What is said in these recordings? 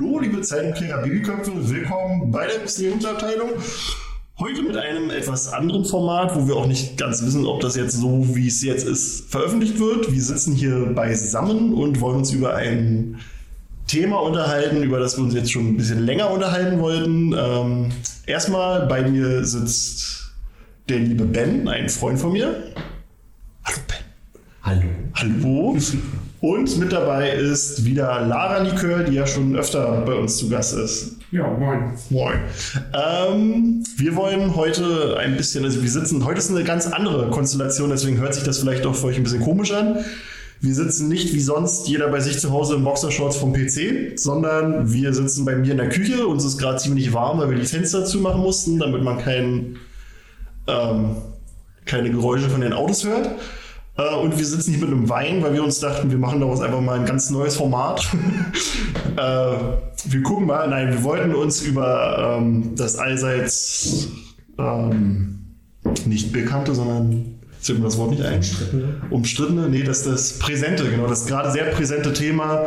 Hallo, liebe Zeitumkehrer Babyköpfe, willkommen bei der Museumsabteilung. Heute mit einem etwas anderen Format, wo wir auch nicht ganz wissen, ob das jetzt so, wie es jetzt ist, veröffentlicht wird. Wir sitzen hier beisammen und wollen uns über ein Thema unterhalten, über das wir uns jetzt schon ein bisschen länger unterhalten wollten. Ähm, erstmal bei mir sitzt der liebe Ben, ein Freund von mir. Hallo Ben. Hallo. Hallo. Und mit dabei ist wieder Lara Likör, die ja schon öfter bei uns zu Gast ist. Ja, moin. Moin. Ähm, wir wollen heute ein bisschen, also wir sitzen, heute ist eine ganz andere Konstellation, deswegen hört sich das vielleicht auch für euch ein bisschen komisch an. Wir sitzen nicht wie sonst jeder bei sich zu Hause in Boxershorts vom PC, sondern wir sitzen bei mir in der Küche. Uns ist gerade ziemlich warm, weil wir die Fenster zumachen mussten, damit man kein, ähm, keine Geräusche von den Autos hört. Äh, und wir sitzen hier mit einem Wein, weil wir uns dachten, wir machen daraus einfach mal ein ganz neues Format. äh, wir gucken mal, nein, wir wollten uns über ähm, das allseits ähm, nicht bekannte, sondern fällt mir das Wort nicht ein. Umstrittene. Umstrittene, nee, das ist das präsente, genau, das gerade sehr präsente Thema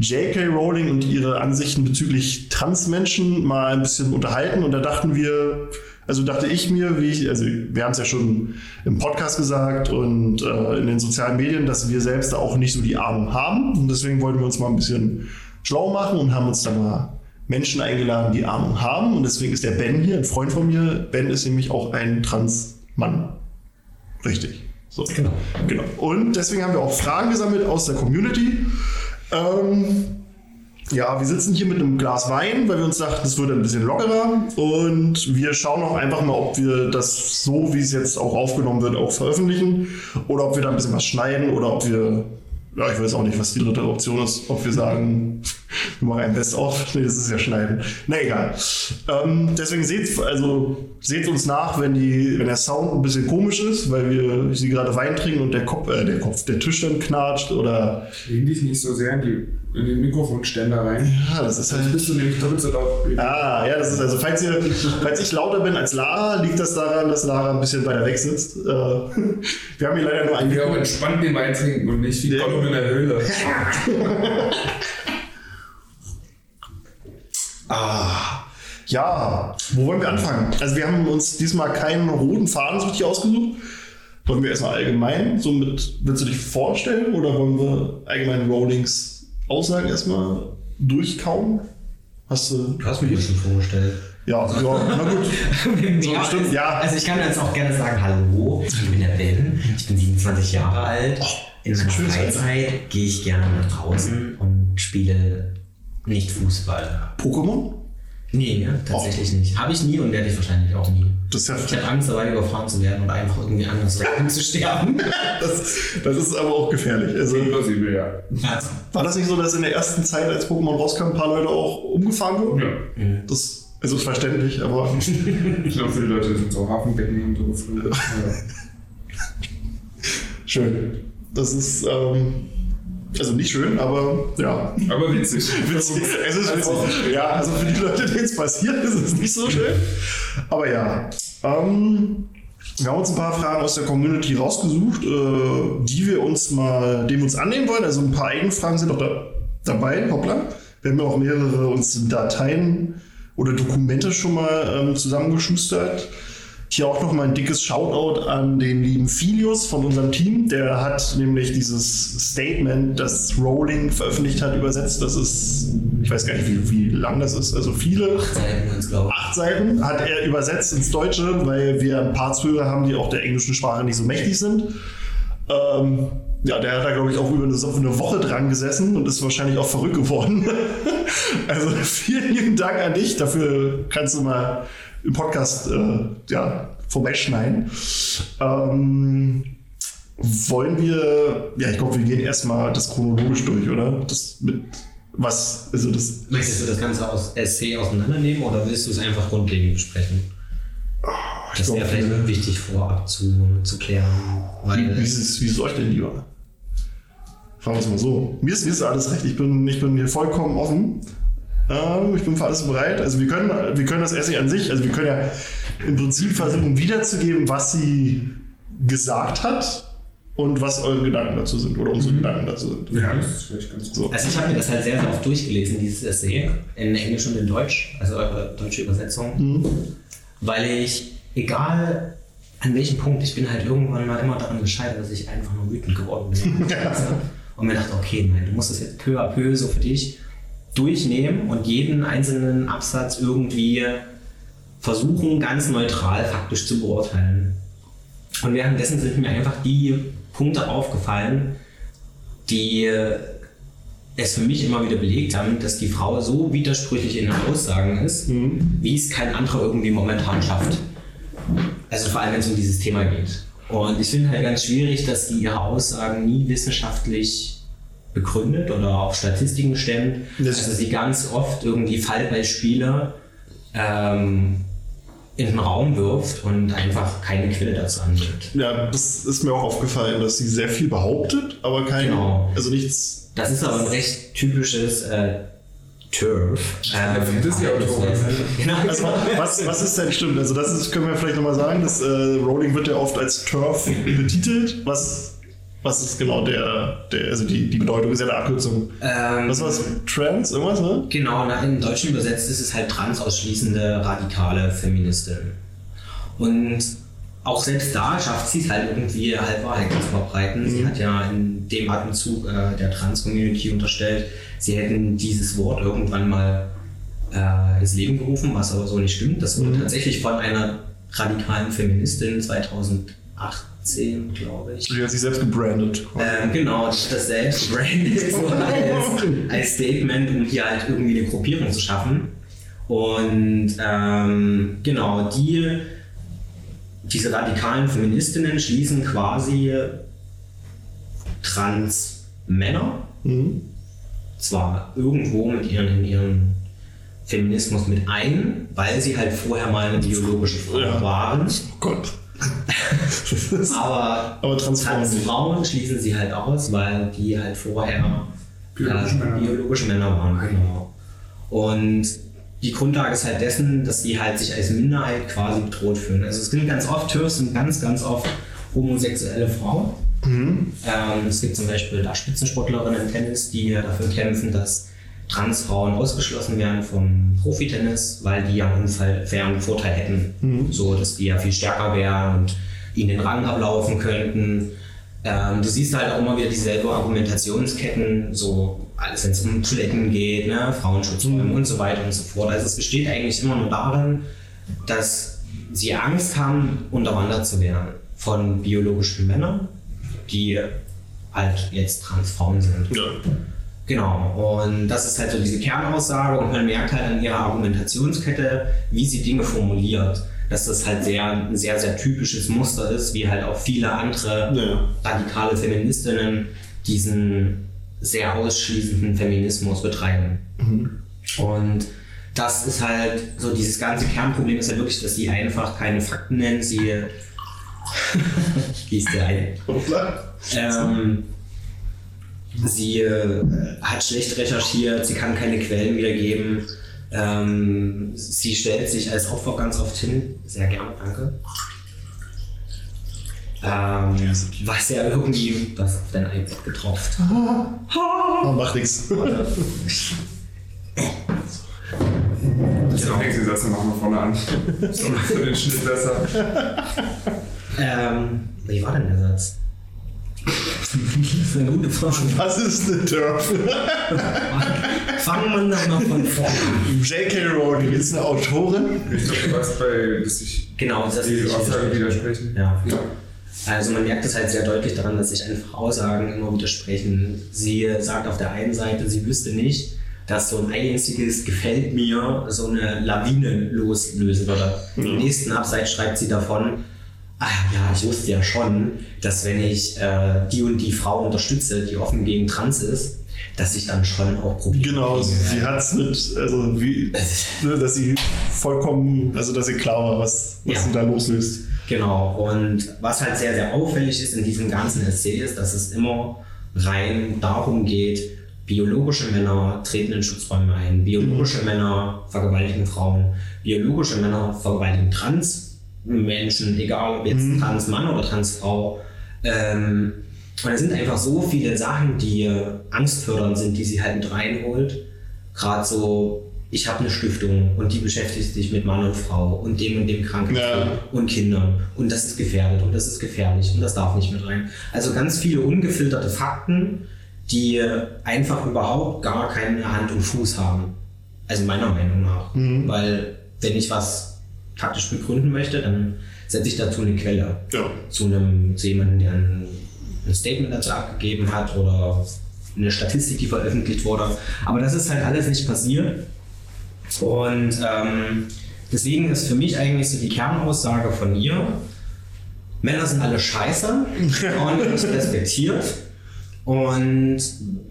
J.K. Rowling und ihre Ansichten bezüglich Transmenschen mal ein bisschen unterhalten. Und da dachten wir, also dachte ich mir, wie ich, also wir haben es ja schon im Podcast gesagt und äh, in den sozialen Medien, dass wir selbst da auch nicht so die Ahnung haben. Und deswegen wollten wir uns mal ein bisschen schlau machen und haben uns dann mal Menschen eingeladen, die Ahnung haben. Und deswegen ist der Ben hier, ein Freund von mir. Ben ist nämlich auch ein Transmann. Richtig. So. Genau. Genau. Und deswegen haben wir auch Fragen gesammelt aus der Community. Ähm, ja, wir sitzen hier mit einem Glas Wein, weil wir uns dachten, es wird ein bisschen lockerer. Und wir schauen auch einfach mal, ob wir das so, wie es jetzt auch aufgenommen wird, auch veröffentlichen. Oder ob wir da ein bisschen was schneiden oder ob wir, ja, ich weiß auch nicht, was die dritte Option ist. Ob wir sagen, wir machen ein Best-of. Nee, das ist ja schneiden. Na egal. Ähm, deswegen seht, also, seht uns nach, wenn, die, wenn der Sound ein bisschen komisch ist, weil wir sie gerade Wein trinken und der Kopf, äh, der Kopf, der Tisch dann knatscht oder Lehn dich nicht so sehr in, die, in den Mikrofonständer rein. ja, das ist halt. Dann bist du nämlich doppelt so laut. Ah, ja, das ist also, falls, ihr, falls ich lauter bin als Lara, liegt das daran, dass Lara ein bisschen weiter weg sitzt. Äh, wir haben hier leider nur ein Wir Mikro. entspannt den Wein trinken und nicht wie. Gollum in der Höhle. Ah, ja, wo wollen wir anfangen? Also, wir haben uns diesmal keinen roten Faden so richtig ausgesucht. Wollen wir erstmal allgemein, so mit, willst du dich vorstellen oder wollen wir allgemein Rowlings Aussagen erstmal durchkauen? Hast du. Du hast mir das schon vorgestellt. Ja, ja, na gut. So, ja, stimmt, also, ja. Also ich kann jetzt auch gerne sagen, hallo, ich bin der Ben, ich bin 27 Jahre alt. In meiner Freizeit gehe ich gerne nach draußen und spiele nicht Fußball. Pokémon? Nee, ne, tatsächlich nicht. Habe ich nie und werde ich wahrscheinlich auch nie. Das ist ja Ich habe Angst dabei, überfahren zu werden oder einfach irgendwie anders zu sterben. Das, das ist aber auch gefährlich. Also, Plausibel, ja. Also, war das nicht so, dass in der ersten Zeit, als Pokémon rauskam, ein paar Leute auch umgefahren wurden? Ja. Das also ist verständlich, aber Ich glaube, viele Leute sind so Hafenbecken und so geflogen. Ja. schön. Das ist ähm, also nicht schön, aber ja. Aber witzig. Witzig. Es ist witzig. Ja, also für die Leute, denen es passiert, ist es nicht so schön. Aber ja. Ähm, wir haben uns ein paar Fragen aus der Community rausgesucht, äh, die wir uns mal, dem uns annehmen wollen. Also ein paar eigene Fragen sind auch da, dabei, hoppla. Wir haben ja auch mehrere uns Dateien oder Dokumente schon mal ähm, zusammengeschustert. Hier auch noch mal ein dickes Shoutout an den lieben Filius von unserem Team. Der hat nämlich dieses Statement, das Rowling veröffentlicht hat, übersetzt. Das ist, ich weiß gar nicht, wie, wie lang das ist, also viele Seiten uns, glaube acht Seiten hat er übersetzt ins Deutsche, weil wir ein paar Zuhörer haben, die auch der englischen Sprache nicht so mächtig sind. Ähm, ja, der hat da, glaube ich, auch über eine Woche dran gesessen und ist wahrscheinlich auch verrückt geworden. also vielen lieben Dank an dich. Dafür kannst du mal im Podcast äh, ja, vorbeischneiden. Ähm, wollen wir, ja, ich glaube, wir gehen erstmal das chronologisch durch, oder? Das mit was, also das Möchtest du das Ganze aus SC auseinandernehmen oder willst du es einfach grundlegend besprechen? Das glaub, wäre vielleicht wichtig vorab zu, zu klären. Wie, Weil wie, ist es, wie ist es euch denn lieber? Fragen wir es mal so. Mir ist, mir ist alles recht. Ich bin, ich bin hier vollkommen offen. Ähm, ich bin für alles bereit. Also wir können, wir können das Essay an sich, also wir können ja im Prinzip versuchen wiederzugeben, was sie gesagt hat. und was eure Gedanken dazu sind oder unsere Gedanken dazu sind. Ja, das ist vielleicht ganz gut. So. Also ich habe mir das halt sehr, sehr oft durchgelesen, dieses Essay, in Englisch und in Deutsch, also eure deutsche Übersetzung, weil ich, egal an welchem Punkt, ich bin halt irgendwann mal immer daran gescheitert, dass ich einfach nur wütend geworden bin. und mir dachte, okay, nein, du musst das jetzt peu à peu so für dich durchnehmen und jeden einzelnen Absatz irgendwie versuchen, ganz neutral faktisch zu beurteilen. Und währenddessen sind mir einfach die Punkte aufgefallen, die es für mich immer wieder belegt haben, dass die Frau so widersprüchlich in den Aussagen ist, wie es kein anderer irgendwie momentan schafft. Also vor allem, wenn es um dieses Thema geht. Und ich finde halt ganz schwierig, dass die ihre Aussagen nie wissenschaftlich begründet oder auf Statistiken stemmt. Das- also sie ganz oft irgendwie Fallbeispiele ähm, in den Raum wirft und einfach keine Quelle dazu angibt. Ja, das ist mir auch aufgefallen, dass sie sehr viel behauptet, aber kein, Genau. also nichts. Das ist aber ein recht typisches äh, Turf. Ähm. Genau. Also was, was ist denn stimmt? Also das ist, können wir vielleicht nochmal sagen, dass äh, Rowling wird ja oft als Turf betitelt. Was, was ist genau der, der also die, die Bedeutung ist ja eine Abkürzung. Ähm, Was war es? Trans, irgendwas, ne? Genau, na, im Deutschen übersetzt ist es halt transausschließende radikale Feministin. Und auch selbst da schafft sie es halt irgendwie halt Wahrheit zu verbreiten. Sie hat ja in dem Atemzug äh, der Trans-Community unterstellt, sie hätten dieses Wort irgendwann mal äh, ins Leben gerufen, was aber so nicht stimmt. Das wurde tatsächlich von einer radikalen Feministin 2018, glaube ich. Sie hat sich selbst gebrandet. Ähm, genau, das selbst brandet so als, als Statement, um hier halt irgendwie eine Gruppierung zu schaffen. Und ähm, genau, die, diese radikalen Feministinnen schließen quasi Trans-Männer Mhm. zwar irgendwo mit ihren, in ihren Feminismus mit ein, weil sie halt vorher mal eine biologische Frau Ja. waren. Oh Gott. Aber, Aber Transfrauen. Transfrauen schließen sie halt aus, weil die halt vorher Biologische äh, Männer. biologische Männer waren. Genau. Und die Grundlage ist halt dessen, dass die halt sich als Minderheit quasi bedroht fühlen. Also es sind ganz oft TERFs sind ganz, ganz oft homosexuelle Frauen. Ähm, es gibt zum Beispiel da Spitzensportlerinnen im Tennis, die dafür kämpfen, dass Transfrauen ausgeschlossen werden vom Profitennis, weil die ja einen unfairen Vorteil hätten. So, dass die ja viel stärker wären und ihnen den Rang ablaufen könnten. Ähm, du siehst halt auch immer wieder dieselbe Argumentationsketten, so alles, wenn es um Toiletten geht, ne, Frauenschutzräume und so weiter und so fort. Also es besteht eigentlich immer nur darin, dass sie Angst haben, unterwandert zu werden von biologischen Männern, die halt jetzt Transfrauen sind. Ja. Genau, und das ist halt so diese Kernaussage und man merkt halt an ihrer Argumentationskette, wie sie Dinge formuliert, dass das halt sehr, ein sehr, sehr typisches Muster ist, wie halt auch viele andere Ja. radikale Feministinnen diesen sehr ausschließenden Feminismus betreiben. Und das ist halt so, dieses ganze Kernproblem ist halt wirklich, dass sie einfach keine Fakten nennen, sie wie ist der eine? Ähm, sie äh, hat schlecht recherchiert, sie kann keine Quellen wiedergeben. Ähm, sie stellt sich als Opfer ganz oft hin. Sehr gerne, danke. Ähm, was ja irgendwie was auf dein iPad getropft. Oh, macht nichts. Das ist der nächste Satz, dann machen wir vorne an. So, für den Schnitt besser. Ähm, wie war denn der Satz? Das ist eine gute Frage. Was ist eine Turf? Fangen wir nochmal von vorne an. J.K. Rowling ist eine Autorin. Ich glaube, du weißt bei, dass sich Genau, das die Aussagen widersprechen. Ja. Ja. Also man merkt es halt sehr deutlich daran, dass sich einfach Aussagen immer widersprechen. Sie sagt auf der einen Seite, sie wüsste nicht, dass so ein einziges gefällt mir so eine Lawine loslösen würde. Im nächsten Abseits schreibt sie davon, ah ja, ich wusste ja schon, dass wenn ich äh, die und die Frau unterstütze, die offen gegen Trans ist, dass ich dann schon auch Probleme Genau, kriegen sie hat es mit, also wie, ne, dass sie vollkommen, also dass ihr klar war, was, was Ja. sie da loslöst. Genau, und was halt sehr, sehr auffällig ist in diesem ganzen Essay ist, dass es immer rein darum geht, biologische Männer treten in Schutzräume ein, biologische Männer vergewaltigen Frauen, biologische Männer vergewaltigen Trans-Menschen, egal ob jetzt Trans-Mann oder Trans-Frau. Ähm, Und es sind einfach so viele Sachen, die angstfördernd sind, die sie halt mit reinholt. Gerade so, ich habe eine Stiftung und die beschäftigt sich mit Mann und Frau und dem und dem kranken Ja. Und Kindern und das ist gefährdet und das ist gefährlich und das darf nicht mit rein. Also ganz viele ungefilterte Fakten, die einfach überhaupt gar keine Hand und Fuß haben. Also meiner Meinung nach. Weil wenn ich was faktisch begründen möchte, dann setze ich dazu eine Quelle Ja. zu einem zu jemandem, der ein, ein Statement dazu abgegeben hat oder eine Statistik, die veröffentlicht wurde. Aber das ist halt alles nicht passiert. Und ähm, deswegen ist für mich eigentlich so die Kernaussage von ihr, Männer sind alle scheiße und nicht respektiert und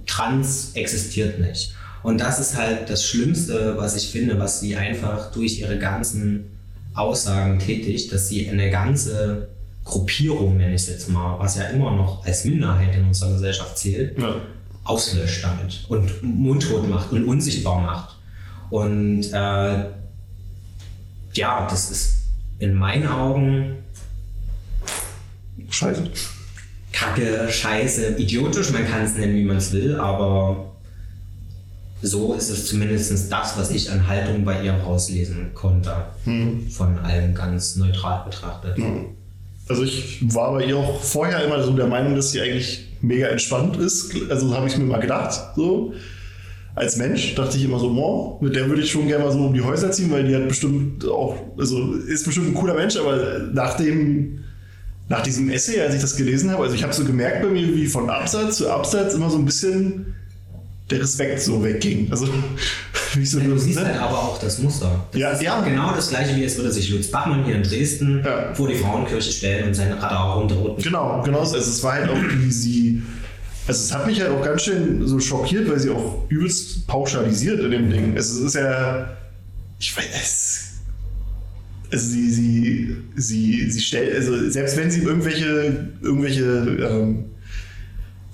trans existiert nicht. Und das ist halt das Schlimmste, was ich finde, was sie einfach durch ihre ganzen Aussagen tätigt, dass sie eine ganze Gruppierung, nenne ich es jetzt mal, was ja immer noch als Minderheit in unserer Gesellschaft zählt, Ja. auslöscht damit und mundtot macht und unsichtbar macht. Und äh, ja, das ist in meinen Augen Scheiße. kacke, scheiße, idiotisch, man kann es nennen, wie man es will, aber so ist es zumindest das, was ich an Haltung bei ihr rauslesen konnte. Von allem ganz neutral betrachtet. Also ich war bei ihr auch vorher immer so der Meinung, dass sie eigentlich mega entspannt ist. Also habe ich mir mal gedacht, so. Als Mensch dachte ich immer so, oh, mit der würde ich schon gerne mal so um die Häuser ziehen, weil die hat bestimmt auch, also ist bestimmt ein cooler Mensch, aber nach dem, nach diesem Essay, als ich das gelesen habe, also ich habe so gemerkt bei mir, wie von Absatz zu Absatz immer so ein bisschen der Respekt so wegging. Also wie so Du siehst ne? halt aber auch das Muster. Das Ja, ist ja. genau das gleiche, wie es würde sich Lutz Bachmann hier in Dresden Ja. vor die Frauenkirche stellen und seine Radar runterroten. Genau, genau. Also es war halt auch, wie sie. Also es hat mich halt auch ganz schön so schockiert, weil sie auch übelst pauschalisiert in dem Ding. Es ist ja. Ich weiß. Es, also sie, sie, sie, sie stellt, also selbst wenn sie irgendwelche, irgendwelche, ähm,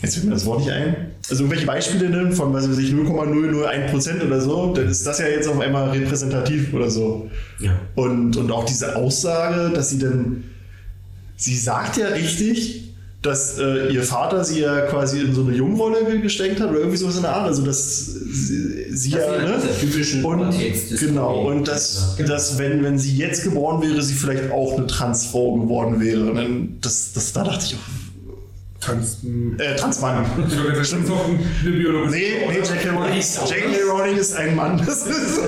jetzt fällt mir das Wort nicht ein, also irgendwelche Beispiele nimmt von, was weiß ich, 0,001% oder so, dann ist das ja jetzt auf einmal repräsentativ oder so. Ja. Und, und auch diese Aussage, dass sie dann, sie sagt ja richtig, dass äh, ihr Vater sie ja quasi in so eine Jungrolle ge- gesteckt hat oder irgendwie sowas in der Art. Also dass sie, sie Das ja, ja ne? Und genau, und dass, Genau. dass wenn, wenn sie jetzt geboren wäre, sie vielleicht auch eine Transfrau geworden wäre. Und dann, das, das, da dachte ich auch, Trans äh, Transmann. ich würde jetzt Stimmt. noch eine Biologie. Nee, nee, J.K. Rowling, J.K. Rowling ist ein Mann. Das ist,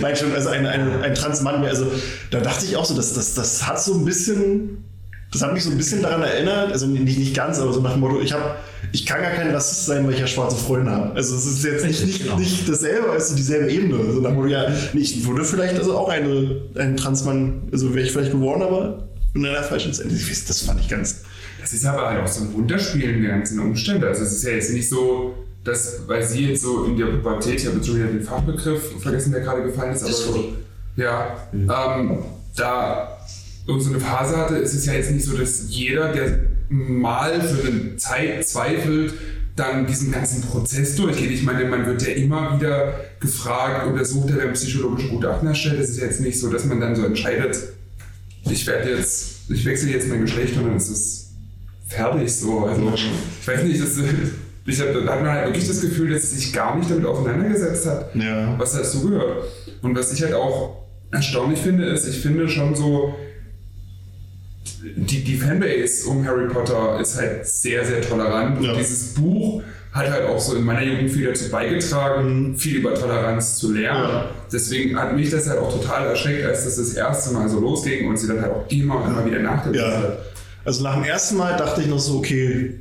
nein, stimmt, also ein, ein, ein Transmann. Also da dachte ich auch so, das, das, das hat so ein bisschen, das hat mich so ein bisschen daran erinnert, also nicht, nicht ganz, aber so nach dem Motto, ich habe, ich kann gar kein Rassist sein, weil ich ja schwarze Freunde habe. Also es ist jetzt nicht, nicht, Genau. nicht dasselbe, also dieselbe Ebene. Also nach dem Motto, ja, nee, ich würde vielleicht also auch eine, ein Transmann, also wäre ich vielleicht geworden, aber in einer falschen Zeit. Das fand ich ganz. Das ist aber halt auch so ein Runterspielen der ganzen Umstände. Also es ist ja jetzt nicht so, dass, weil sie jetzt so in der Pubertät, ich habe jetzt schon wieder den Fachbegriff vergessen, der gerade gefallen ist, aber so, ja, ähm, da so eine Phase hatte, ist es ja jetzt nicht so, dass jeder, der mal für eine Zeit zweifelt, dann diesen ganzen Prozess durchgeht. Ich meine, man wird ja immer wieder gefragt, untersucht, der psychologische Gutachten erstellt. Es ist ja jetzt nicht so, dass man dann so entscheidet, ich werde jetzt, ich wechsle jetzt mein Geschlecht und dann ist es fertig so. Also ich weiß nicht, das, ich hab, da hat man halt wirklich das Gefühl, dass sie sich gar nicht damit auseinandergesetzt hat, Ja. was dazugehört. Und was ich halt auch erstaunlich finde, ist, ich finde schon so, die, die Fanbase um Harry Potter ist halt sehr, sehr tolerant. Ja. Und dieses Buch hat halt auch so in meiner Jugend viel dazu beigetragen, viel über Toleranz zu lernen. Mhm. Ja. Deswegen hat mich das halt auch total erschreckt, als das das erste Mal so losging und sie dann halt auch immer, immer wieder nachgedacht Ja. hat. Also nach dem ersten Mal dachte ich noch so, okay,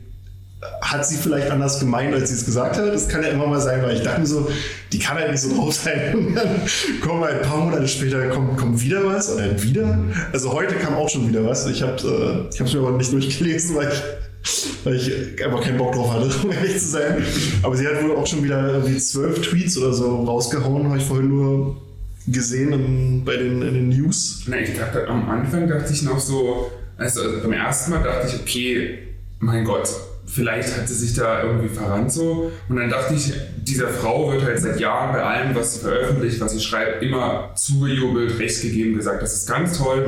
hat sie vielleicht anders gemeint, als sie es gesagt hat? Das kann ja immer mal sein, weil ich dachte mir so, die kann halt nicht so drauf sein. Und dann kommen halt ein paar Monate später, kommt, kommt wieder was oder wieder. Also heute kam auch schon wieder was. Ich habe es mir aber nicht durchgelesen, weil ich, weil ich einfach keinen Bock drauf hatte, um ehrlich zu sein. Aber sie hat wohl auch schon wieder irgendwie zwölf Tweets oder so rausgehauen, habe ich vorhin nur gesehen in, bei den, in den News. Na, ich dachte, am Anfang dachte ich noch so, also, also beim ersten Mal dachte ich, okay, mein Gott, vielleicht hat sie sich da irgendwie verrannt so. Und dann dachte ich, dieser Frau wird halt seit Jahren bei allem, was sie veröffentlicht, was sie schreibt, immer zugejubelt, recht gegeben, gesagt, das ist ganz toll.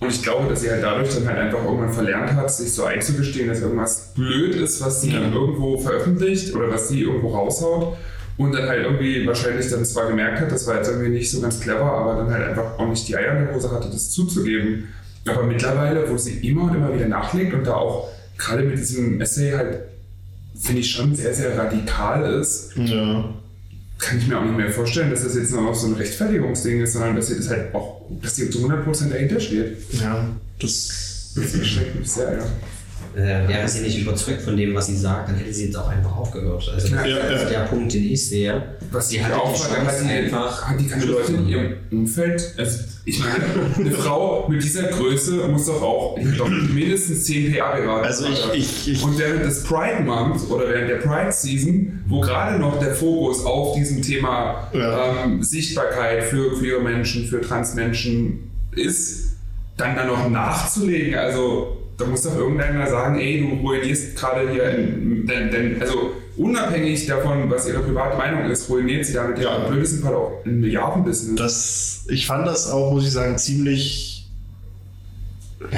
Und ich glaube, dass sie halt dadurch dann halt einfach irgendwann verlernt hat, sich so einzugestehen, dass irgendwas blöd ist, was sie Ja. irgendwo veröffentlicht oder was sie irgendwo raushaut. Und dann halt irgendwie wahrscheinlich dann zwar gemerkt hat, das war jetzt irgendwie nicht so ganz clever, aber dann halt einfach auch nicht die Eier in der Hose hatte, das zuzugeben. Aber mittlerweile, wo sie immer und immer wieder nachlegt und da auch gerade mit diesem Essay halt, finde ich schon sehr, sehr radikal ist, Ja. kann ich mir auch nicht mehr vorstellen, dass das jetzt nur noch so ein Rechtfertigungsding ist, sondern dass sie das halt auch, dass sie zu 100% dahinter steht. Ja, das. Das erschreckt mich sehr, ja. Äh, wäre sie nicht überzeugt von dem, was sie sagt, dann hätte sie jetzt auch einfach aufgehört. Also das Ja, ist ja. der Punkt, den ich sehe. Was sie hatte auch die fand, Chance hat die, einfach. hat die keine Leute in ihrem Umfeld. Also, ich meine, eine Frau mit dieser Größe muss doch auch ich glaub, mindestens 10 PR-Berater Also ich, ich, ich Und während des Pride Month oder während der Pride Season, wo gerade noch der Fokus auf diesem Thema Ja. ähm, Sichtbarkeit für queere Menschen, für Transmenschen ist, dann da noch nachzulegen, also da muss doch irgendeiner sagen, ey, du ruinierst gerade hier, in, denn, denn, also unabhängig davon, was ihre private Meinung ist, ruiniert sie damit ja, im blödesten Fall auch ein Milliardenbusiness. das, ich fand das auch, muss ich sagen, ziemlich.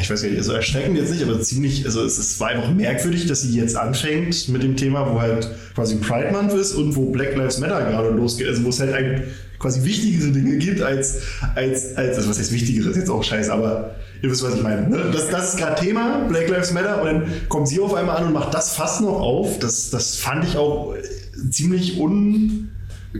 Ich weiß gar nicht, also erschreckend jetzt nicht, aber ziemlich, also es, es war einfach merkwürdig, dass sie jetzt anfängt mit dem Thema, wo halt quasi Pride Month ist und wo Black Lives Matter gerade losgeht, also wo es halt eigentlich quasi wichtigere Dinge gibt als, als, als also was heißt wichtigere, ist jetzt auch scheiße, aber ihr wisst, was ich meine. Ne? Das, das ist gerade Thema, Black Lives Matter, und dann kommt sie auf einmal an und macht das fast noch auf. Das, das fand ich auch äh, ziemlich un.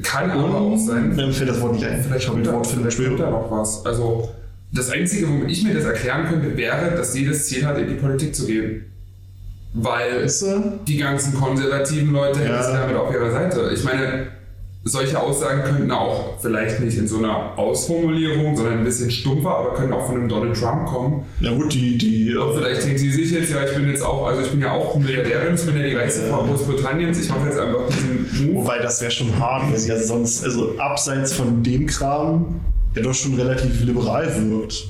Kann aber auch sein, Mir fällt das Wort nicht ein. Vielleicht ich habe da, Wort für den da noch was. Also das Einzige, womit ich mir das erklären könnte, wäre, dass sie das Ziel hat, in die Politik zu gehen. Weil die ganzen konservativen Leute hätten Ja. sie damit auf ihrer Seite. Ich meine, solche Aussagen könnten auch vielleicht nicht in so einer Ausformulierung, sondern ein bisschen stumpfer, aber können auch von einem Donald Trump kommen. Ja gut, die, die Und vielleicht denkt sie sich jetzt, ja, ich bin jetzt auch, also ich bin ja auch Milliardärin, ich bin ja die reichste Frau Großbritanniens, ich mache jetzt einfach diesen Move. Wobei das wäre schon hart, weil sie ja sonst, also abseits von dem Kram, ja doch schon relativ liberal wirkt.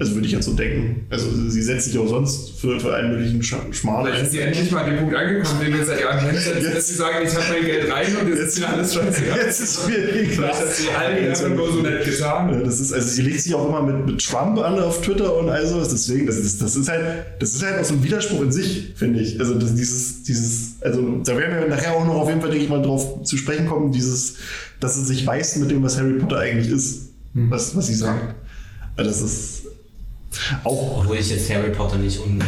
Also würde ich jetzt so denken. Also sie setzt sich auch sonst für, für einen möglichen Sch Schmarrn ein. ist sie endlich mal an dem Punkt angekommen, den wir seit Jahren kennen, dass sie sagen, ich habe mein Geld rein und jetzt ist mir alles scheißegal. Jetzt ist mir klar. Vielleicht hat sie all die Jahre nur so nett getan. Ja, Das ist, also sie legt sich auch immer mit, mit Trump an auf Twitter und all sowas. Deswegen, das ist, das ist halt, das ist halt auch so ein Widerspruch in sich, finde ich. Also das, dieses, dieses, also da werden wir nachher auch noch auf jeden Fall, denke ich mal, drauf zu sprechen kommen, dieses, dass es sich beißt mit dem, was Harry Potter eigentlich ist, was, was sie sagt. Also das ist auch Obwohl ich jetzt Harry Potter nicht un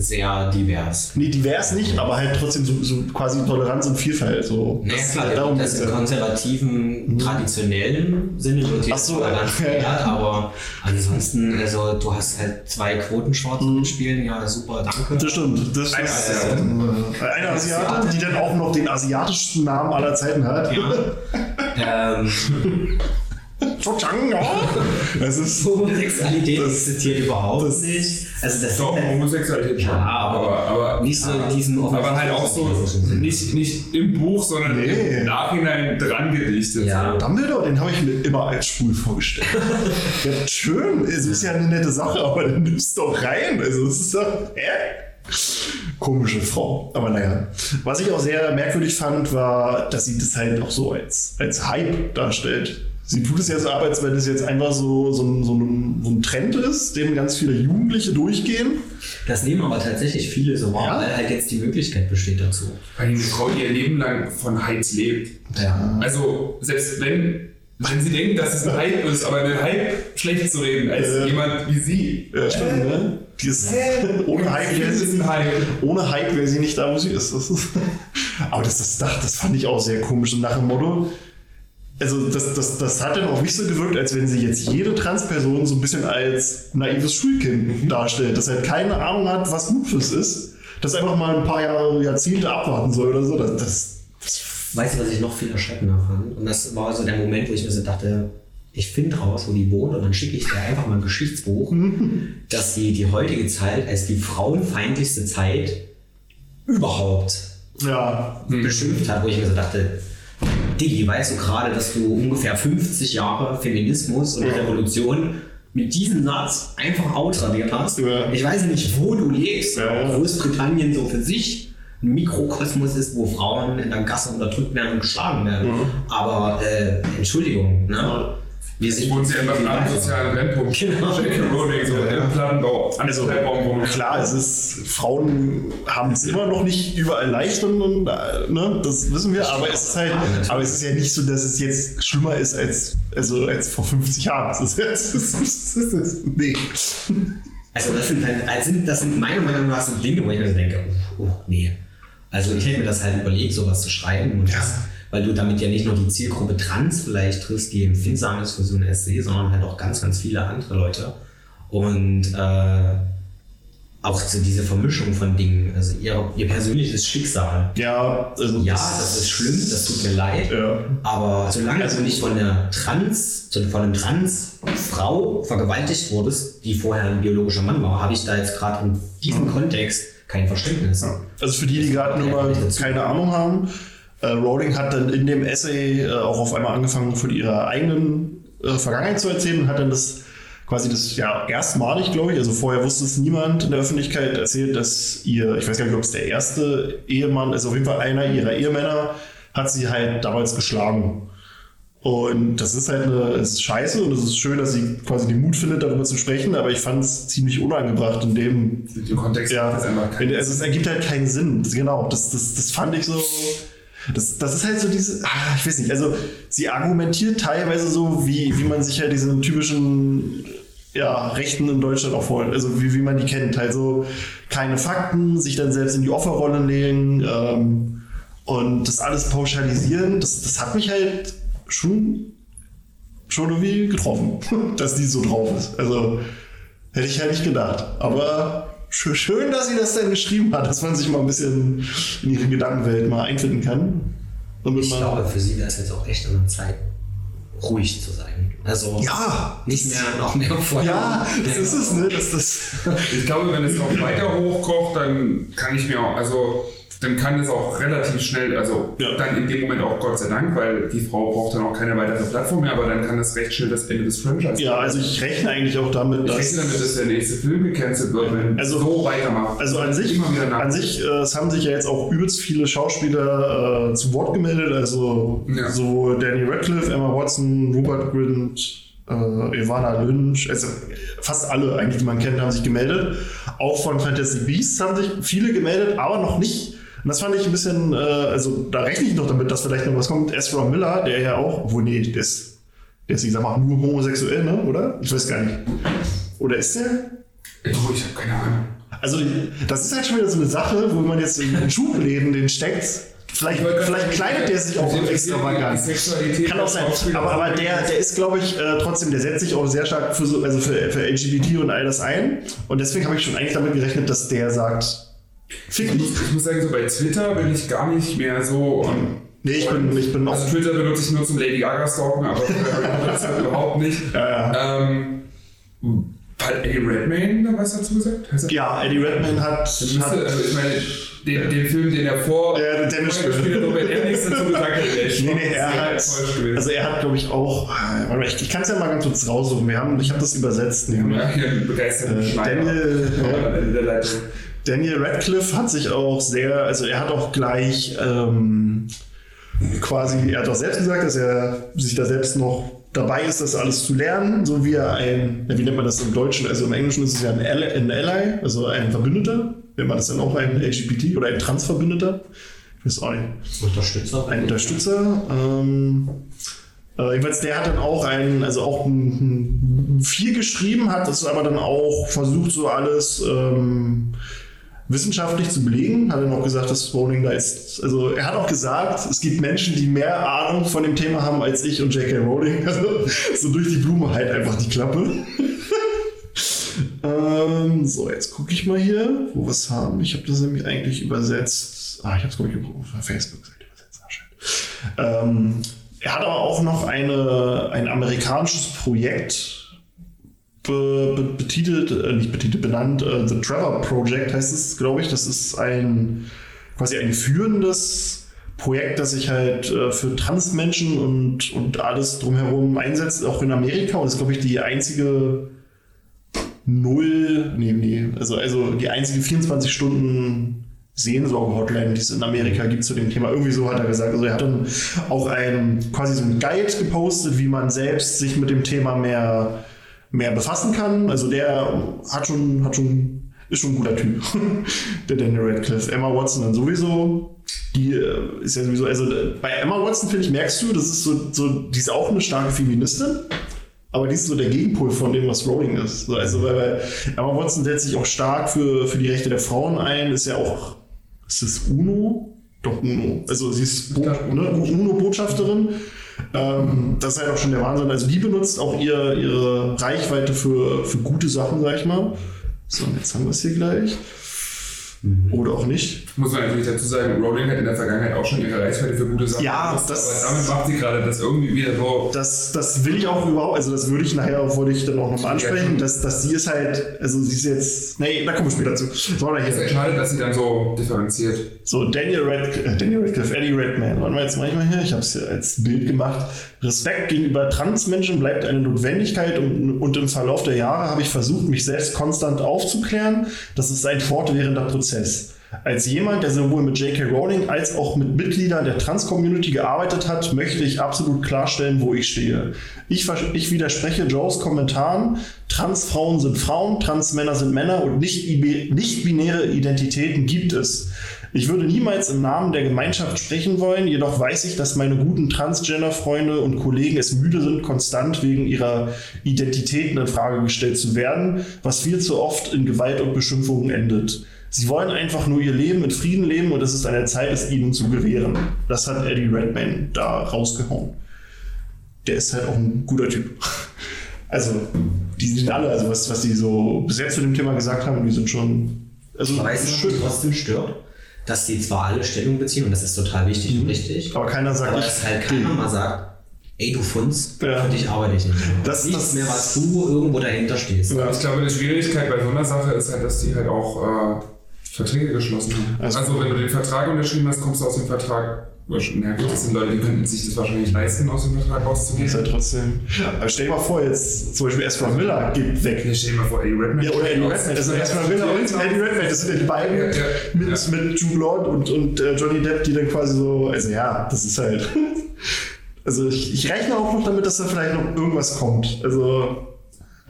sehr divers. Nee, divers nicht, aber halt trotzdem so, so quasi Toleranz und Vielfalt. So. Naja, Das- klar, darum das im ja. konservativen, traditionellen Sinne wird Ach so, Toleranz ja. verehrt, aber ansonsten, also du hast halt zwei Quotenschwarze mitspielen, ja super, danke. Das stimmt. Das Eine ist, Asiatin. äh, eine Asiatin, die dann auch noch den asiatischsten Namen aller Zeiten hat. Ähm, ja. Das ist so. Homosexualität Das- existiert überhaupt das- nicht. Also das Doch, ist halt Homosexualität schon. Ja, aber aber, nicht so in diesem aber halt auch so, nicht, nicht im Buch, sondern Nee. im Nachhinein dran gedichtet. Ja. Dumbledore, den habe ich mir immer als schwul vorgestellt. ja, schön, es ist ja eine nette Sache, aber dann nimmst du doch rein. Also, es ist doch. Hä? Komische Frau. Aber naja. Was ich auch sehr merkwürdig fand, war, dass sie das halt auch so als, als Hype darstellt. Sie tut es ja so ab, als wenn es jetzt einfach so, so, ein, so, ein, so ein Trend ist, dem ganz viele Jugendliche durchgehen. Das nehmen aber tatsächlich viele so wahr, Ja. weil halt jetzt die Möglichkeit besteht dazu. Weil eine Frau ihr Leben lang von Heiz lebt. Ja. Also, selbst wenn, wenn sie denken, dass es ein Hype ist, aber einen Hype schlecht zu reden als Äh. jemand wie sie. Ja, stimmt, ne? Die ist, ohne Hype wäre ist sie ein Hype. ohne Hype wäre sie nicht da, wo sie ist. Das ist aber das, das, das, das fand ich auch sehr komisch. Und nach dem Motto, also das, das, das hat dann auch nicht so gewirkt, als wenn sie jetzt jede Transperson so ein bisschen als naives Schulkind darstellt, das halt keine Ahnung hat, was Lupus ist, das einfach mal ein paar Jahre, Jahrzehnte abwarten soll oder so. Das, das, das Weißt du, was ich noch viel erschreckender fand? Und das war so der Moment, wo ich mir so dachte, ich finde raus, wo die wohnt und dann schicke ich dir einfach mal ein Geschichtsbuch, dass sie die heutige Zeit als die frauenfeindlichste Zeit überhaupt ja, beschimpft hat, wo ich mir so dachte, Diggi, weißt du gerade, dass du ungefähr 50 Jahre Feminismus und Revolution mit diesem Satz einfach outradiert hast? Ja. Ich weiß nicht, wo du lebst, Ja, Großbritannien so für sich ein Mikrokosmos ist, wo Frauen in der Gasse unterdrückt werden und geschlagen werden. Aber äh, Entschuldigung, ne? Wir sind Ich wohne sie einfach am sozialen Brennpunkt. Genau. J.K. Rowling, so im Plattenbau, Also klar, es ist, Frauen haben es immer noch nicht überall leicht und, und äh, ne, das wissen wir, aber es ist halt, aber es ist ja nicht so, dass es jetzt schlimmer ist als, also als vor 50 Jahren. Das ist das ist, das ist, nee. Also das sind, halt, sind, das sind meiner Meinung nach so Dinge, wo ich mir denke, oh, oh nee. Also ich hätte mir das halt überlegt, sowas zu schreiben. Und das, weil du damit ja nicht nur die Zielgruppe Trans vielleicht triffst, die empfindsam ist für so ein Essay, sondern halt auch ganz, ganz viele andere Leute. Und äh, auch so diese Vermischung von Dingen, also ihr, ihr persönliches Schicksal. Ja, also Ja, das ist schlimm, das tut mir leid. Ja. Aber solange du nicht von der Trans, von einem Trans-Frau vergewaltigt wurdest, die vorher ein biologischer Mann war, habe ich da jetzt gerade in diesem Kontext kein Verständnis. Also für die, die gerade nur mal keine Ahnung haben, äh, Rowling hat dann in dem Essay äh, auch auf einmal angefangen, von ihrer eigenen äh, Vergangenheit zu erzählen und hat dann das quasi das ja erstmalig, glaube ich, also vorher wusste es niemand in der Öffentlichkeit erzählt, dass ihr, ich weiß gar nicht, ob es der erste Ehemann ist, auf jeden Fall einer ihrer Ehemänner, hat sie halt damals geschlagen. Und das ist halt eine, es ist scheiße und es ist schön, dass sie quasi den Mut findet, darüber zu sprechen, aber ich fand es ziemlich unangebracht in dem, Im Kontext ja, keinen also es ergibt halt keinen Sinn. Genau, das, das, das fand ich so. Das, das ist halt so diese, ah, ich weiß nicht, also sie argumentiert teilweise so, wie, wie man sich halt diesen typischen ja, Rechten in Deutschland auch vorstellt, also wie, wie man die kennt. Halt so keine Fakten, sich dann selbst in die Opferrolle legen ähm, und das alles pauschalisieren, das, das hat mich halt schon, schon irgendwie getroffen, dass die so drauf ist. Also hätte ich halt nicht gedacht. Aber schön, schön, dass sie das dann geschrieben hat, dass man sich mal ein bisschen in ihre Gedankenwelt mal einfinden kann. Damit Ich man, glaube, für sie wäre es jetzt auch echt an der Zeit, ruhig zu sein. Also Ja. nicht mehr noch mehr Feuer. ja, das ist es, ne? Das, das, Ich glaube, wenn es noch weiter hochkocht, dann kann ich mir auch, also dann kann es auch relativ schnell, also Ja. dann in dem Moment auch Gott sei Dank, weil die Frau braucht dann auch keine weitere Plattform mehr, aber dann kann das recht schnell das Ende des Franchises ja, also ich rechne eigentlich auch damit, Ich dass. rechne damit, dass der nächste Film gecancelt wird, wenn Also- so weitermacht. Also an sich, an sich äh, es haben sich ja jetzt auch übelst viele Schauspieler äh, zu Wort gemeldet. Also Ja. so Danny Radcliffe, Emma Watson, Rupert Grint, äh, Ivana Lynch, also fast alle eigentlich, die man kennt, haben sich gemeldet. Auch von Fantastic Beasts haben sich viele gemeldet, aber noch nicht. Und das fand ich ein bisschen, äh, also da rechne ich noch damit, dass vielleicht noch was kommt. Ezra Miller, der ja auch, obwohl nee, der ist, der ist, ich sag mal, nur homosexuell, ne? oder? Ich weiß gar nicht. Oder ist der? Oh, ich habe keine Ahnung. Also, das ist halt schon wieder so eine Sache, wo man jetzt in den Schubläden den steckt. Vielleicht, vielleicht kleidet der sich auch extravagant. Kann auch sein. Aber, aber der, der ist, glaube ich, äh, trotzdem, der setzt sich auch sehr stark für, so, also für, für LGBT und all das ein. Und deswegen habe ich schon eigentlich damit gerechnet, dass der sagt, dich. muss, ich muss sagen, so bei Twitter bin ich gar nicht mehr so. Und, Nee, ich bin, ich bin also auch. Twitter benutze ich nur zum Lady Gaga stalken, aber das halt überhaupt nicht. Ja, Ähm, hat Eddie Redmayne da was dazu gesagt? Heißt ja, Eddie Redmayne hat. Müsste, hat also ich meine, den, den Film, den er vor Ja, der Dennis gespielt hat, wenn er nichts dazu gesagt ich Nee, nee, er hat, also er hat, glaube ich, auch, warte mal, ich, ich kann es ja mal ganz kurz raussuchen. Wir haben, ich habe das übersetzt. Wir haben nämlich. ja hier einen begeisterten Äh, Schneider Daniel, Ja, Daniel Radcliffe hat sich auch sehr, also er hat auch gleich ähm, quasi, er hat auch selbst gesagt, dass er sich da selbst noch dabei ist, das alles zu lernen, so wie er ein, wie nennt man das im Deutschen, also im Englischen ist es ja ein Ally, ein Ally also ein Verbündeter, nennt man das dann auch ein LGBT oder ein Transverbündeter, ich weiß auch nicht, Unterstützer. ein Unterstützer. Ähm, äh, jedenfalls, der hat dann auch ein, also auch ein, ein viel geschrieben, hat das aber dann auch versucht, so alles ähm, wissenschaftlich zu belegen. Hat er noch gesagt, dass Rowling da ist. Also er hat auch gesagt, es gibt Menschen, die mehr Ahnung von dem Thema haben als ich und J.K. Rowling. Also so durch die Blume halt einfach die Klappe. ähm, so, jetzt gucke ich mal hier, wo wir es haben. Ich habe das nämlich eigentlich übersetzt. Ah, ich habe es, glaube ich, auf der Facebook-Seite übersetzt. Ah, schön. Ähm, er hat aber auch noch eine, ein amerikanisches Projekt be, be, betitelt, äh, nicht betitelt, benannt, äh, The Trevor Project heißt es, glaube ich. Das ist ein quasi ein führendes Projekt, das sich halt äh, für Transmenschen und, und alles drumherum einsetzt, auch in Amerika. Und das ist, glaube ich, die einzige Null, nee, nee, also, also die einzige 24 Stunden Sehnsorge-Hotline, die es in Amerika gibt zu dem Thema. Irgendwie so hat er gesagt. Also er hat dann auch ein, quasi so ein Guide gepostet, wie man selbst sich mit dem Thema mehr, mehr befassen kann. Also der hat schon, hat schon, ist schon ein guter Typ. der Daniel Radcliffe. Emma Watson dann sowieso. Die äh, ist ja sowieso, also bei Emma Watson, finde ich, merkst du, das ist so, so, die ist auch eine starke Feministin. Aber die ist so der Gegenpol von dem, was Rowling ist. So, also, weil, weil Emma Watson setzt sich auch stark für, für die Rechte der Frauen ein, ist ja auch, ist das UNO? Doch, UNO. Also, sie ist Bo ne? UNO-Botschafterin. Ähm, das ist halt auch schon der Wahnsinn. Also, die benutzt auch ihr, ihre Reichweite für, für gute Sachen, sag ich mal. So, jetzt haben wir es hier gleich. Mhm. Oder auch nicht. Muss man natürlich dazu sagen, Rowling hat in der Vergangenheit auch schon ihre Reichweite für gute Sachen. Ja, das, das, aber damit macht sie gerade das irgendwie wieder so. Das, das will ich auch überhaupt, also das würde ich nachher auch, wollte ich dann auch nochmal ansprechen, dass, dass sie ist halt, also sie ist jetzt, nee, da kommen wir später zu. So, es ist schade, dass sie dann so differenziert. So, Daniel, Radcliffe, äh, Daniel Radcliffe, Eddie Redman, wollen wir jetzt manchmal hier, ich habe es hier als Bild gemacht. Respekt gegenüber Transmenschen bleibt eine Notwendigkeit und, und im Verlauf der Jahre habe ich versucht, mich selbst konstant aufzuklären. Das ist ein fortwährender Prozess. Als jemand, der sowohl mit J.K. Rowling als auch mit Mitgliedern der Trans-Community gearbeitet hat, möchte ich absolut klarstellen, wo ich stehe. Ich, ich widerspreche Joes Kommentaren. Transfrauen sind Frauen, Transmänner sind Männer und nicht-binäre Identitäten gibt es. Ich würde niemals im Namen der Gemeinschaft sprechen wollen, jedoch weiß ich, dass meine guten Transgender-Freunde und Kollegen es müde sind, konstant wegen ihrer Identitäten in Frage gestellt zu werden, was viel zu oft in Gewalt und Beschimpfungen endet. Sie wollen einfach nur ihr Leben in Frieden leben und es ist an der Zeit, es ihnen zu gewähren. Das hat Eddie Redmayne da rausgehauen. Der ist halt auch ein guter Typ. Also, die sind alle, also was, was die so bis jetzt zu dem Thema gesagt haben, die sind schon. Also, ich weiß nicht, was trotzdem stört, dass die zwar alle Stellung beziehen und das ist total wichtig mhm. und richtig. Aber keiner sagt, aber dass halt keiner mal sagt, ey du Funz, ja. für dich arbeite ich nicht mehr. Das, Nichts das, mehr, was du irgendwo dahinter stehst. Ja. Ich glaube, die Schwierigkeit bei so einer Sache ist halt, dass die halt auch. Äh, Verträge geschlossen haben. Also, also, wenn du den Vertrag unterschrieben hast, kommst du aus dem Vertrag. Na gut, das sind Leute, die könnten sich das wahrscheinlich leisten, aus dem Vertrag rauszugehen. Ist ja trotzdem. Aber stell dir mal vor, jetzt zum Beispiel Ezra Miller geht weg. Ja, stell dir mal vor, Eddie Redmayne. Ja, oder Eddie Redmayne. Also Ezra Miller und Eddie Redmayne, das sind die beiden ja, ja, mit, ja. mit Jude Law und, und äh, Johnny Depp, die dann quasi so. Also ja, das ist halt. also ich, ich rechne auch noch damit, dass da vielleicht noch irgendwas kommt. Also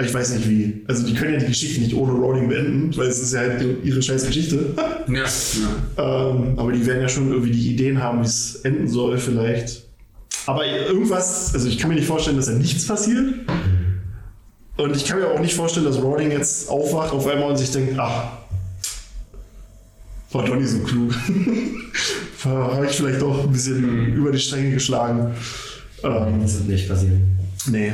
ich weiß nicht wie. Also die können ja die Geschichte nicht ohne Rowling beenden, weil es ist ja halt ihre scheiß Geschichte. Ja. ja. ähm, aber die werden ja schon irgendwie die Ideen haben, wie es enden soll vielleicht. Aber irgendwas, also ich kann mir nicht vorstellen, dass da nichts passiert. Und ich kann mir auch nicht vorstellen, dass Rowling jetzt aufwacht auf einmal und sich denkt, ach, war doch nicht so klug. Habe ich vielleicht doch ein bisschen mhm. über die Stränge geschlagen. Ähm, das wird nicht passieren. Nee.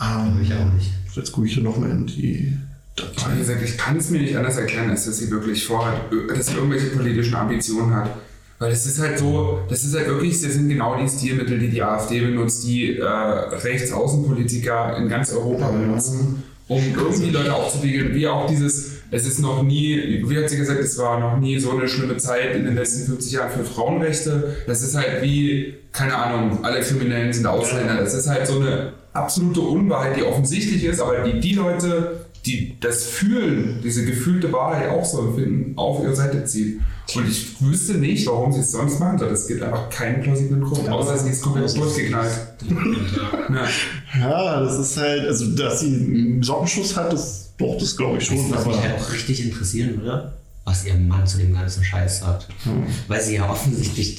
Ähm, ich auch nicht. Jetzt gucke ich hier nochmal in die Datei. Wie gesagt, ich kann es mir nicht anders erklären, als dass sie wirklich vorhat, dass sie irgendwelche politischen Ambitionen hat. Weil es ist halt so, das ist halt wirklich, das sind genau die Stilmittel, die die AfD benutzt, die äh, Rechtsaußenpolitiker in ganz Europa benutzen, um irgendwie Leute aufzuwiegeln, wie auch dieses, es ist noch nie, wie hat sie gesagt, es war noch nie so eine schlimme Zeit in den letzten 50 Jahren für Frauenrechte. Das ist halt wie, keine Ahnung, alle Kriminellen sind Ausländer. Das ist halt so eine absolute Unwahrheit, die offensichtlich ist, aber die die Leute, die das fühlen, diese gefühlte Wahrheit auch so empfinden, auf ihre Seite zieht. Und ich wüsste nicht, warum sie es sonst machen soll. Es gibt einfach keinen plausiblen Grund, außer sie ist komplett durchgeknallt. ja. ja, das ist halt, also dass sie einen Sockenschuss hat, das, doch, das glaube ich schon. Was mich halt auch richtig interessieren würde, was ihr Mann zu dem ganzen Scheiß sagt. Hm. Weil sie ja offensichtlich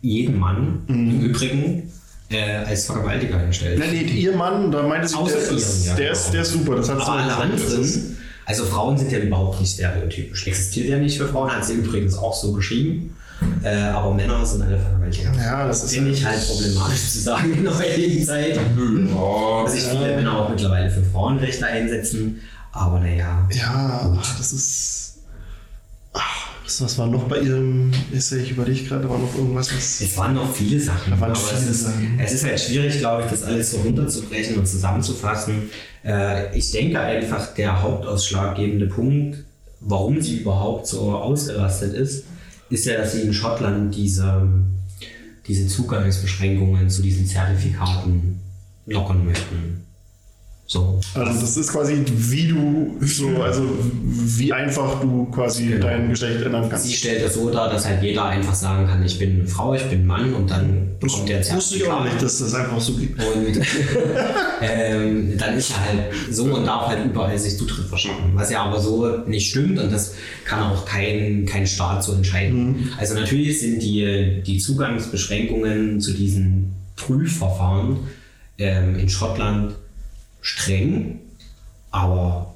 jeden Mann mhm. im Übrigen äh, als Vergewaltiger hinstellt. Nein, nee, ihr Mann, da meinte sie, der, ist, ja, der, ist, der ist super. Das hat Aber alle anderen, also Frauen sind ja überhaupt nicht stereotypisch. Existiert ja nicht für Frauen, hat sie übrigens auch so geschrieben. Äh, aber Männer sind alle Vergewaltiger. Ja, das ist Finde ich halt problematisch zu sagen in der heutigen Zeit. Dass sich viele Männer auch mittlerweile für Frauenrechte einsetzen. Aber naja. Ja, das ist was, was war noch bei Ihrem Essay? Ich überlege gerade, war noch irgendwas, was. Es waren noch viele Sachen. Da waren viele es, Sachen. es ist halt schwierig, glaube ich, das alles so runterzubrechen und zusammenzufassen. Äh, ich denke einfach, der hauptausschlaggebende Punkt, warum sie überhaupt so ausgerastet ist, ist ja, dass sie in Schottland diese, diese Zugangsbeschränkungen zu diesen Zertifikaten lockern möchten. So. Also das ist quasi, wie du so, also wie einfach du quasi Genau. dein Geschlecht ändern kannst. Sie stellt das so dar, dass halt jeder einfach sagen kann, ich bin Frau, ich bin Mann und dann bekommt der Das wusste ich auch nicht, dass das einfach so gibt. Und ähm, dann ist er halt so und darf halt überall sich Zutritt verschaffen. Was ja aber so nicht stimmt und das kann auch kein, kein Staat so entscheiden. Also natürlich sind die, die Zugangsbeschränkungen zu diesen Prüfverfahren ähm, in Schottland streng, aber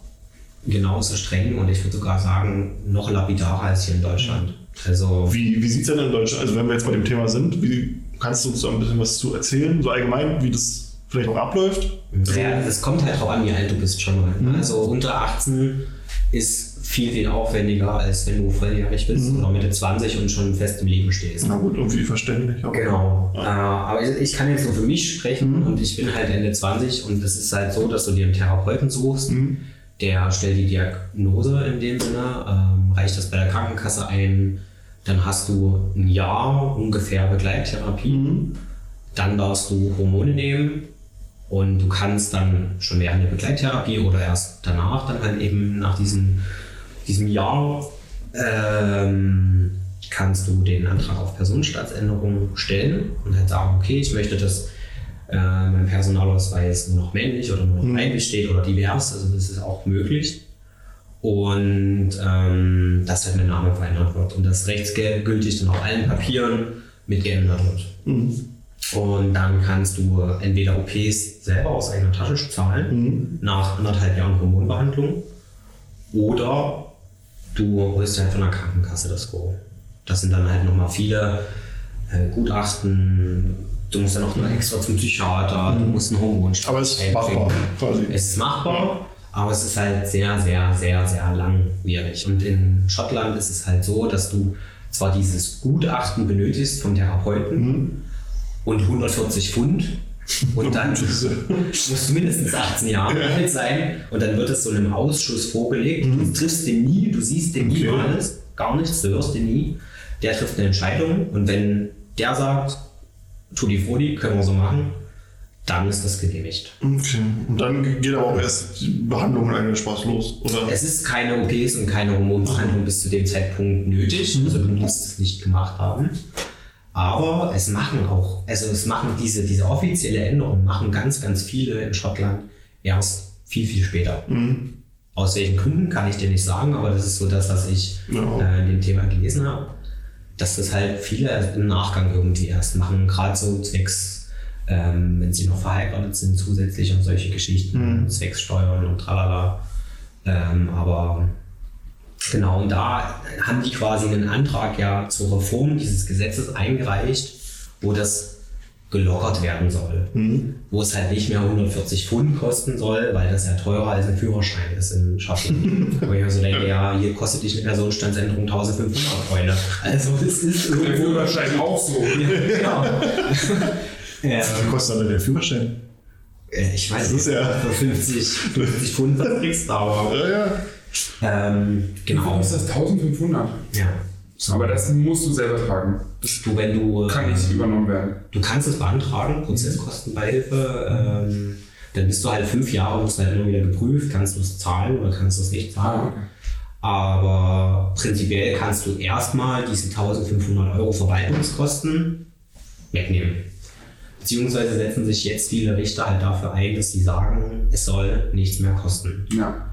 genauso streng und ich würde sogar sagen, noch lapidarer als hier in Deutschland. Also Wie, wie sieht es denn in Deutschland, also wenn wir jetzt bei dem Thema sind, wie kannst du uns da ein bisschen was zu erzählen, so allgemein, wie das vielleicht auch abläuft? Ja, es kommt halt drauf an, wie alt du bist schon mal. Also unter 18 ist viel, viel aufwendiger, als wenn du volljährig bist oder Mitte 20 und schon fest im Leben stehst. Na gut, irgendwie verständlich. Aber Genau. Äh, aber ich, ich kann jetzt nur für mich sprechen und ich bin halt Ende 20 und es ist halt so, dass du dir einen Therapeuten suchst, der stellt die Diagnose in dem Sinne, ähm, reicht das bei der Krankenkasse ein, dann hast du ein Jahr ungefähr Begleittherapie, dann darfst du Hormone nehmen und du kannst dann schon während der Begleittherapie oder erst danach dann halt eben nach diesem, diesem Jahr ähm, kannst du den Antrag auf Personenstandsänderung stellen und halt sagen, okay, ich möchte, dass äh, mein Personalausweis nur noch männlich oder nur noch weiblich steht oder divers, also das ist auch möglich. Und ähm, dass halt mein Name verändert wird. Und das rechtsgültig dann auf allen Papieren mit geändert wird. Und dann kannst du entweder OPs selber aus eigener Tasche zahlen, nach anderthalb Jahren Hormonbehandlung, oder du holst halt von der Krankenkasse das Go. Das sind dann halt nochmal viele äh, Gutachten, du musst dann auch noch extra zum Psychiater, du musst einen Hormonstab Aber es ist machbar, quasi. Es ist machbar, aber es ist halt sehr, sehr, sehr, sehr langwierig. Und in Schottland ist es halt so, dass du zwar dieses Gutachten benötigst vom Therapeuten und 140 Pfund und dann musst du mindestens 18 Jahre alt sein und dann wird es so einem Ausschuss vorgelegt. Du triffst den nie, du siehst den Okay. niemals, gar nichts, du hörst den nie. Der trifft eine Entscheidung und wenn der sagt, Tutti Frutti, können wir so machen, dann ist das genehmigt. Okay. Und dann geht aber auch erst die Behandlung eigentlich Spaß los, oder? Es ist keine OPs und keine Hormonbehandlung bis zu dem Zeitpunkt nötig. Also du musst es nicht gemacht haben. Aber es machen auch, also es machen diese, diese offizielle Änderung, machen ganz, ganz viele in Schottland erst viel, viel später. Aus welchen Gründen kann ich dir nicht sagen, aber das ist so das, was ich Ja. äh, in dem Thema gelesen habe. Dass das halt viele im Nachgang irgendwie erst machen, gerade so zwecks, ähm, wenn sie noch verheiratet sind, zusätzlich und solche Geschichten, zwecks Steuern und tralala. Ähm, aber genau, und da haben die quasi einen Antrag ja zur Reform dieses Gesetzes eingereicht, wo das gelockert werden soll. Wo es halt nicht mehr 140 Pfund kosten soll, weil das ja teurer als ein Führerschein ist in Schottland. Wo ich mir so denke, ja, hier kostet dich eine Personenstandsänderung 1500 Freunde. Also das ist Der irgendwo... Führerschein auch so. genau. ja, Was kostet dann der Führerschein? äh, ich weiß Das nicht, ja- für 50, 50 Pfund was kriegst du, aber... Ja, ja. Ähm, genau. Warum ist das 1500? Ja. So. Aber das musst du selber tragen. Das Du, wenn du... kann nicht übernommen werden. Du kannst es beantragen, Prozesskostenbeihilfe. Ähm, dann bist du halt fünf Jahre, musst halt immer wieder geprüft, kannst du es zahlen oder kannst du es nicht zahlen. Ah, okay. Aber prinzipiell kannst du erstmal diese 1500 Euro Verwaltungskosten wegnehmen. Beziehungsweise setzen sich jetzt viele Richter halt dafür ein, dass sie sagen, es soll nichts mehr kosten. Ja.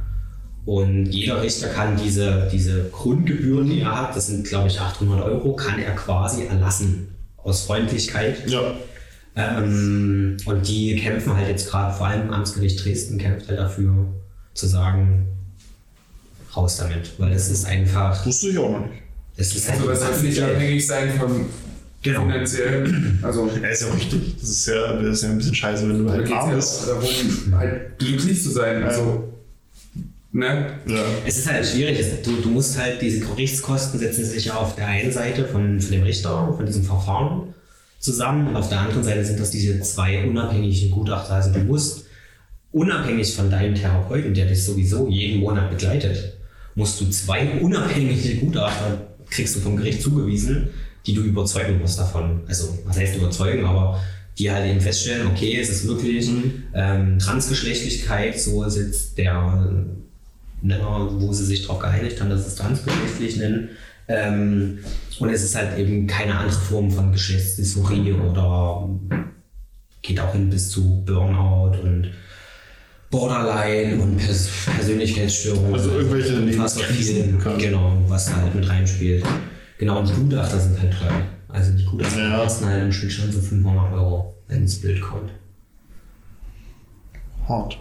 Und jeder Richter kann diese, diese Grundgebühren, die er hat, das sind glaube ich 800 Euro, kann er quasi erlassen aus Freundlichkeit. Ja. Ähm, und die kämpfen halt jetzt gerade, vor allem Amtsgericht Dresden kämpft halt dafür, zu sagen, raus damit. Weil es ist einfach, Wusste ich auch noch nicht. es ist Also das einfach soll nicht abhängig sein von Genau. finanziellen. Also Ja, ist ja auch richtig. Das ist ja, das ist ja ein bisschen scheiße, wenn du halt arm ja bist. auch darum, halt glücklich zu sein. Also, ne? Ja. Es ist halt schwierig. Du, du musst halt, diese Gerichtskosten setzen sich ja auf der einen Seite von, von dem Richter, von diesem Verfahren zusammen und auf der anderen Seite sind das diese zwei unabhängigen Gutachter. Also du musst unabhängig von deinem Therapeuten, der dich sowieso jeden Monat begleitet, musst du zwei unabhängige Gutachter, kriegst du vom Gericht zugewiesen, die du überzeugen musst davon. Also, was heißt überzeugen, aber die halt eben feststellen, okay, es ist wirklich ähm, Transgeschlechtlichkeit, so ist jetzt der Nenner, wo sie sich darauf geeinigt haben, dass es transgeschlechtlich nennen. Ähm, und es ist halt eben keine andere Form von Geschlechtsdysphorie oder geht auch hin bis zu Burnout und Borderline und Pers Persönlichkeitsstörungen. Also irgendwelche Lebenskrisen genau, was da halt mit reinspielt. Genau, und die Gutachter sind halt teuer. Also die Gutachter Ja. kosten halt im Schnitt schon so 500 Euro, wenn ins Bild kommt. Hart.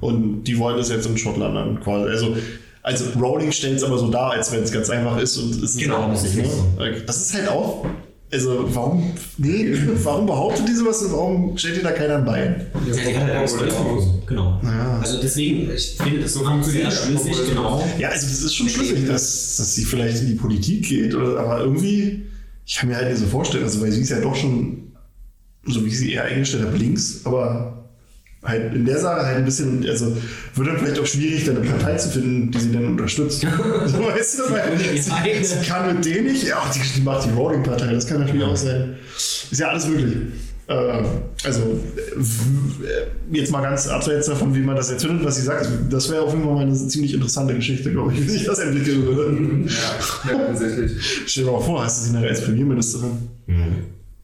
Und die wollen das jetzt in Schottland dann quasi. Also, also Rowling stellt es aber so dar, als wenn es ganz einfach ist und es ist Genau, auch das nicht. ist Ne? nicht so. Das ist halt auch. Also warum, nee, warum behauptet die sowas und warum stellt ihr da keiner ein Bein? Ja, die hat halt der Frau. Genau. Ja. Also deswegen, ich finde das So sehr schlüssig, genau. Ja, also das ist schon schlüssig, dass, dass sie vielleicht in die Politik geht, oder, aber irgendwie, ich kann mir halt nicht so vorstellen, also weil sie ist ja doch schon, so wie sie eher eingestellt hat, links, aber halt in der Sache halt ein bisschen, also wird dann vielleicht auch schwierig, dann eine Partei zu finden, die sie dann unterstützt. so, weißt du, weil Die sie, kann mit denen nicht, ja, die, die macht die Rowling-Partei, das kann natürlich auch sein. Ist ja alles möglich. Äh, also, äh, w- äh, jetzt mal ganz abseits davon, wie man das jetzt findet, was sie sagt, das wäre auf jeden Fall mal eine ziemlich interessante Geschichte, glaube ich, wie sich das entwickeln würde. Ja, ja, tatsächlich. Stell dir mal vor, hast du sie nachher als Premierministerin?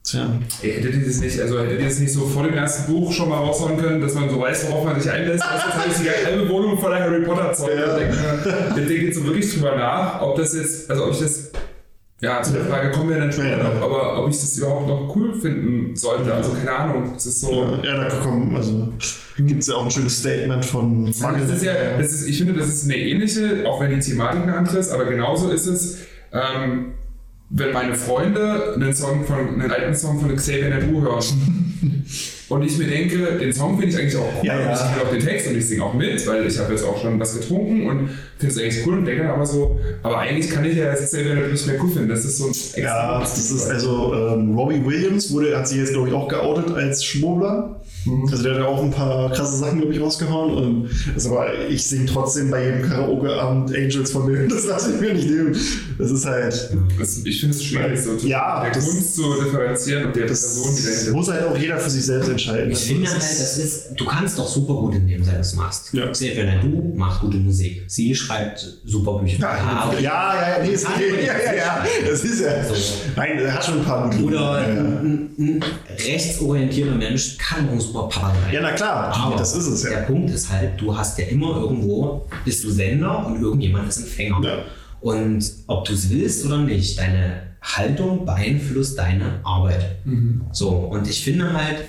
Tja. Ey, hättet ihr das nicht, also hättet ihr das nicht so vor dem ersten Buch schon mal raushauen können, dass man so weiß, worauf man sich einlässt? Also jetzt habe ich die halbe Wohnung voller Harry Potter Zeug. Ja. Ja. Ich denke, ich jetzt so wirklich drüber nach, ob das jetzt, also ob ich das, ja, zu der Frage kommen wir dann später Ja, ja. noch, aber ob ich das überhaupt noch cool finden sollte. Also keine Ahnung. Das ist so. Ja, da kommen, also gibt es ja auch ein schönes Statement von Das ist ja, das ist, ich finde, das ist eine ähnliche, auch wenn die Thematik eine andere ist, aber genauso ist es, ähm, wenn meine Freunde einen Song von, einen alten Song von Xavier Naidoo hören und ich mir denke, den Song finde ich eigentlich auch cool Ja, ja. ich kenne auch den Text und ich singe auch mit, weil ich habe jetzt auch schon was getrunken und finde es eigentlich cool und denke aber so, aber eigentlich kann ich ja jetzt Naidoo nicht mehr cool finden, das ist so ein extra Ja, das ist also ähm, Robbie Williams wurde, hat sich jetzt glaube ich auch geoutet als Schwurbler. Also der hat ja auch ein paar krasse Sachen glaube ich rausgehauen und das aber ich singe trotzdem bei jedem Karaoke-Abend Angels von mir. Das lasse ich mir nicht nehmen. Das ist halt Das, ich finde es schwierig, so Ja, der das- Kunst zu differenzieren und der das Person, die dahinter muss halt auch jeder für sich selbst entscheiden. Ich Also finde das halt, ist- das ist, du kannst doch super gut in dem sein, was du machst. Ja. Xavier Naidoo macht gute Musik. Sie schreibt super Bücher. Ja, ja, ja, ja, nee, ist okay. ja, ja, ja, das ist ja. Nein, er hat schon ein paar gute Oder ein, ein rechtsorientierter Mensch kann auch ein super Papa sein. ja, na klar, Aber das ist es der ja. Punkt ist halt, du hast ja immer irgendwo, bist du Sender und irgendjemand ist Empfänger. Ja. Und ob du es willst oder nicht, deine Haltung beeinflusst deine Arbeit. So, und ich finde halt,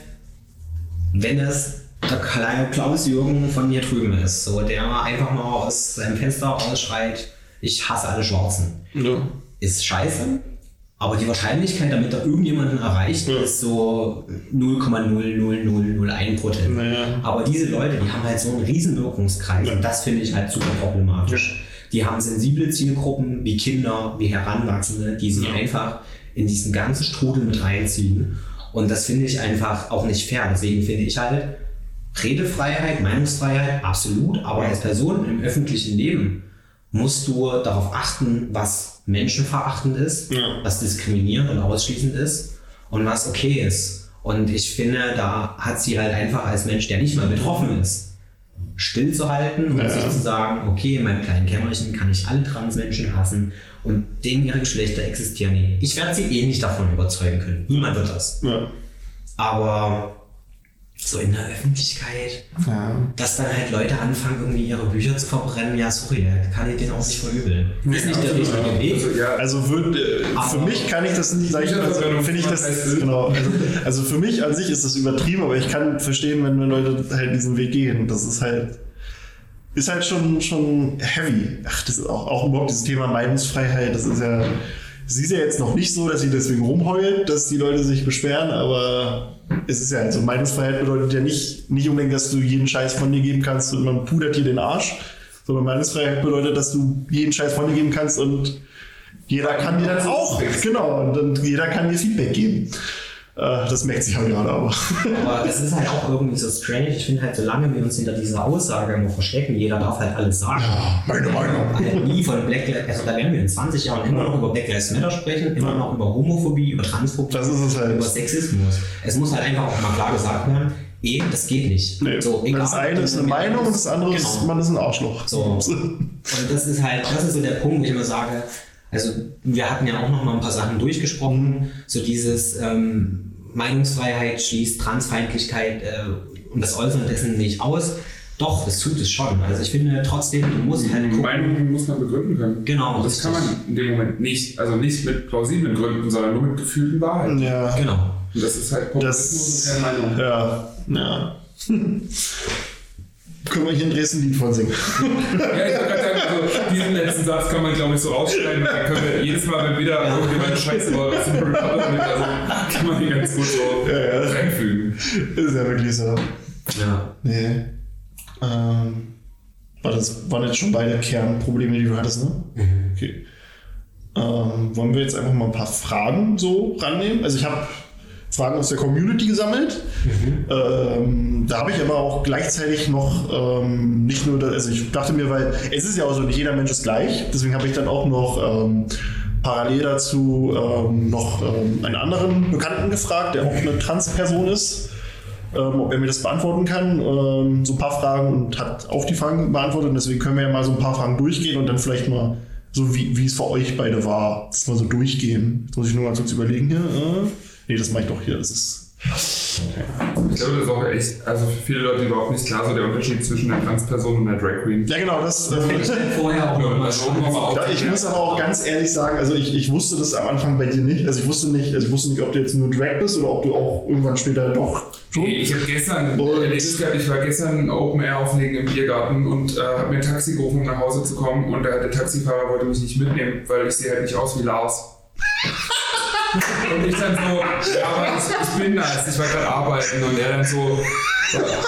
wenn es der kleine Klaus-Jürgen von mir drüben ist, so der einfach mal aus seinem Fenster rausschreit, ich hasse alle Schwarzen, Ja. ist scheiße. Aber die Wahrscheinlichkeit, damit er irgendjemanden erreicht, Ja. ist so 0,00001 Prozent. Naja. Aber diese Leute, die haben halt so einen riesen Wirkungskreis Ja. und das finde ich halt super problematisch. Die haben sensible Zielgruppen wie Kinder, wie Heranwachsende, die sie Ja. einfach in diesen ganzen Strudel mit reinziehen. Und das finde ich einfach auch nicht fair. Deswegen finde ich halt Redefreiheit, Meinungsfreiheit absolut, aber als Person im öffentlichen Leben musst du darauf achten, was menschenverachtend ist, Ja. was diskriminierend und ausschließend ist und was okay ist. Und ich finde, da hat sie halt einfach als Mensch, der nicht mal betroffen ist, stillzuhalten und Ja. sich zu sagen, okay, in meinem kleinen Kämmerchen kann ich alle Transmenschen hassen und denen ihre Geschlechter existieren. Ich werde sie eh nicht davon überzeugen können. Niemand wird das. Ja. Aber so in der Öffentlichkeit, Ja. dass dann halt Leute anfangen, irgendwie ihre Bücher zu verbrennen, ja, sorry, kann ich denen auch nicht verübeln. Ist nicht der richtige Weg. Also, ja, Also würd, äh, für mich kann ich das nicht sagen. Also Bücherverbrennung finde ich das genau. Also, also für mich an sich ist das übertrieben, aber ich kann verstehen, wenn Leute halt diesen Weg gehen. Das ist halt ist halt schon schon heavy. Ach, das ist auch auch überhaupt dieses Thema Meinungsfreiheit. Das ist ja Sie ist ja jetzt noch nicht so, dass sie deswegen rumheult, dass die Leute sich beschweren, aber es ist ja halt so, Meinungsfreiheit bedeutet ja nicht, nicht unbedingt, dass du jeden Scheiß von dir geben kannst und man pudert dir den Arsch, sondern Meinungsfreiheit bedeutet, dass du jeden Scheiß von dir geben kannst und jeder kann dir dann auch, genau, und, und jeder kann dir Feedback geben. Äh, das merkt sich ja gerade aber. Aber das ist halt auch irgendwie so strange. Ich finde halt, solange wir uns hinter dieser Aussage immer verstecken, jeder darf halt alles sagen. Ja, meine Meinung. Halt nie von Black Lives also da werden wir in 20 Jahren immer noch über Black Lives Matter sprechen, immer noch über Homophobie, über Transphobie, ist es halt. über Sexismus. Es muss halt einfach auch mal klar gesagt werden, eh, das geht nicht. Nee. So, egal, das eine ist eine Meinung und das andere ist, Genau. man ist ein Arschloch. So. Und das ist halt, das ist so der Punkt, wo ich immer sage, also wir hatten ja auch noch mal ein paar Sachen durchgesprochen, so dieses ähm, Meinungsfreiheit schließt Transfeindlichkeit äh, und das Äußern dessen nicht aus. Doch, das tut es schon. Also ich finde trotzdem, du musst halt gucken. Meinungen muss man begründen können. Genau, Und das kann man richtig. in dem Moment nicht. Also nicht mit plausiblen Gründen, sondern nur mit gefühlten Wahrheiten. Ja. Genau. Und das ist halt Populismus Das, und keine Meinung. ja, ja. Können wir hier in Dresden ein Lied von singen? Ja, ich wollte gerade sagen, also diesen letzten Satz kann man, glaube ich, so rausschneiden dann können wir jedes Mal, wenn wieder irgendjemand Scheiße war, aus dem also kann man hier ganz gut so Ja, ja. reinfügen. Ist ja wirklich so. Ja. Nee. Ähm, war das waren jetzt schon beide Kernprobleme, die du hattest, ne? Okay. Ähm, wollen wir jetzt einfach mal ein paar Fragen so rannehmen? Also ich habe Fragen aus der Community gesammelt. Ähm, da habe ich aber auch gleichzeitig noch ähm, nicht nur, das, also ich dachte mir, weil es ist ja auch so, nicht jeder Mensch ist gleich. Deswegen habe ich dann auch noch ähm, parallel dazu ähm, noch ähm, einen anderen Bekannten gefragt, der auch eine Transperson ist ähm, ob er mir das beantworten kann. So ein paar Fragen und hat auch die Fragen beantwortet. Und deswegen können wir ja mal so ein paar Fragen durchgehen und dann vielleicht mal so, wie, wie es für euch beide war, das mal so durchgehen. Jetzt muss ich nur mal kurz überlegen hier. Äh, nee, das mache ich doch hier. Das ist. Ich glaube, das ist auch echt, also für viele Leute überhaupt nicht klar, so der Unterschied zwischen der Transperson und der Drag Queen. Ja, genau, das. Ich Äh, stelle vorher auch mal nochmal da, ich muss aber auch ganz ehrlich sagen, also ich, ich wusste das am Anfang bei dir nicht. Also ich wusste nicht, also ich wusste nicht, ob du jetzt nur Drag bist oder ob du auch irgendwann später doch schon. Nee, Ich habe gestern Und- gehabt, ich war gestern Open Air auflegen im Biergarten und äh, habe mir ein Taxi gerufen, um nach Hause zu kommen und äh, der Taxifahrer wollte mich nicht mitnehmen, weil ich sehe halt nicht aus wie Lars. Und ich dann so, ja, ich, ich bin das, ich war gerade arbeiten. Und er dann so,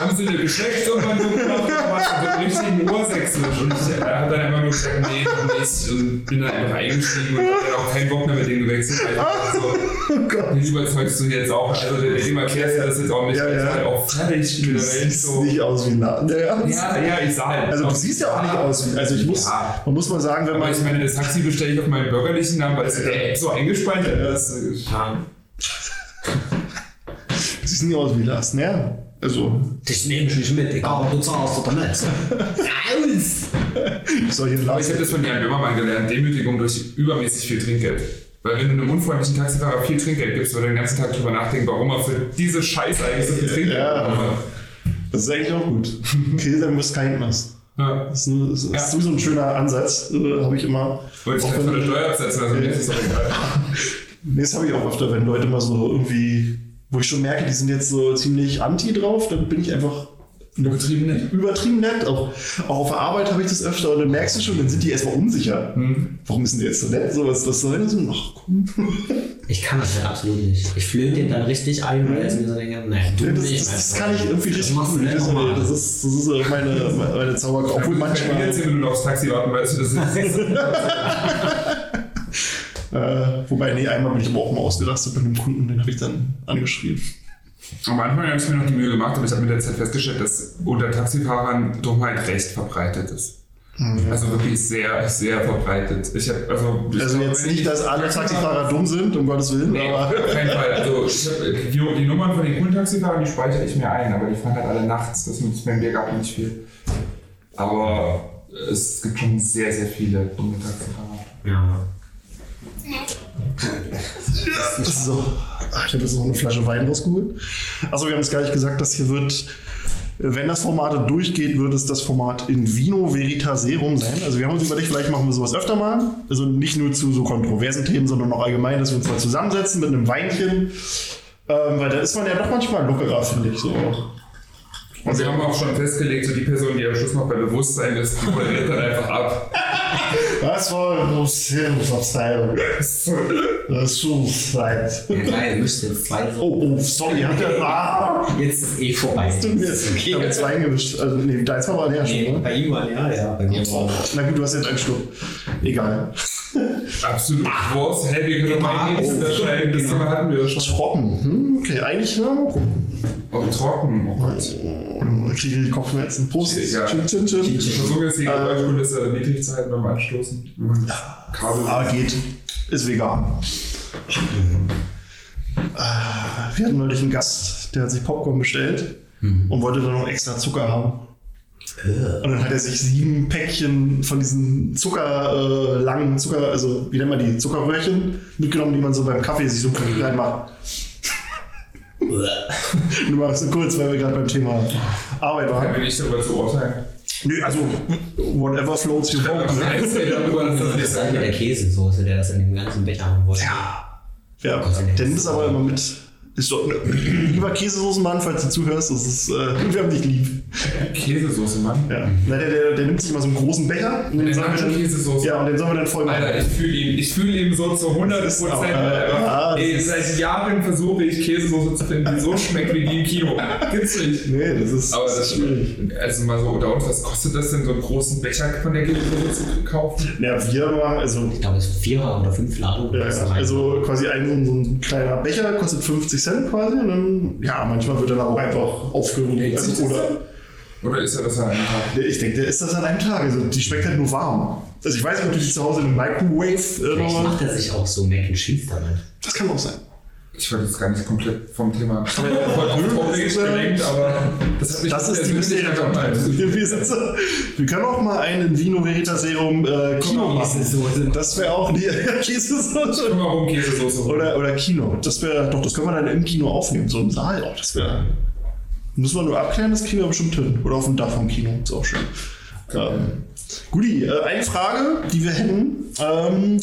haben Sie eine Geschlechtsumwandlung gemacht? So einen richtigen Ursächsisch. Und ich habe dann einfach nur gesagt, nee, noch nicht und bin dann einfach eingestiegen und habe dann auch keinen Bock mehr mit denen gewechselt. weil ich dachte so, Oh Gott. wie überzeugst du jetzt auch? Also dem erklärst du das jetzt auch nicht. Ja, ja. halt auch fertig mit Du der Welt siehst so. nicht aus wie Na. Ja, ja. Ja, ja, ich sah halt. Also du siehst ja auch nicht aus wie. Also ich muss, Ja. man muss mal sagen, wenn Aber man. ich meine, das Taxi bestelle ich auf meinen bürgerlichen Namen, weil es der App so eingespeichert ist. Ja. Du siehst nie aus wie Lars, ne? Also, Das nehme ich nicht mit, egal ob du zahlst oder nicht. Raus! hier Aber Lars. ich habe das von Jan Böhmermann gelernt, Demütigung durch übermäßig viel Trinkgeld. Weil wenn du einem unfreundlichen Taxifahrer viel Trinkgeld gibst, wird er den ganzen Tag drüber nachdenken, warum er für diese Scheiße eigentlich so viel Trinkgeld Ja. bekommen hat. Das ist eigentlich auch gut. Kill them with kindness. Ja. Das ist, ein- das ist Ja. sowieso ein schöner Ansatz. Äh, habe ich immer. Wollte ich Auch von der Steuer absetzen, also mir ist doch egal. nee, das habe ich auch öfter, wenn Leute mal so irgendwie, wo ich schon merke, die sind jetzt so ziemlich anti drauf, dann bin ich einfach Übertrieben nett. übertrieben nett. Auch, auch auf der Arbeit habe ich das öfter und dann merkst du schon, dann sind die erstmal unsicher. Hm. Warum ist denn der jetzt so nett? So, was, was soll das? Ach komm. Ich kann das halt absolut nicht. Ich flöte den dann richtig ein, weil ich mir so denke, naja, du Ja, das, nicht. das, das Alter. kann ich irgendwie Das richtig du gut. nicht Das, das, ist, das ist so meine, meine Zauberkraft. Obwohl Wenn manchmal. jetzt 10 Minuten aufs Taxi warten, weißt du, das ist. Äh, wobei, nee, einmal bin ich aber auch mal ausgerastet bei einem Kunden, den habe ich dann angeschrieben. Am Anfang habe ich mir noch die Mühe gemacht, aber ich habe mit der Zeit festgestellt, dass unter Taxifahrern Dummheit recht verbreitet ist. Also wirklich sehr, sehr verbreitet. Ich habe also, ich Also glaube, jetzt nicht, dass alle Taxifahrer dumm sind, um Gottes Willen, Nee, aber. auf keinen Fall. Also ich hab, die, die Nummern von den coolen Taxifahrern, die speichere ich mir ein, aber die fahren halt alle nachts. Das nutzt mir im Biergarten nicht viel. Aber es gibt schon sehr, sehr viele dumme Taxifahrer. Ja. So, Ach, ich habe jetzt noch eine Flasche Wein rausgeholt. Achso, wir haben es gar nicht gesagt, das hier wird, wenn das Format durchgeht, wird es das Format in Vino Veritaserum sein. Also wir haben uns überlegt, vielleicht machen wir sowas öfter mal. Also nicht nur zu so kontroversen Themen, sondern auch allgemein, dass wir uns mal zusammensetzen mit einem Weinchen. Ähm, weil da ist man ja doch manchmal lockerer, finde ich. So. Und wir haben auch schon festgelegt, so die Person, die am Schluss noch bei Bewusstsein ist, die moderiert dann einfach ab. Was war Verzeihung? Das Suicide. Ja, geil, müsste jetzt zwei. Oh, oh, sorry, hat der. Ah, Jetzt ist eh vorbei. tut mir jetzt. Ich habe jetzt Wein gemischt. Also, nee, deins war aber leer schon, Nee, ne? bei ihm war ja, ja, bei mir war Na gut, du hast jetzt einen Schluck. Egal. Absolut. Wurst, hey, wir können mal Oh, das. Das hatten wir schon. Trocken. Hm, okay, eigentlich, ja, mal gucken. Oh, trocken. Oh Gott. Ich kriege die Kopfschmerzen. Prost. Ja. Chin, chin, chin. Ich versuche jetzt die Geräuschkulisse niedrig zu halten beim Anstoßen. Kabel. Ah, geht. Ist vegan. Ah, Wir hatten neulich einen Gast, der hat sich Popcorn bestellt und wollte dann noch extra Zucker haben. Und dann hat er sich sieben Päckchen von diesen Zucker, äh, langen Zucker, also wie nennt man die, Zuckerröhrchen mitgenommen, die man so beim Kaffee sich so reinmacht. Nur mal so kurz, weil wir gerade beim Thema Arbeit Kann waren. mir nicht darüber zu urteilen. Nö, also whatever floats your boat. Ne? das ist halt mit der Käsesoße, der das in dem ganzen Becher haben wollte. Ja, der nimmt es aber immer mit. Ist doch, ne, lieber Käsesoßenmann, falls du zuhörst, das ist, äh, wir haben dich lieb. Käsesoße, Mann. Ja. Na, der, der, der nimmt sich immer so einen großen Becher. Und den Den sollen wir dann-. Ja, und den sollen wir dann voll machen. Alter, ich fühle ihn. Ich fühle ihn so zu 100 Das ist Prozent. auch, äh, ja, das Ey, ist- seit Jahren versuche ich Käsesoße zu finden, die so schmeckt wie die im Kino. Gibt's nicht. Nee, das ist, Aber das ist schwierig. Also mal so unter uns, was kostet das denn, so einen großen Becher von der Käsesoße zu kaufen? Ja, wir mal, also, Ich glaube, es ist Vierer oder fünf Ladungen. ja, also quasi ein, so ein kleiner Becher kostet 50 Cent quasi. Und dann, ja, manchmal wird dann auch einfach aufgehoben. Also, oder, Oder ist er das an einem Tag? ich denke, der ist das an einem Tag. Also, die schmeckt halt nur warm. Also, ich weiß nicht, ob du die zu Hause in einem Microwave äh, Vielleicht macht er sich auch so Mac and Cheese damit. Das kann auch sein. Ich wollte jetzt gar nicht komplett vom Thema äh, gelenkt, aber das hat mich Das ist die verwundert. Wir, wir, wir können auch mal einen Vino Veritaserum äh, Kino machen. Das wäre auch die Käsesoße. Guck mal rum, Käsesoße. Oder, oder Kino. Das wäre, doch, das können wir dann im Kino aufnehmen. So im Saal. Oh, das wäre. Muss man nur abklären, das kriegen wir bestimmt hin. Oder auf dem Dach vom Kino. Ist auch schön. Ähm, Guti, äh, eine Frage, die wir hätten. Ähm,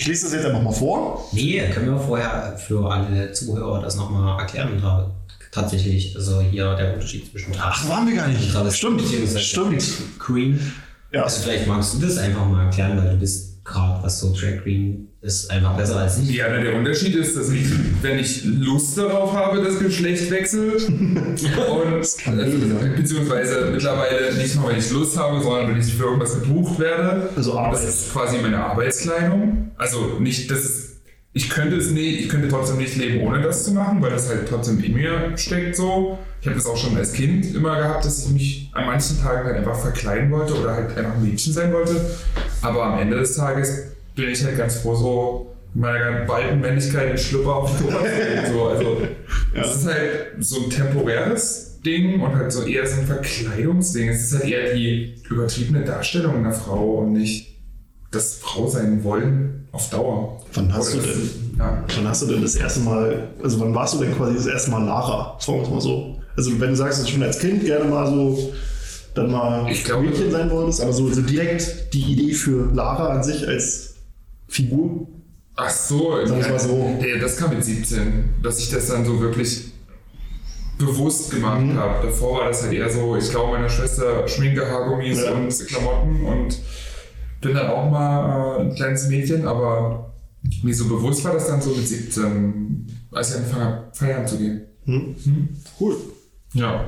ich lese das jetzt einfach mal vor. Nee, können wir vorher für alle Zuhörer das nochmal erklären? Da tatsächlich, also hier der Unterschied zwischen Ach, waren wir gar nicht. Stimmt, stimmt. Queen. Ja. Also vielleicht magst du das einfach mal erklären, weil du bist gerade, was so Drag Queen ist, einfach besser als ich. Ja, der Unterschied ist, dass ich, wenn ich Lust darauf habe, das Geschlecht wechsle und kann jeder. also, beziehungsweise mittlerweile nicht nur, wenn ich Lust habe, sondern wenn ich für irgendwas gebucht werde. Also Arbeit. Das ist quasi meine Arbeitskleidung. Also nicht, das ist, ich könnte es nicht, ich könnte trotzdem nicht leben, ohne das zu machen, weil das halt trotzdem in mir steckt so. Ich habe das auch schon als Kind immer gehabt, dass ich mich an manchen Tagen halt einfach verkleiden wollte oder halt einfach ein Mädchen sein wollte. Aber am Ende des Tages bin ich halt ganz froh, so in meiner balten Männlichkeit in Schlüpper auf gehen. So, also, das ist halt so ein temporäres Ding und halt so eher so ein Verkleidungsding. Es ist halt eher die übertriebene Darstellung einer Frau und nicht das Frau sein wollen auf Dauer. Wann hast Oder du denn? Ja. Wann hast du denn das erste Mal, also wann warst du denn quasi das erste Mal Lara? Sagen wir es mal so. Also wenn du sagst, dass du schon als Kind gerne mal so dann mal Ich glaube- Mädchen sein wolltest, aber so, so direkt die Idee für Lara an sich als Figur. Ach so, wir ja, mal so. ja, das kam mit 17, dass ich das dann so wirklich bewusst gemacht Mhm. habe. Davor war das halt eher so, ich glaube meiner Schwester Schminke, Haargummis Ja. und Klamotten und bin dann auch mal äh, ein kleines Mädchen, aber mir so bewusst war das dann so mit 17, als ich angefangen habe, feiern zu gehen. Hm? Cool. Ja.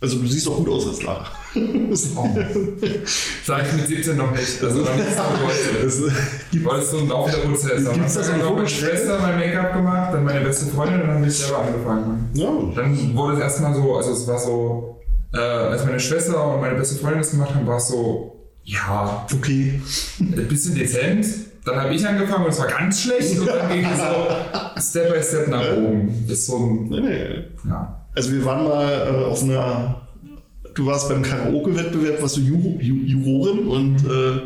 Also du siehst auch gut aus als Lara. Oh. Sag ich mit 17 noch nicht. Also noch nicht so heute. Das, gibt- Weil es so ein laufender Prozess ist. Gibt's da so Dann eine hat meine? Schwester mein Make-up gemacht, dann meine beste Freundin und dann habe ich selber angefangen. ja, Dann wurde es erstmal so, also es war so, äh, als meine Schwester und meine beste Freundin das gemacht haben, war es so, ja, okay. ein bisschen dezent. Dann habe ich angefangen und es war ganz schlecht und dann ging es so Step by Step nach oben. Das ist so ein, Nee, nee. ja. Also wir waren mal äh, auf einer, du warst beim Karaoke-Wettbewerb, warst du Ju Ju Jurorin und äh,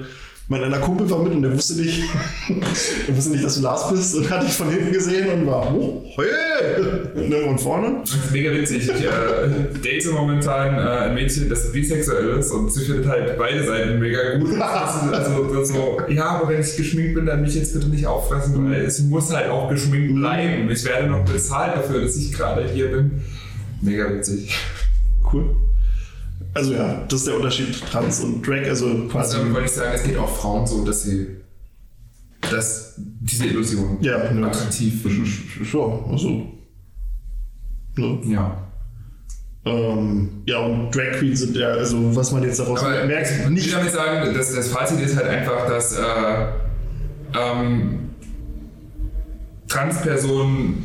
mein einer Kumpel war mit und der wusste nicht, der wusste nicht, dass du Lars bist und hat dich von hinten gesehen und war, oh, hey! ne, und vorne. Das ist mega witzig. Ich äh, date momentan äh, ein Mädchen, das bisexuell ist und sie findet halt beide Seiten mega gut. Also ist so, ja, aber wenn ich geschminkt bin, dann mich jetzt bitte nicht auffressen, weil es muss halt auch geschminkt bleiben. Ich werde noch bezahlt dafür, dass ich gerade hier bin. Mega witzig. Cool. Also ja, das ist der Unterschied Trans und Drag, also quasi. Also wollte ich sagen, es geht auch Frauen so, dass sie dass diese Illusion Ja, ne. attraktiv finden. Ja, also. Ne? Ja. Ähm, ja, und Drag Queens sind ja, also was man jetzt daraus Aber merkt, ich will nicht. damit sagen, dass das Fazit ist halt einfach, dass äh, ähm, Transpersonen,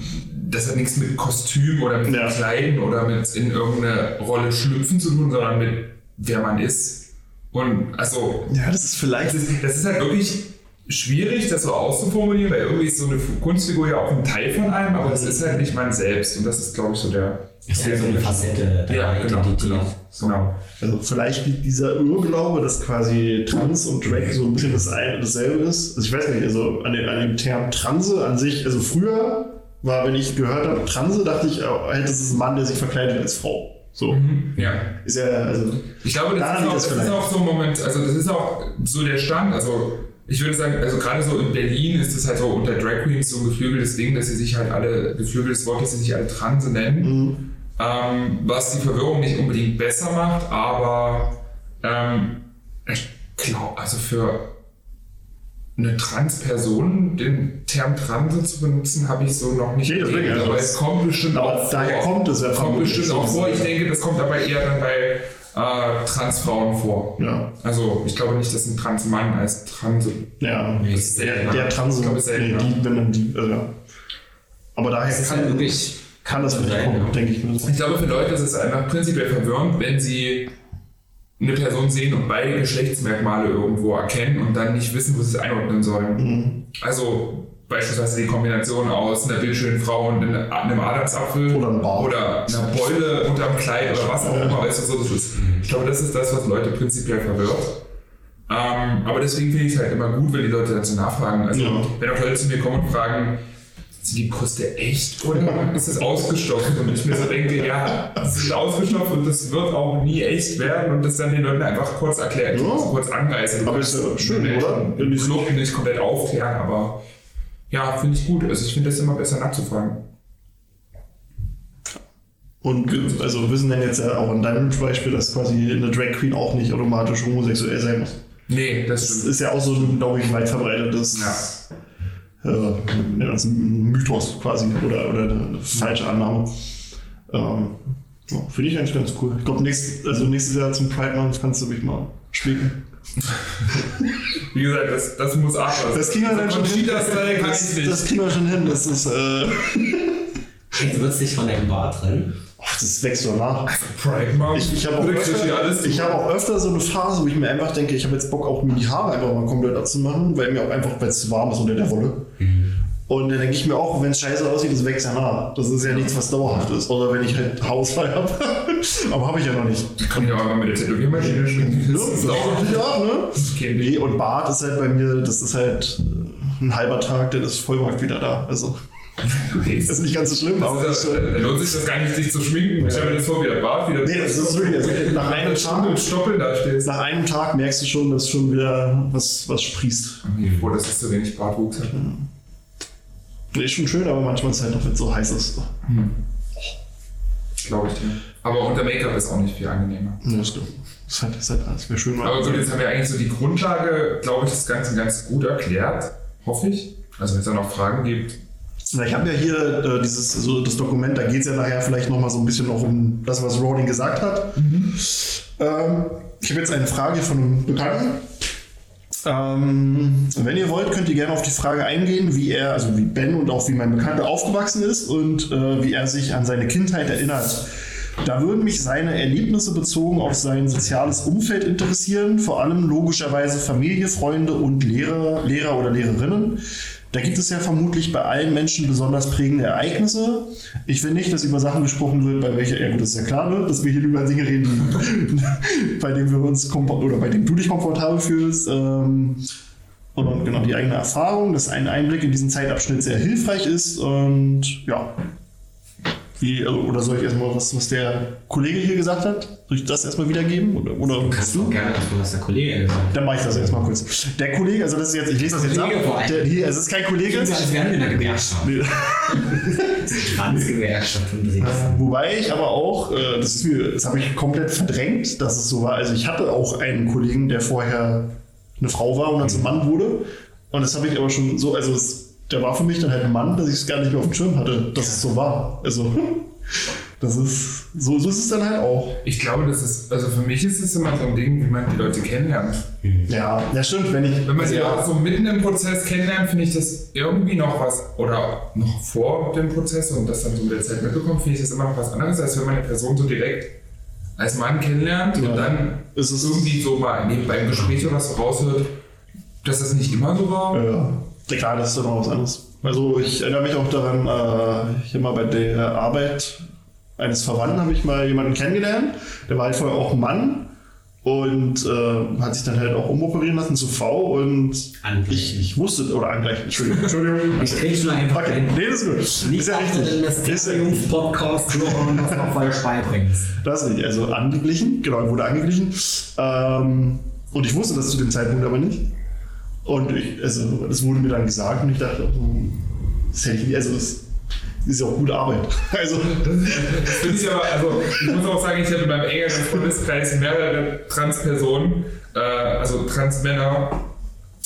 das hat nichts mit Kostüm oder mit Ja. Kleiden oder mit in irgendeine Rolle schlüpfen zu tun, sondern mit wer man ist. Und also Ja, das ist vielleicht. das ist, das ist halt wirklich schwierig, das so auszuformulieren, weil irgendwie ist so eine Kunstfigur ja auch ein Teil von einem, aber es ist halt nicht man selbst. Und das ist, glaube ich, so der. Das ist halt so eine Facette der Ja, genau, genau, genau. Also vielleicht liegt dieser Urglaube, dass quasi Trans und Drag so ein bisschen das eine, dasselbe ist. Also ich weiß nicht, also an dem, an dem Term Transe an sich, also früher war, wenn ich gehört habe, Transe, dachte ich, oh, das ist ein Mann, der sich verkleidet als Frau. So. Ja. Ist ja, also. Ich glaube, das, ist auch, das das ist auch so ein Moment, also das ist auch so der Stand, also ich würde sagen, also gerade so in Berlin ist das halt so unter Drag Queens so ein geflügeltes Ding, dass sie sich halt alle, geflügeltes Wort, dass sie sich alle Transe nennen, ähm, was die Verwirrung nicht unbedingt besser macht, aber ähm, ich glaube, also für eine Transperson den Term Transe zu benutzen, habe ich so noch nicht Nee, also aber es kommt bestimmt aber auch daher vor. kommt es ja kommt bestimmt auch vor. Ich denke, das kommt aber eher dann bei äh, Transfrauen vor. Ja. Also ich glaube nicht, dass ein Transmann als Transe. Ja, Nee, ist der, seltener. der Transe, Ich glaube, ist nee, die, wenn man die, also, ja. Aber daher Das kann, halt wirklich. kann das sein, kommen, ja. denke ich mir so. Ich glaube, für Leute ist es einfach prinzipiell verwirrend, wenn sie eine Person sehen und beide Geschlechtsmerkmale irgendwo erkennen und dann nicht wissen, wo sie es einordnen sollen. Mhm. Also beispielsweise die Kombination aus einer bildschönen Frau und einem Adamsapfel Oder Bart. oder einer Beule unterm Kleid oder was auch immer. Weißt du, so, das ist, ich glaube, das ist das, was Leute prinzipiell verwirrt. Ähm, aber deswegen finde ich es halt immer gut, wenn die Leute dazu nachfragen. Also, Ja. wenn auch Leute zu mir kommen und fragen, sind die Brüste echt oder ist es ausgestopft? Und ich mir so denke, ja, es ist ausgestopft und das wird auch nie echt werden und das dann den Leuten einfach kurz erklären, Ja. kurz anreißen. Aber ist ja schön, den oder? Im Club nicht komplett aufklären, aber ja, finde ich gut. Also ich finde das immer besser nachzufragen. Und also wir wissen denn jetzt ja auch in deinem Beispiel, dass quasi eine Drag Queen auch nicht automatisch homosexuell sein muss. Nee, das Das ist ja auch so ein, glaube ich, weit verbreitetes Ja. Äh, das ist ein Mythos quasi oder, oder eine falsche Annahme. Ähm, ja, Finde ich eigentlich ganz cool. Ich glaube, nächst, also nächstes Jahr zum Pride Month kannst du mich mal spielen. Wie gesagt, das, das muss Arthur. Das kriegen wir dann schon hin. Das, ich nicht. das kriegen wir schon hin. Das ist, äh, Jetzt wird es dich von deinem Bart trennen. Ach, das wächst so nach. Pride Month. Ich, ich habe auch, öfter- ich hab auch öfter so eine Phase, wo ich mir einfach denke, ich habe jetzt Bock, auch mir die Haare einfach mal komplett abzumachen, weil mir auch einfach, weil es zu warm ist unter der Wolle. Und dann denke ich mir auch, wenn es scheiße aussieht, das wächst ja nach. Das ist ja nichts, was dauerhaft ist. Oder wenn ich halt Haarausfall habe. Aber habe ich ja noch nicht. Kann ich auch mit der Tätowiermaschine schminken. Ja, das ist auch ne? Nee, und Bart ist halt bei mir, das ist halt äh, ein halber Tag, dann ist Vollmarkt wieder da. Also, Okay. das ist nicht ganz so schlimm, aber Das ist, ist, äh, lohnt sich das gar nicht, sich zu schminken. Ich stelle mir das vor, wie der Bart wieder. Nee, das ist wirklich, also nach einem eine Stunde Stoppeln da stehst. nach einem Tag merkst du schon, dass schon wieder was, was sprießt. Ich bin froh, dass ich so wenig Bartwuchs habe. Nee, ist schon schön, aber manchmal ist es halt noch, wenn es so heiß ist. Glaube ich dir. Aber unter Make-up ist auch nicht viel angenehmer. Ja, das stimmt. Das ist halt, das ist halt alles wäre schön. Aber gut, jetzt haben wir eigentlich so die Grundlage, glaube ich, das Ganze ganz gut erklärt. Hoffe ich. Also wenn es da noch Fragen gibt. Ich habe ja hier äh, dieses, also das Dokument, da geht es ja nachher vielleicht nochmal so ein bisschen auch um das, was Rowling gesagt hat. Ähm, ich habe jetzt eine Frage von einem Bekannten. Ähm, wenn ihr wollt, könnt ihr gerne auf die Frage eingehen, wie er, also wie Ben und auch wie mein Bekannter aufgewachsen ist und äh, wie er sich an seine Kindheit erinnert. Da würden mich seine Erlebnisse bezogen auf sein soziales Umfeld interessieren, vor allem logischerweise Familie, Freunde und Lehrer, Lehrer oder Lehrerinnen. Da gibt es ja vermutlich bei allen Menschen besonders prägende Ereignisse. Ich will nicht, dass über Sachen gesprochen wird, bei welcher, ja gut, das ist ja klar, ne? dass wir hier über Dinge reden, bei denen wir uns oder bei denen du dich komfortabel fühlst. Ähm, und genau die eigene Erfahrung, dass ein Einblick in diesen Zeitabschnitt sehr hilfreich ist. Und ja, wie, also, oder soll ich erstmal was, was der Kollege hier gesagt hat? Soll ich das erstmal wiedergeben? Oder, oder Kannst du gerne erstmal, was der Kollege gesagt hat. Dann mache ich das erstmal kurz. Der Kollege, also das ist jetzt, ich lese das jetzt ab. Kollege vor allem. Der, hier, es ist kein Kollege. Wären wir in einer Gewerkschaft. Nee. Transgewerkschaft unterwegs. Wobei ich aber auch, äh, das ist mir, das habe ich komplett verdrängt, dass es so war. Also ich hatte auch einen Kollegen, der vorher eine Frau war und dann zum Mann wurde. Und das habe ich aber schon so, also es, der war für mich dann halt ein Mann, dass ich es gar nicht mehr auf dem Schirm hatte, dass es so war. Also das ist, so, so ist es dann halt auch. Ich glaube, das ist, also für mich ist es immer so ein Ding, wie man die Leute kennenlernt. Ja, ja stimmt. Wenn, ich, Wenn man sie ja, auch so mitten im Prozess kennenlernt, finde ich das irgendwie noch was, oder noch vor dem Prozess und das dann so mit der Zeit mitbekommt, finde ich das immer noch was anderes, als wenn man eine Person so direkt als Mann kennenlernt Ja. und dann Es ist- irgendwie so mal nebenbei im Gespräch oder so raushört, dass das nicht immer so war. Ja, klar, das ist dann auch was anderes. Also ich erinnere mich auch daran, äh, ich habe mal bei der Arbeit eines Verwandten habe ich mal jemanden kennengelernt, der war halt vorher auch Mann und äh, hat sich dann halt auch umoperieren lassen zu V und Angleichen. ich, ich wusste, oder angleichen, Entschuldigung, Entschuldigung. Ich krieg's nur einfach Okay, ein. nee, das ist gut. Nicht ist ja richtig. in Ist ja, Mysteriums-Podcast hören, was noch falsch beibringst. das ist richtig. Also angeglichen, genau, wurde angeglichen. Ähm, und ich wusste das zu dem Zeitpunkt aber nicht. Und ich, also, das wurde mir dann gesagt und ich dachte, oh, das hätte ich nie, also das ist ja auch gute Arbeit. Also, Das finde ich aber, also ich muss auch sagen, ich habe in meinem engeren Freundeskreis mehrere Transpersonen, äh, also Transmänner.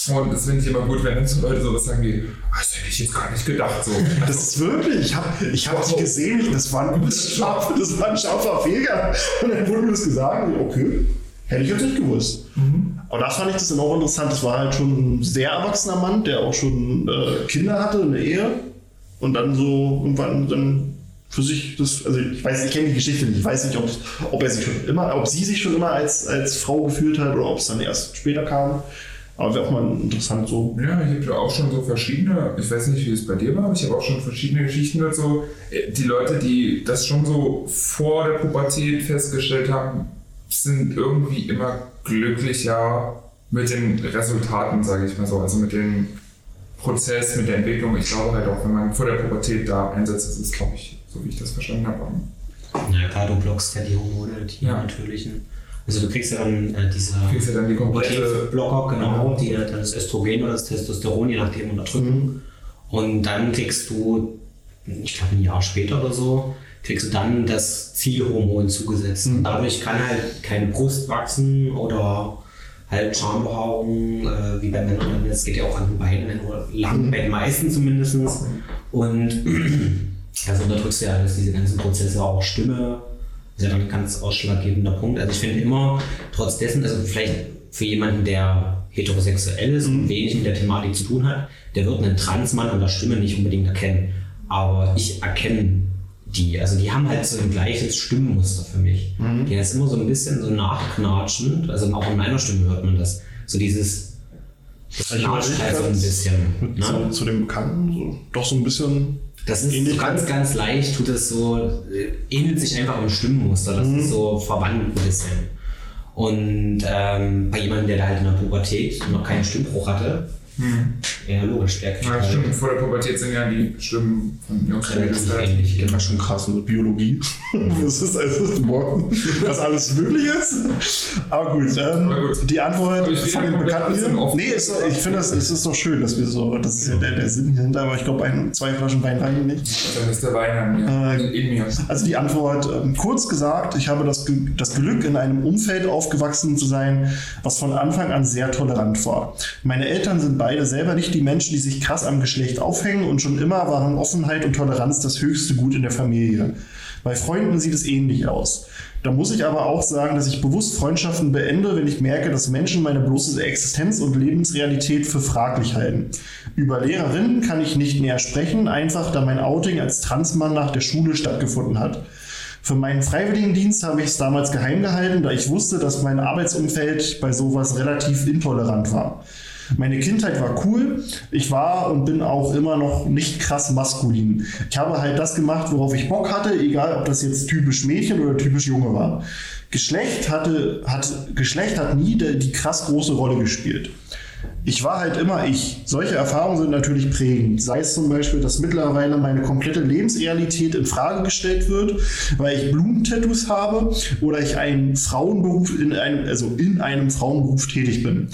Und das finde ich immer gut, wenn dann so Leute sowas sagen wie, "Ah, das hätte ich jetzt gar nicht gedacht. So. das ist wirklich, ich habe ich hab dich gesehen, das war ein scharf, das war ein scharfer Fehler. Und dann wurde mir das gesagt, okay, hätte ich jetzt nicht gewusst. Aber da fand ich das dann auch interessant. Das war halt schon ein sehr erwachsener Mann, der auch schon äh, Kinder hatte, eine Ehe. Und dann so irgendwann dann für sich das, also ich weiß, ich kenne die Geschichte nicht, ich weiß nicht, ob, ob er sich schon immer, ob sie sich schon immer als, als Frau gefühlt hat oder ob es dann erst später kam. Aber wäre auch mal interessant so. Ja, ich habe da auch schon so verschiedene, ich weiß nicht, wie es bei dir war, aber ich habe auch schon verschiedene Geschichten so. Äh, Die Leute, die das schon so vor der Pubertät festgestellt haben, sind irgendwie immer glücklicher mit den Resultaten, sage ich mal so. Also mit dem Prozess, mit der Entwicklung. Ich glaube halt auch, wenn man vor der Pubertät da einsetzt, ist, glaube ich, so wie ich das verstanden habe. Na klar, du blockst ja die Hormone, die Ja. natürlichen. Also du kriegst ja dann äh, diese Kriegst ja dann die komplette. Blocker, genau, die dann das Östrogen oder das Testosteron je nachdem unterdrücken. Und dann kriegst du, ich glaube ein Jahr später oder so, kriegst du dann das Zielhormon zugesetzt. Und dadurch kann halt keine Brust wachsen oder halt Schambehaarung, äh, wie bei Männern. Das geht ja auch an den Beinen oder lang, bei den meisten zumindest. Und also unterdrückst du ja alles, diese ganzen Prozesse, auch Stimme, ist ja dann ein ganz ausschlaggebender Punkt. Also ich finde immer, trotz dessen, also vielleicht für jemanden, der heterosexuell ist und wenig mit der Thematik zu tun hat, der wird einen Transmann an der Stimme nicht unbedingt erkennen. Aber ich erkenne die, also die haben halt so ein gleiches Stimmmuster für mich. Die ist immer so ein bisschen so nachknatschend, also auch in meiner Stimme hört man das. So dieses, das Ich knatscht halt so ein bisschen. Ne? Zu, zu dem Bekannten, so, doch so ein bisschen. Das ist so ganz, ganz leicht, tut es so, äh, ähnelt sich einfach im Stimmmuster. Das ist so verwandt ein bisschen. Und ähm, bei jemandem, der da halt in der Pubertät noch keinen Stimmbruch hatte, ja logisch, der kriegt Ja, stimmt. Vor der Pubertät sind ja die Stimmen von Jungs und Mädels ähnlich. Das ist schon krass mit Biologie. Das ist also was alles möglich ist. Aber gut, ähm, Aber gut. die Antwort von ja den Bekannten hier. Nee, ist, ich finde das, es ist doch schön, dass wir so, das ist ja der, der Sinn hinter, aber ich glaube, ein, zwei Flaschen Wein reichen nicht. Dann ist der Wein an mir. Äh, in mir. Also die Antwort, ähm, kurz gesagt, ich habe das, das Glück, in einem Umfeld aufgewachsen zu sein, was von Anfang an sehr tolerant war. Meine Eltern sind beide selber nicht die Menschen, die sich krass am Geschlecht aufhängen und schon immer waren Offenheit und Toleranz das höchste Gut in der Familie. Bei Freunden sieht es ähnlich aus. Da muss ich aber auch sagen, dass ich bewusst Freundschaften beende, wenn ich merke, dass Menschen meine bloße Existenz und Lebensrealität für fraglich halten. Über Lehrerinnen kann ich nicht näher sprechen, einfach da mein Outing als Transmann nach der Schule stattgefunden hat. Für meinen Freiwilligendienst habe ich es damals geheim gehalten, da ich wusste, dass mein Arbeitsumfeld bei sowas relativ intolerant war. Meine Kindheit war cool. Ich war und bin auch immer noch nicht krass maskulin. Ich habe halt das gemacht, worauf ich Bock hatte, egal ob das jetzt typisch Mädchen oder typisch Junge war. Geschlecht hatte, hat, Geschlecht hat nie die, die krass große Rolle gespielt. Ich war halt immer ich. Solche Erfahrungen sind natürlich prägend. Sei es zum Beispiel, dass mittlerweile meine komplette Lebensrealität in Frage gestellt wird, weil ich Blumentattoos habe oder ich einen Frauenberuf in einem, also in einem Frauenberuf tätig bin.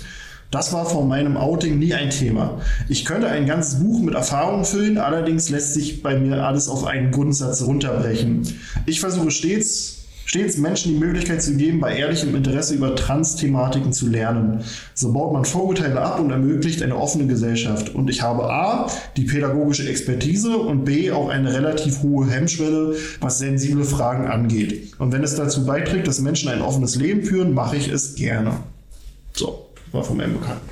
Das war vor meinem Outing nie ein Thema. Ich könnte ein ganzes Buch mit Erfahrungen füllen, allerdings lässt sich bei mir alles auf einen Grundsatz runterbrechen. Ich versuche stets stets Menschen die Möglichkeit zu geben, bei ehrlichem Interesse über Trans-Thematiken zu lernen. So baut man Vorurteile ab und ermöglicht eine offene Gesellschaft. Und ich habe A, die pädagogische Expertise und B, auch eine relativ hohe Hemmschwelle, was sensible Fragen angeht. Und wenn es dazu beiträgt, dass Menschen ein offenes Leben führen, mache ich es gerne. So, war von meinem Bekannten,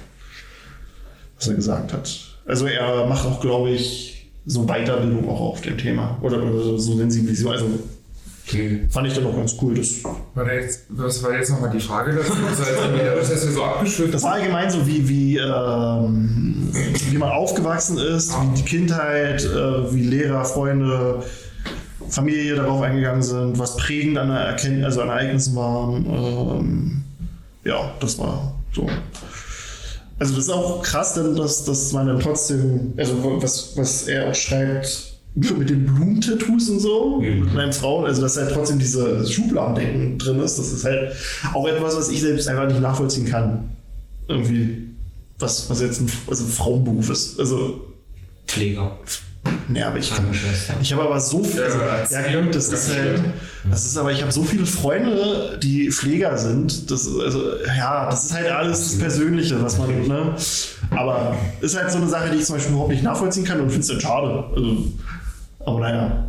was er gesagt hat. Also er macht auch, glaube ich, so Weiterbildung auch auf dem Thema. Oder, oder so Sensibilisierung. Also Okay. Fand ich dann auch ganz cool. Das, War jetzt, was war jetzt nochmal die Frage dazu? Das heißt, das ist ja so abgeschwitzt. das war allgemein so, wie, wie, ähm, wie man aufgewachsen ist, wie die Kindheit, äh, wie Lehrer, Freunde, Familie darauf eingegangen sind, was prägend an, Erkennt also an Ereignissen waren. Ähm, ja, das war so. Also das ist auch krass, denn dass, dass man dann trotzdem, also was, was er auch schreibt, mit den Blumentattoos und so, mit meinen Frauen, also dass halt trotzdem diese Schubladendenken drin ist, das ist halt auch etwas, was ich selbst einfach nicht nachvollziehen kann. Irgendwie, was, was jetzt ein, also ein Frauenberuf ist. Also, Pfleger. Ne, aber ich ich habe aber so viel, also, ja, gut, das ist halt, das ist aber, ich habe so viele Freunde, die Pfleger sind, das ist, also, ja, das ist halt alles das Persönliche, was man, ne, aber ist halt so eine Sache, die ich zum Beispiel überhaupt nicht nachvollziehen kann und finde es dann schade. Also, aber naja.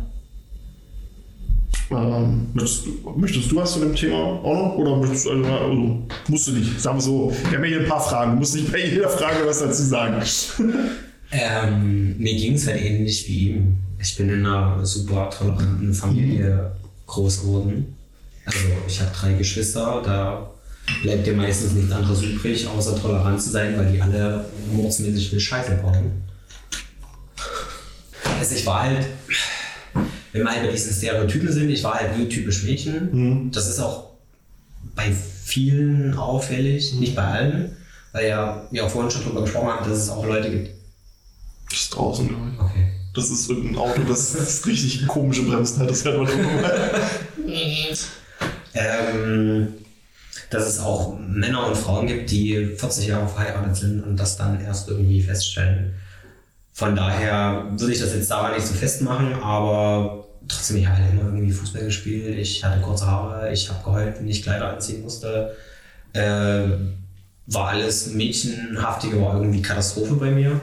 Ähm, möchtest, du- möchtest du was zu dem Thema auch noch? Oder möchtest du, also, also, musst du nicht, sagen wir so, wir haben ja hier ein paar Fragen, du musst nicht bei jeder Frage was dazu sagen. Ähm, mir ging es halt ähnlich wie ihm. Ich bin in einer super toleranten Familie groß geworden. Also ich habe drei Geschwister, da bleibt dir meistens nichts anderes übrig, außer tolerant zu sein, weil die alle mordsmäßig viel Scheiße bauen. Also ich war halt, wenn wir halt bei diesen Stereotypen sind, ich war halt nie typisch Mädchen. Das ist auch bei vielen auffällig, nicht bei allen, weil ja, wir auch vorhin schon drüber gesprochen haben, dass es auch Leute gibt. Das ist draußen, glaube ich. Okay. Das ist irgendein Auto, das, das ist richtig komische Bremsen hat, das hört man irgendwo mal. Ähm, dass es auch Männer und Frauen gibt, die 40 Jahre verheiratet sind und das dann erst irgendwie feststellen. Von daher würde ich das jetzt daran nicht so festmachen, aber trotzdem, ich habe halt immer irgendwie Fußball gespielt, ich hatte kurze Haare, ich habe geheult, wenn ich Kleider anziehen musste. Äh, war alles Mädchenhaftige, war irgendwie Katastrophe bei mir.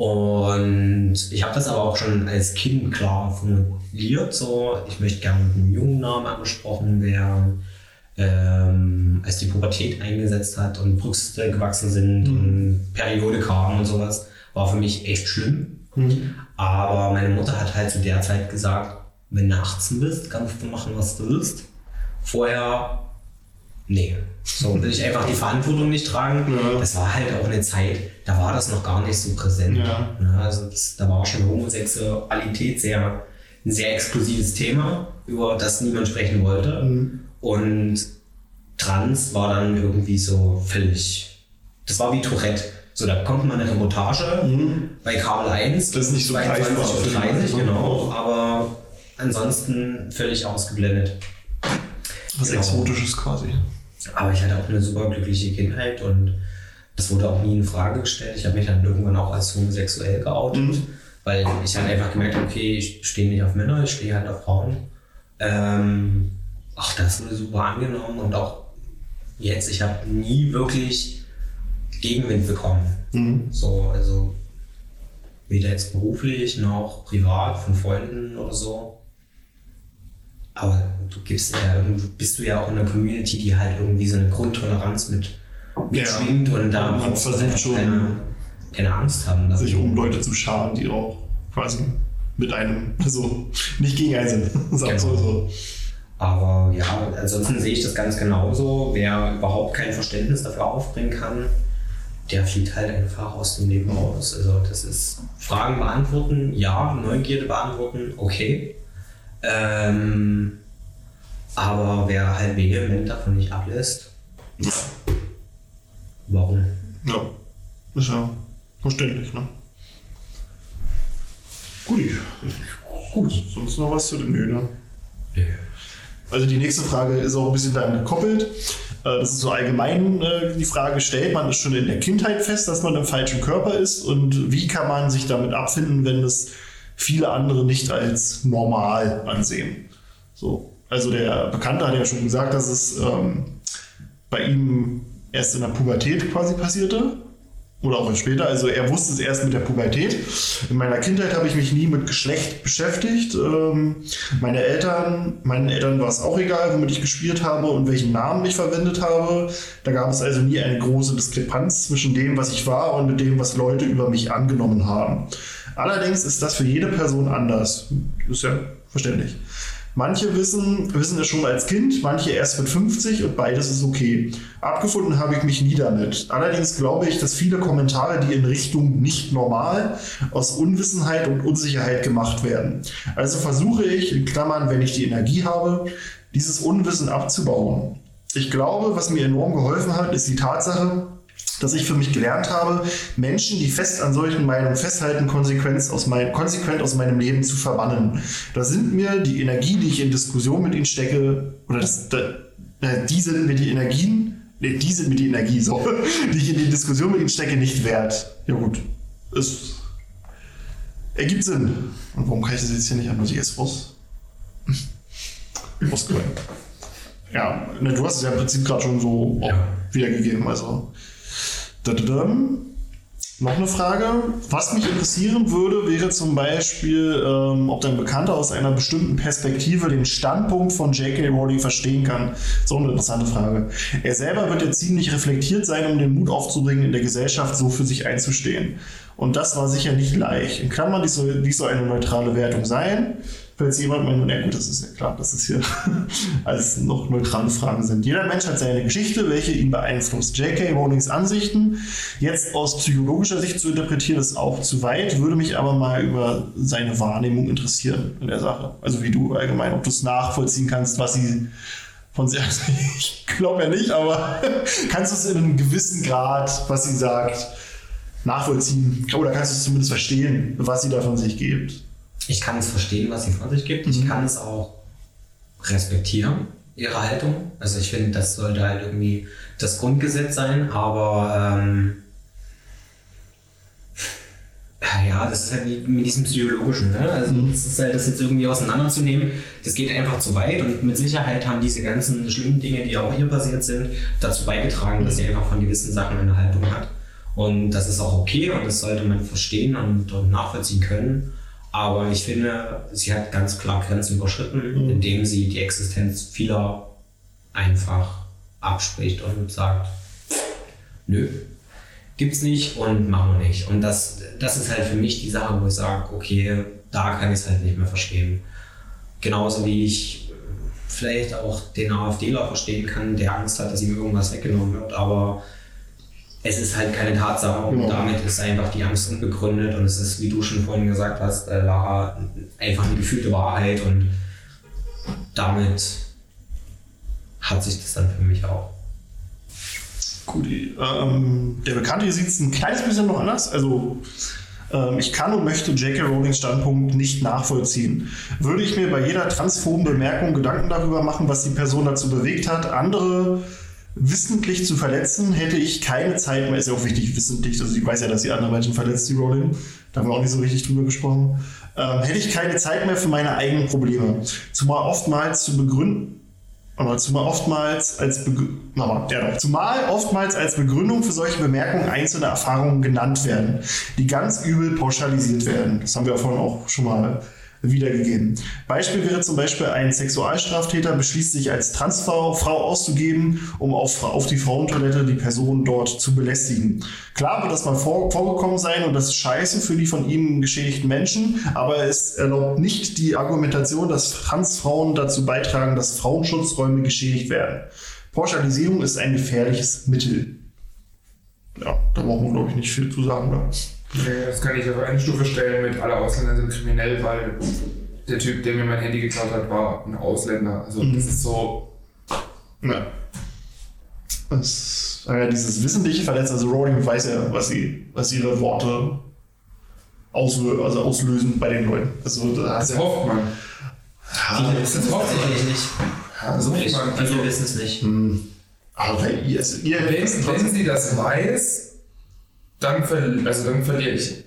Und ich habe das aber auch schon als Kind klar formuliert, so ich möchte gerne mit einem jungen Namen angesprochen werden. Ähm, als die Pubertät eingesetzt hat und Brüste gewachsen sind und Periode kam und sowas, war für mich echt schlimm. Aber meine Mutter hat halt zu der Zeit gesagt, wenn du 18 bist, kannst du machen, was du willst. Vorher, nee. So will ich einfach die Verantwortung nicht tragen. Ja. Das war halt auch eine Zeit, da war das noch gar nicht so präsent. Ja. Ne, Also das, da war schon Homosexualität sehr, ein sehr exklusives Thema, über das niemand sprechen wollte. Und Trans war dann irgendwie so völlig, das war wie Tourette. So, da kommt mal eine Reportage bei Kabel 1, Das ist nicht so 22 greifbar Uhr für die 30, Leute, ne? genau, aber ansonsten völlig ausgeblendet. Was Genau. Exotisches quasi. Aber ich hatte auch eine super glückliche Kindheit und das wurde auch nie in Frage gestellt. Ich habe mich dann irgendwann auch als homosexuell geoutet, weil ich halt einfach gemerkt habe, okay, ich stehe nicht auf Männer, ich stehe halt auf Frauen. Ähm, auch das wurde super angenommen und auch jetzt, ich habe nie wirklich Gegenwind bekommen. So, also weder jetzt beruflich noch privat von Freunden oder so. Aber du gibst ja irgendwo, bist du ja auch in einer Community, die halt irgendwie so eine Grundtoleranz mit mitschwingt und da Man versucht schon, keine, keine Angst haben. Sich um Leute zu scharen, die auch quasi mit einem, also nicht gegen einen sind. Sagen Genau. so. Aber ja, ansonsten sehe ich das ganz genauso. Wer überhaupt kein Verständnis dafür aufbringen kann, der fliegt halt einfach aus dem Leben raus. Also das ist Fragen beantworten, ja, Neugierde beantworten, okay. Ähm, aber wer halt vehement davon nicht ablässt, warum? Ja, ist ja verständlich, ne? Gut. Gut, sonst noch was zu dem Nö, ne? Also die nächste Frage ist auch ein bisschen daran gekoppelt. Äh, Das ist so allgemein äh, die Frage, stellt man es schon in der Kindheit fest, dass man im falschen Körper ist? Und wie kann man sich damit abfinden, wenn es viele andere nicht als normal ansehen? So. also der Bekannte hat ja schon gesagt, dass es ähm, bei ihm erst in der Pubertät quasi passierte. Oder auch später. Also er wusste es erst mit der Pubertät. In meiner Kindheit habe ich mich nie mit Geschlecht beschäftigt. Ähm, meine Eltern, meinen Eltern war es auch egal, womit ich gespielt habe und welchen Namen ich verwendet habe. Da gab es also nie eine große Diskrepanz zwischen dem, was ich war und mit dem, was Leute über mich angenommen haben. Allerdings ist das für jede Person anders. Ist ja verständlich. Manche wissen, wissen es schon als Kind, manche erst mit 50 und beides ist okay. Abgefunden habe ich mich nie damit. Allerdings glaube ich, dass viele Kommentare, die in Richtung nicht normal, aus Unwissenheit und Unsicherheit gemacht werden. Also versuche ich, in Klammern, wenn ich die Energie habe, dieses Unwissen abzubauen. Ich glaube, was mir enorm geholfen hat, ist die Tatsache, dass ich für mich gelernt habe, Menschen, die fest an solchen Meinungen festhalten, konsequent aus, mein, konsequent aus meinem Leben zu verbannen. Da sind mir die Energie, die ich in Diskussion mit ihnen stecke, oder das, da, die sind mir die Energien, nee, die sind mir die Energie, so, die ich in die Diskussion mit ihnen stecke, nicht wert. Ja gut, es ergibt Sinn. Und warum kann ich das jetzt hier nicht an? Muss ich erst raus? Rauskommen. Ja, ne, du hast es ja im Prinzip gerade schon so ja. wiedergegeben, also noch eine Frage. Was mich interessieren würde, wäre zum Beispiel, ähm, ob dein Bekannter aus einer bestimmten Perspektive den Standpunkt von J.K. Rowling verstehen kann. So eine interessante Frage. Er selber wird ja ziemlich reflektiert sein, um den Mut aufzubringen, in der Gesellschaft so für sich einzustehen. Und das war sicher nicht leicht. In Klammern, dies soll, dies soll eine neutrale Wertung sein falls jemand meint, na gut, das ist ja klar, dass es hier alles noch neutrale Fragen sind. Jeder Mensch hat seine Geschichte, welche ihn beeinflusst. J.K. Rowlings Ansichten, jetzt aus psychologischer Sicht zu interpretieren, ist auch zu weit, würde mich aber mal über seine Wahrnehmung interessieren in der Sache. Also wie du allgemein, ob du es nachvollziehen kannst, was sie von sich, also ich glaube ja nicht, aber kannst du es in einem gewissen Grad, was sie sagt, nachvollziehen? Oder kannst du es zumindest verstehen, was sie da von sich gibt? Ich kann es verstehen, was sie von sich gibt. Ich mhm. kann es auch respektieren, ihre Haltung. Also ich finde, das sollte halt irgendwie das Grundgesetz sein, aber ähm, ja, das ist halt wie mit diesem Psychologischen. Ne? Also mhm. das ist halt, das jetzt irgendwie auseinanderzunehmen, das geht einfach zu weit und mit Sicherheit haben diese ganzen schlimmen Dinge, die auch hier passiert sind, dazu beigetragen, dass sie einfach von gewissen Sachen eine Haltung hat. Und das ist auch okay und das sollte man verstehen und, und nachvollziehen können. Aber ich finde, sie hat ganz klar Grenzen überschritten, mhm. indem sie die Existenz vieler einfach abspricht und sagt, nö, gibt's nicht und machen wir nicht. Und das, das ist halt für mich die Sache, wo ich sage, okay, da kann ich es halt nicht mehr verstehen. Genauso wie ich vielleicht auch den AfDler verstehen kann, der Angst hat, dass ihm irgendwas weggenommen wird, aber es ist halt keine Tatsache und genau. damit ist einfach die Angst unbegründet und es ist, wie du schon vorhin gesagt hast, äh, Lara, einfach eine gefühlte Wahrheit und damit hat sich das dann für mich auch. Gut, ähm, der Bekannte sieht es ein kleines bisschen noch anders. Also ähm, ich kann und möchte J.K. Rowlings Standpunkt nicht nachvollziehen. Würde ich mir bei jeder transphoben Bemerkung Gedanken darüber machen, was die Person dazu bewegt hat, andere wissentlich zu verletzen, hätte ich keine Zeit mehr. Ist ja auch wichtig, wissentlich. Also, ich weiß ja, dass sie andere Menschen verletzt, die Rowling. Da haben wir auch nicht so richtig drüber gesprochen. Ähm, hätte ich keine Zeit mehr für meine eigenen Probleme. Zumal oftmals zu begründen, aber zumal oftmals als aber, ja, zumal oftmals als Begründung für solche Bemerkungen einzelne Erfahrungen genannt werden, die ganz übel pauschalisiert werden. Das haben wir vorhin auch schon mal wiedergegeben. Beispiel wäre zum Beispiel, ein Sexualstraftäter beschließt sich als Transfrau Frau auszugeben, um auf, auf die Frauentoilette die Person dort zu belästigen. Klar wird das mal vor, vorgekommen sein und das ist scheiße für die von ihm geschädigten Menschen, aber es erlaubt nicht die Argumentation, dass Transfrauen dazu beitragen, dass Frauenschutzräume geschädigt werden. Pauschalisierung ist ein gefährliches Mittel. Ja, da brauchen wir, glaube ich, nicht viel zu sagen. Ne? Nee, das kann ich auf eine Stufe stellen mit alle Ausländer sind kriminell, weil der Typ, der mir mein Handy geklaut hat, war ein Ausländer. Also mhm. das ist so. Ja. Das, ja, dieses wissentliche Verletzen, also Rowling weiß ja, was, sie, was ihre Worte auslö also auslösen bei den Leuten. Also, das, das hofft man. Ja, das, das hofft sicherlich nicht. Ja, das hofft man. Also, wir wissen es nicht. Hm. Aber wenn, ihr, also ihr wenn, wenn sie das weiß, dann, ver also dann verliere ich.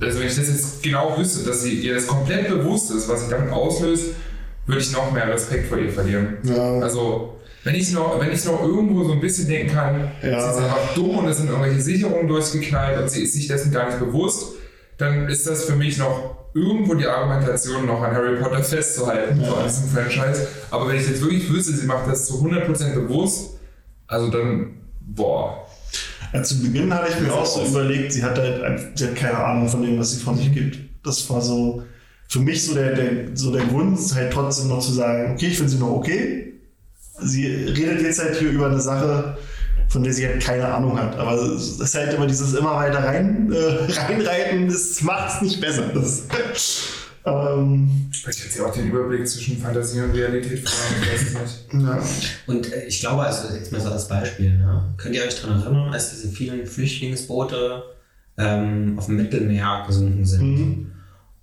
Also wenn ich das jetzt genau wüsste, dass sie, ihr das komplett bewusst ist, was sie damit auslöst, würde ich noch mehr Respekt vor ihr verlieren. Ja. Also, wenn ich noch, wenn ich noch irgendwo so ein bisschen denken kann, Ja. sie ist einfach dumm und es sind irgendwelche Sicherungen durchgeknallt und sie ist sich dessen gar nicht bewusst, dann ist das für mich noch irgendwo die Argumentation, noch an Harry Potter festzuhalten, so an diesem Franchise. Aber wenn ich jetzt wirklich wüsste, sie macht das zu 100% bewusst, also dann, boah. Ja, zu Beginn hatte ich mir auch so überlegt, sie hat halt sie hat keine Ahnung von dem, was sie von sich gibt. Das war so für mich so der, der, so der Grund, halt trotzdem noch zu sagen, okay, ich finde sie noch okay. Sie redet jetzt halt hier über eine Sache, von der sie halt keine Ahnung hat. Aber es ist halt immer dieses immer weiter rein, äh, reinreiten, das macht es nicht besser. Das, ähm, Vielleicht hat sie auch den Überblick zwischen Fantasie und Realität verloren, ich weiß nicht. ja. Und äh, ich glaube, also jetzt mal so das Beispiel, ne? könnt ihr euch daran erinnern, als diese vielen Flüchtlingsboote ähm, auf dem Mittelmeer gesunken sind Mhm.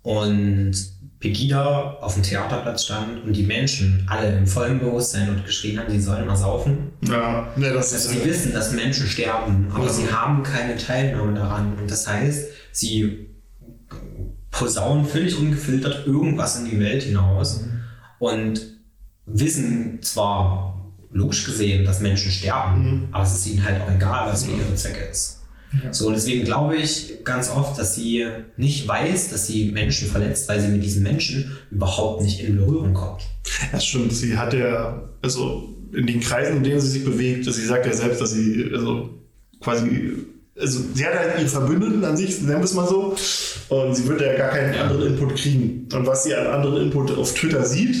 und Pegida auf dem Theaterplatz stand und die Menschen alle im vollen Bewusstsein und geschrien haben, sie sollen mal saufen. Ja, ja, das Also ist sie wissen, dass Menschen sterben, aber Ja. sie haben keine Teilnahme daran. Und das heißt, sie posaunen völlig ungefiltert irgendwas in die Welt hinaus und wissen zwar logisch gesehen, dass Menschen sterben, aber es ist ihnen halt auch egal, was ihre Zwecke ist. So, und deswegen glaube ich ganz oft, dass sie nicht weiß, dass sie Menschen verletzt, weil sie mit diesen Menschen überhaupt nicht in Berührung kommt. Das stimmt. Sie hat ja, also in den Kreisen, in denen sie sich bewegt, sie sagt ja selbst, dass sie, also quasi, also sie hat halt ihre Verbündeten an sich, nennen wir es mal so, und sie wird ja gar keinen anderen Input kriegen. Und was sie an anderen Input auf Twitter sieht,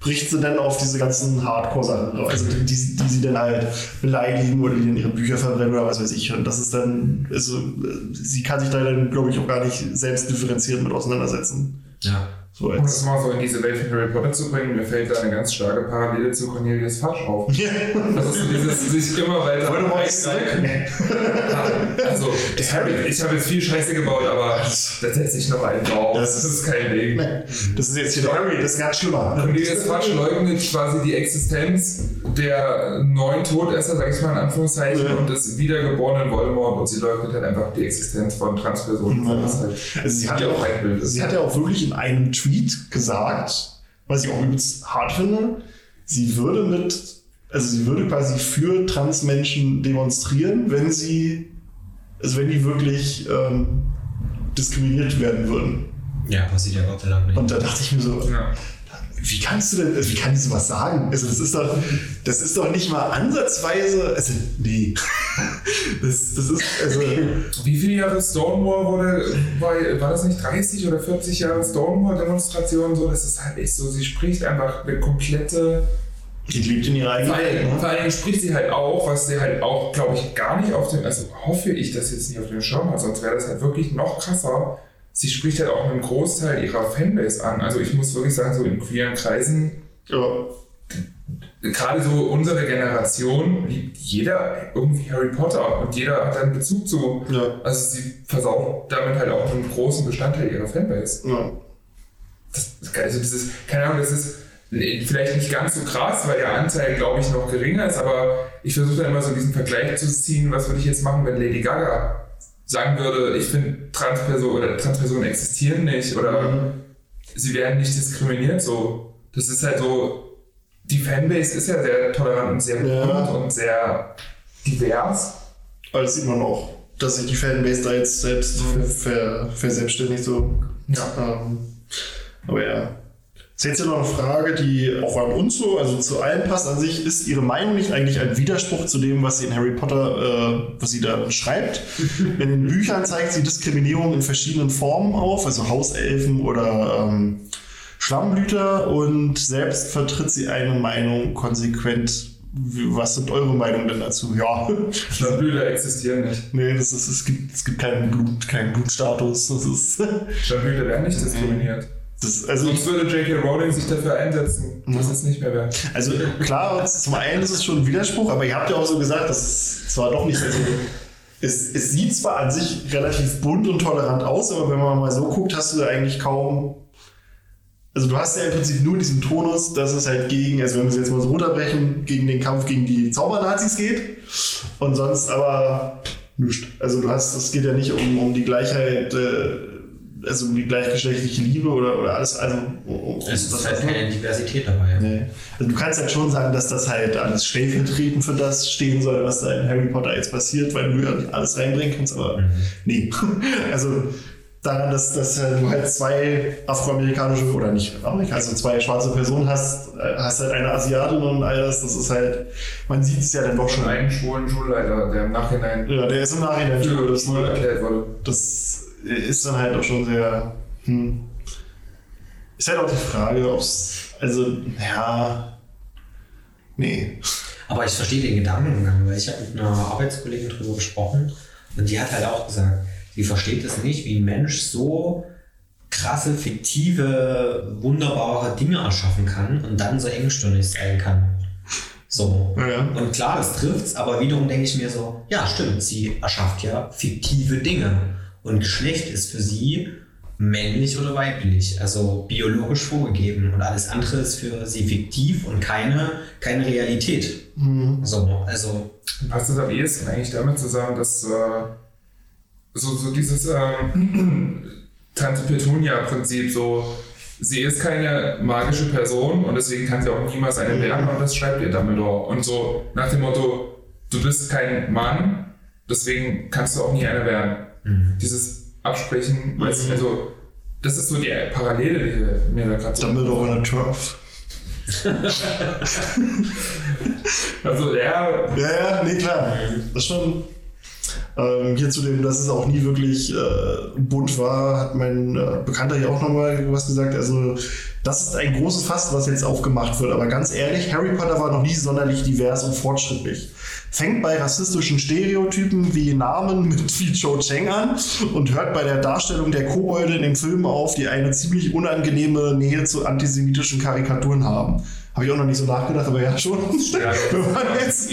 bricht sie dann auf diese ganzen Hardcore-Sachen, also die, die, sie dann halt beleidigen oder die dann ihre Bücher verbrennen oder was weiß ich. Und das ist dann, also sie kann sich da dann, glaube ich, auch gar nicht selbst differenziert mit auseinandersetzen. Ja. So Um das mal so in diese Welt von Harry Potter zu bringen, mir fällt da eine ganz starke Parallele zu Cornelius Fatsch auf. ja. Das ist dieses sich immer weiter. Nee. Also, ich habe ich hab jetzt viel Scheiße gebaut, aber da setze ich noch einen drauf. Das Das ist kein Ding. Das ist jetzt hier Harry, das ist ganz schlimmer. Cornelius Fatsch leugnet quasi die Existenz der neuen Todesser, sag ich mal in Anführungszeichen, Ja. und des wiedergeborenen Voldemort und sie leugnet halt einfach die Existenz von Transpersonen. Ja. Halt Also sie hat ja ja auch ein Bild. Sie hat ja auch wirklich in einem Tweet gesagt, was ich auch übelst hart finde, sie würde mit, also sie würde quasi für Transmenschen demonstrieren, wenn sie, also wenn die wirklich ähm, diskriminiert werden würden. Ja, passiert ja Gott sei Dank nicht. Und da dachte ich mir so, Ja. Wie kannst du denn, also wie kann die sowas sagen? Also das ist doch, das ist doch nicht mal ansatzweise, also nee. Das, das ist, also, Wie viele Jahre Stonewall wurde, war, war das nicht 30 oder 40 Jahre Stonewall-Demonstration? So, das ist halt echt so, sie spricht einfach eine komplette. die lebt in ihrer eigenen Vor allem, Ne? vor allem spricht sie halt auch, was sie halt auch, glaube ich, gar nicht auf dem, also hoffe ich, dass sie jetzt nicht auf dem Schirm hat, sonst wäre das halt wirklich noch krasser. Sie spricht halt auch einen Großteil ihrer Fanbase an. Also ich muss wirklich sagen, so in queeren Kreisen, Ja. gerade so unsere Generation, liebt jeder irgendwie Harry Potter und jeder hat einen Bezug zu. Ja. Also sie versaut damit halt auch einen großen Bestandteil ihrer Fanbase. Ja. Das ist. Also dieses, keine Ahnung, das ist vielleicht nicht ganz so krass, weil der Anteil, glaube ich, noch geringer ist, aber ich versuche dann immer so diesen Vergleich zu ziehen, was würde ich jetzt machen, wenn Lady Gaga sagen würde, ich finde Transpersonen oder Transpersonen existieren nicht oder sie werden nicht diskriminiert, so. Das ist halt so, die Fanbase ist ja sehr tolerant und sehr Ja. und sehr divers. Aber das sieht man auch, dass sich die Fanbase da jetzt selbst ver, ver, verselbstständigt so. Ja. Ähm, aber ja. Das ist jetzt ja noch eine Frage, die auch an uns so, also zu allen passt an sich. Ist Ihre Meinung nicht eigentlich ein Widerspruch zu dem, was sie in Harry Potter, äh, was sie da schreibt? in den Büchern zeigt sie Diskriminierung in verschiedenen Formen auf, also Hauselfen oder ähm, Schlammblüter und selbst vertritt sie eine Meinung konsequent. Was sind eure Meinungen denn dazu? Ja. Stadtblüter existieren nicht. Nee, das ist, es, gibt, es gibt keinen, Blut, keinen Blutstatus. Das ist, Stadtblüter werden nicht diskriminiert. Das, also, Sonst würde J.K. Rowling sich dafür einsetzen. Das ist nicht mehr wert. also klar, zum einen ist es schon ein Widerspruch, aber ihr habt ja auch so gesagt, dass es zwar doch nicht, also es, es sieht zwar an sich relativ bunt und tolerant aus, aber wenn man mal so guckt, hast du da eigentlich kaum. Also du hast ja im Prinzip nur diesen Tonus, dass es halt gegen, also wenn wir es jetzt mal so runterbrechen, gegen den Kampf gegen die Zaubernazis geht. Und sonst aber nichts. Also du hast, es geht ja nicht um, um die Gleichheit äh, also die gleichgeschlechtliche Liebe oder, oder alles, also es ist halt keine Diversität dabei. Nee. Also du kannst halt schon sagen, dass das halt alles stellvertretend für das stehen soll, was da in Harry Potter jetzt passiert, weil du ja nicht alles reinbringen kannst, aber mhm. nee. Also daran, dass, dass du halt zwei afroamerikanische oder nicht Amerikaner, also zwei schwarze Personen hast, äh, hast halt eine Asiatin und all das, das ist halt, man sieht es ja dann doch schon. Einen schwulen Schulleiter, der im Nachhinein. Ja, der ist im Nachhinein für das, erklärt wurde. Das ist dann halt auch schon sehr. Hm. Ist halt auch die Frage, ob es. Also, ja. Nee. Aber ich verstehe den Gedankengang, weil ich habe mit einer Arbeitskollegin drüber gesprochen und die hat halt auch gesagt, sie versteht es nicht, wie ein Mensch so krasse, fiktive, wunderbare Dinge erschaffen kann und dann so engstirnig sein kann. So. Ja. Und klar, das trifft's, aber wiederum denke ich mir so, ja, stimmt, sie erschafft ja fiktive Dinge. Und Geschlecht ist für sie männlich oder weiblich, also biologisch vorgegeben. Und alles andere ist für sie fiktiv und keine, keine Realität. Mhm. So, also. Passt das am ehesten eigentlich damit zusammen, dass äh, so, so dieses äh, Tante Petunia-Prinzip, so sie ist keine magische Person und deswegen kann sie auch niemals eine werden und das schreibt ihr Dumbledore. Und so nach dem Motto, du bist kein Mann, deswegen kannst du auch nie einer werden. Mhm. Dieses Absprechen, mhm. also das ist so die Parallele, die mir da gerade so. Dumbledore on a Turf. also ja. Ja, ja, nee, klar. Das ist schon. Ähm, hier zu dem, dass es auch nie wirklich äh, bunt war, hat mein äh, Bekannter hier auch nochmal was gesagt. Also, das ist ein großes Fass, was jetzt aufgemacht wird. Aber ganz ehrlich, Harry Potter war noch nie sonderlich divers und fortschrittlich fängt bei rassistischen Stereotypen wie Namen mit wie Cho Cheng an und hört bei der Darstellung der Kobolde in den Filmen auf, die eine ziemlich unangenehme Nähe zu antisemitischen Karikaturen haben. Habe ich auch noch nicht so nachgedacht, aber ja schon. Ja, jetzt,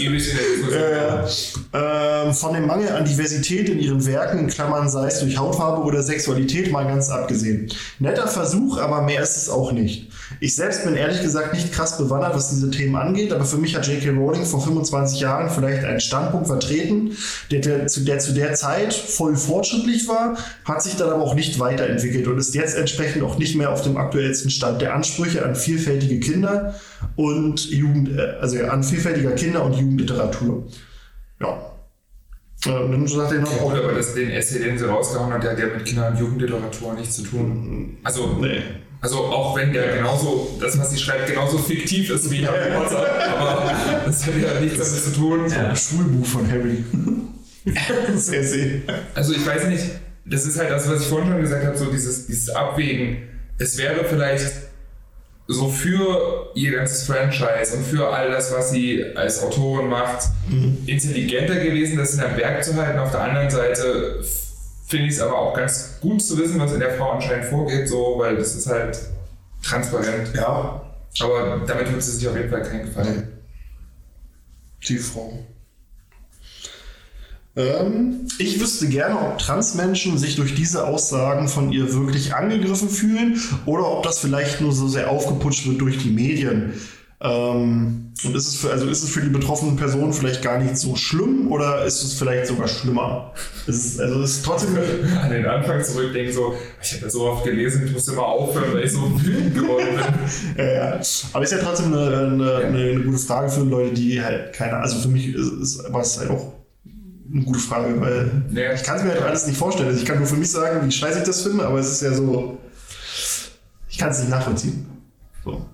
äh, von dem Mangel an Diversität in ihren Werken, in Klammern sei es durch Hautfarbe oder Sexualität, mal ganz abgesehen. Netter Versuch, aber mehr ist es auch nicht. Ich selbst bin ehrlich gesagt nicht krass bewandert, was diese Themen angeht, aber für mich hat J.K. Rowling vor 25 Jahren vielleicht einen Standpunkt vertreten, der, der, zu, der zu der Zeit voll fortschrittlich war, hat sich dann aber auch nicht weiterentwickelt und ist jetzt entsprechend auch nicht mehr auf dem aktuellsten Stand der Ansprüche an vielfältige Kinder und Jugend, äh, also an vielfältiger Kinder- und Jugendliteratur. Ja. Ähm, dann sagt er noch ja, gut, aber das, den Essay, den sie rausgehauen hat, der hat ja mit Kinder- und Jugendliteratur nichts zu tun. Also, nee. Also auch wenn der genauso, das was sie schreibt, genauso fiktiv ist wie Harry Potter, aber das hat ja nichts damit zu tun. So ein Schulbuch von Harry. sehr, sehr. Also ich weiß nicht, das ist halt das, was ich vorhin schon gesagt habe, so dieses, dieses Abwägen. Es wäre vielleicht so für ihr ganzes Franchise und für all das, was sie als Autorin macht, mhm. intelligenter gewesen, das in einem Berg zu halten. Auf der anderen Seite finde ich es aber auch ganz gut zu wissen, was in der Frau anscheinend vorgeht, so, weil das ist halt transparent. Ja. Aber damit tut sie sich auf jeden Fall keinen Gefallen. Die Frau. Ähm, ich wüsste gerne, ob Transmenschen sich durch diese Aussagen von ihr wirklich angegriffen fühlen oder ob das vielleicht nur so sehr aufgeputscht wird durch die Medien. Ähm, und ist es, für, also ist es für die betroffenen Personen vielleicht gar nicht so schlimm oder ist es vielleicht sogar schlimmer? Ist es, also ist es trotzdem. An den Anfang zurückdenken, so, ich habe das so oft gelesen, ich musste immer aufhören, weil ich so wütend geworden bin. ja, ja. Aber ist ja trotzdem eine, eine, eine, eine, gute Frage für Leute, die halt keine. Also für mich ist, ist war es halt auch eine gute Frage, weil ja. ich kann es mir halt alles nicht vorstellen. Also ich kann nur für mich sagen, wie scheiße ich das finde, aber es ist ja so. Ich kann es nicht nachvollziehen. So.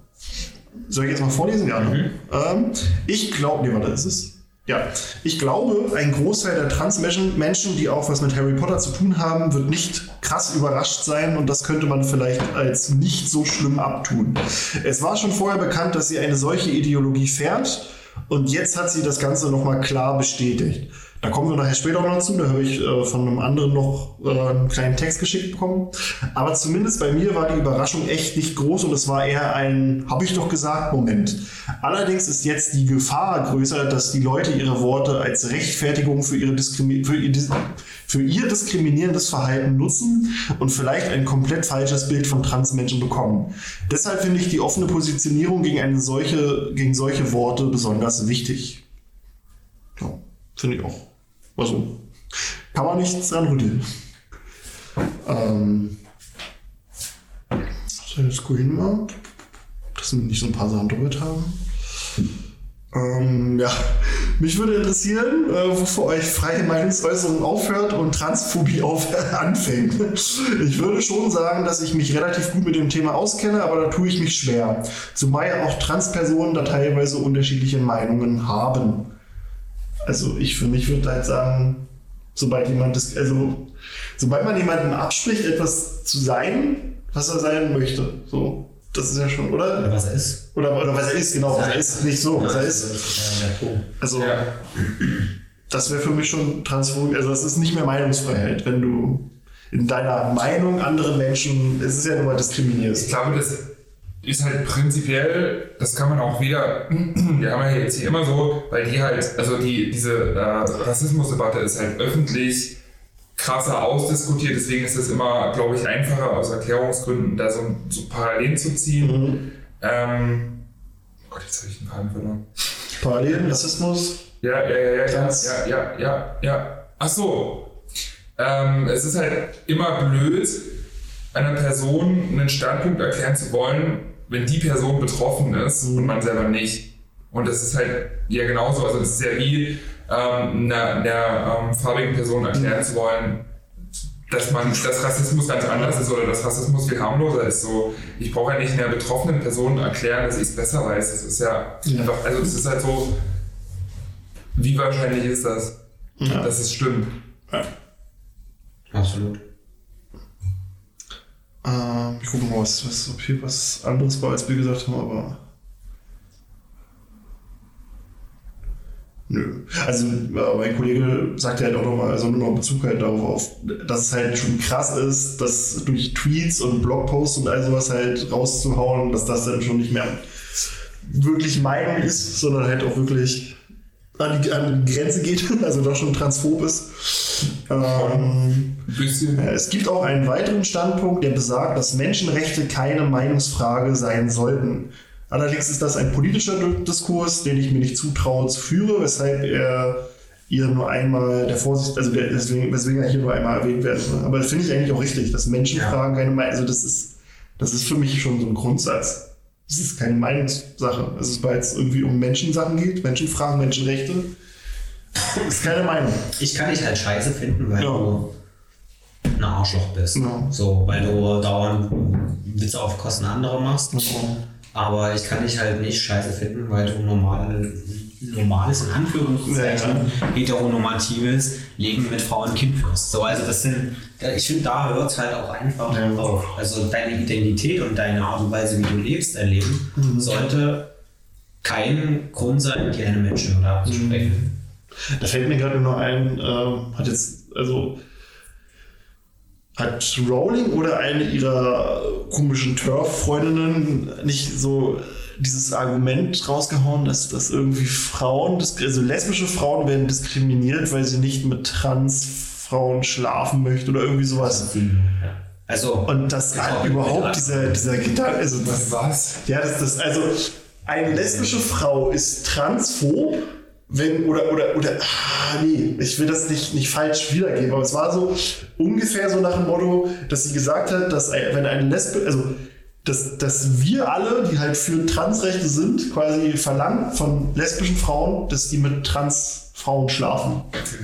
Soll ich jetzt mal vorlesen? Ja. Mhm. Ähm, ich glaube, nee, warte, ist es? Ja, ich glaube, ein Großteil der Transmenschen, die auch was mit Harry Potter zu tun haben, wird nicht krass überrascht sein und das könnte man vielleicht als nicht so schlimm abtun. Es war schon vorher bekannt, dass sie eine solche Ideologie fährt und jetzt hat sie das Ganze nochmal klar bestätigt. Da kommen wir nachher später noch dazu. Da habe ich äh, von einem anderen noch äh, einen kleinen Text geschickt bekommen. Aber zumindest bei mir war die Überraschung echt nicht groß und es war eher ein, habe ich doch gesagt, Moment. Allerdings ist jetzt die Gefahr größer, dass die Leute ihre Worte als Rechtfertigung für, ihre Diskrimi für, ihr, für ihr diskriminierendes Verhalten nutzen und vielleicht ein komplett falsches Bild von Transmenschen bekommen. Deshalb finde ich die offene Positionierung gegen, eine solche, gegen solche Worte besonders wichtig. Ja, finde ich auch. Also kann man nichts dran rütteln. Ähm, Jetzt gucken wir dass wir nicht so ein paar Sachen doppelt haben. Ähm, ja, mich würde interessieren, äh, wo euch freie Meinungsäußerung aufhört und Transphobie auf anfängt. Ich würde schon sagen, dass ich mich relativ gut mit dem Thema auskenne, aber da tue ich mich schwer. Zumal auch Transpersonen da teilweise unterschiedliche Meinungen haben. Also ich für mich würde halt sagen, sobald jemand das, also sobald man jemandem abspricht, etwas zu sein, was er sein möchte, so das ist ja schon, oder? Oder was er ist. Oder, oder was er ist, genau, was er ist, nicht so, was er ist. Also, Ja. das wäre für mich schon Transphobie. Also, das ist nicht mehr Meinungsfreiheit, wenn du in deiner Meinung andere Menschen, es ist ja nur mal Ich diskriminierst. glaube, das ist halt prinzipiell, das kann man auch wieder, wir haben ja jetzt hier immer so, weil die halt, also die, diese äh, Rassismusdebatte ist halt öffentlich krasser ausdiskutiert, deswegen ist es immer, glaube ich, einfacher aus Erklärungsgründen da so, so Parallelen zu ziehen. Mhm. Ähm, oh Gott, jetzt habe ich den Faden verloren. Parallelen, Rassismus, Ja, ja, ja, ja, ja, Trans- ja, ja, ja, ja. Ach so. Ähm, es ist halt immer blöd, einer Person einen Standpunkt erklären zu wollen, wenn die Person betroffen ist und man selber nicht. Und das ist halt ja genauso. Also, das ist ja wie ähm, einer, einer ähm, farbigen Person erklären zu wollen, dass man, dass Rassismus ganz anders ist oder dass Rassismus viel harmloser ist. So, ich brauche ja nicht einer betroffenen Person erklären, dass ich es besser weiß. Das ist ja, Ja. einfach, also das ist halt so, wie wahrscheinlich ist das, Ja. dass es stimmt? Absolut. Ähm, ich gucke mal, was, was, ob hier was anderes war, als wir gesagt haben, aber. Nö. Also, ja, mein Kollege sagte halt auch nochmal, also nur noch Bezug halt darauf, auf, dass es halt schon krass ist, dass durch Tweets und Blogposts und all sowas halt rauszuhauen, dass das dann schon nicht mehr wirklich Meinung ist, sondern halt auch wirklich an die, an die Grenze geht, also doch schon transphob ist. Ähm, ja, Es gibt auch einen weiteren Standpunkt, der besagt, dass Menschenrechte keine Meinungsfrage sein sollten. Allerdings ist das ein politischer Diskurs, den ich mir nicht zutraue zu führen, weshalb er ihr nur einmal der Vorsicht, also deswegen, weswegen er hier nur einmal erwähnt werden soll. Aber das finde ich eigentlich auch richtig, dass Menschenfragen keine Meinung, also das ist, das ist für mich schon so ein Grundsatz. Das ist keine Meinungssache. Es ist, weil es irgendwie um Menschensachen geht, Menschenfragen, Menschenrechte. ist keine Meinung. Ich kann dich halt scheiße finden, weil Ja. du ein Arschloch bist. Ja. So, weil du dauernd Witze auf Kosten anderer machst. Aber ich kann dich halt nicht scheiße finden, weil du normal, normales, in Anführungszeichen, heteronormatives Leben mit Frau und Kind führst. So, also das sind, ich finde, da hört es halt auch einfach Ja. auf. Also deine Identität und deine Art und Weise, wie du lebst, dein Leben, sollte kein Grund sein, dir eine Menschenwürde abzusprechen. Da fällt mir gerade nur ein, ähm, hat jetzt, also hat Rowling oder eine ihrer komischen Turf-Freundinnen nicht so dieses Argument rausgehauen, dass, dass irgendwie Frauen, also lesbische Frauen werden diskriminiert, weil sie nicht mit Transfrauen schlafen möchten oder irgendwie sowas. Also, Und das Ja, überhaupt dieser, dieser Gedanke, also das, Was? ja, das, das, also eine lesbische Frau ist transphob, wenn, oder, oder, oder, ah, nee, ich will das nicht, nicht falsch wiedergeben, aber es war so ungefähr so nach dem Motto, dass sie gesagt hat, dass wenn eine Lesbe, also, dass, dass wir alle, die halt für Transrechte sind, quasi verlangen von lesbischen Frauen, dass die mit Transfrauen schlafen.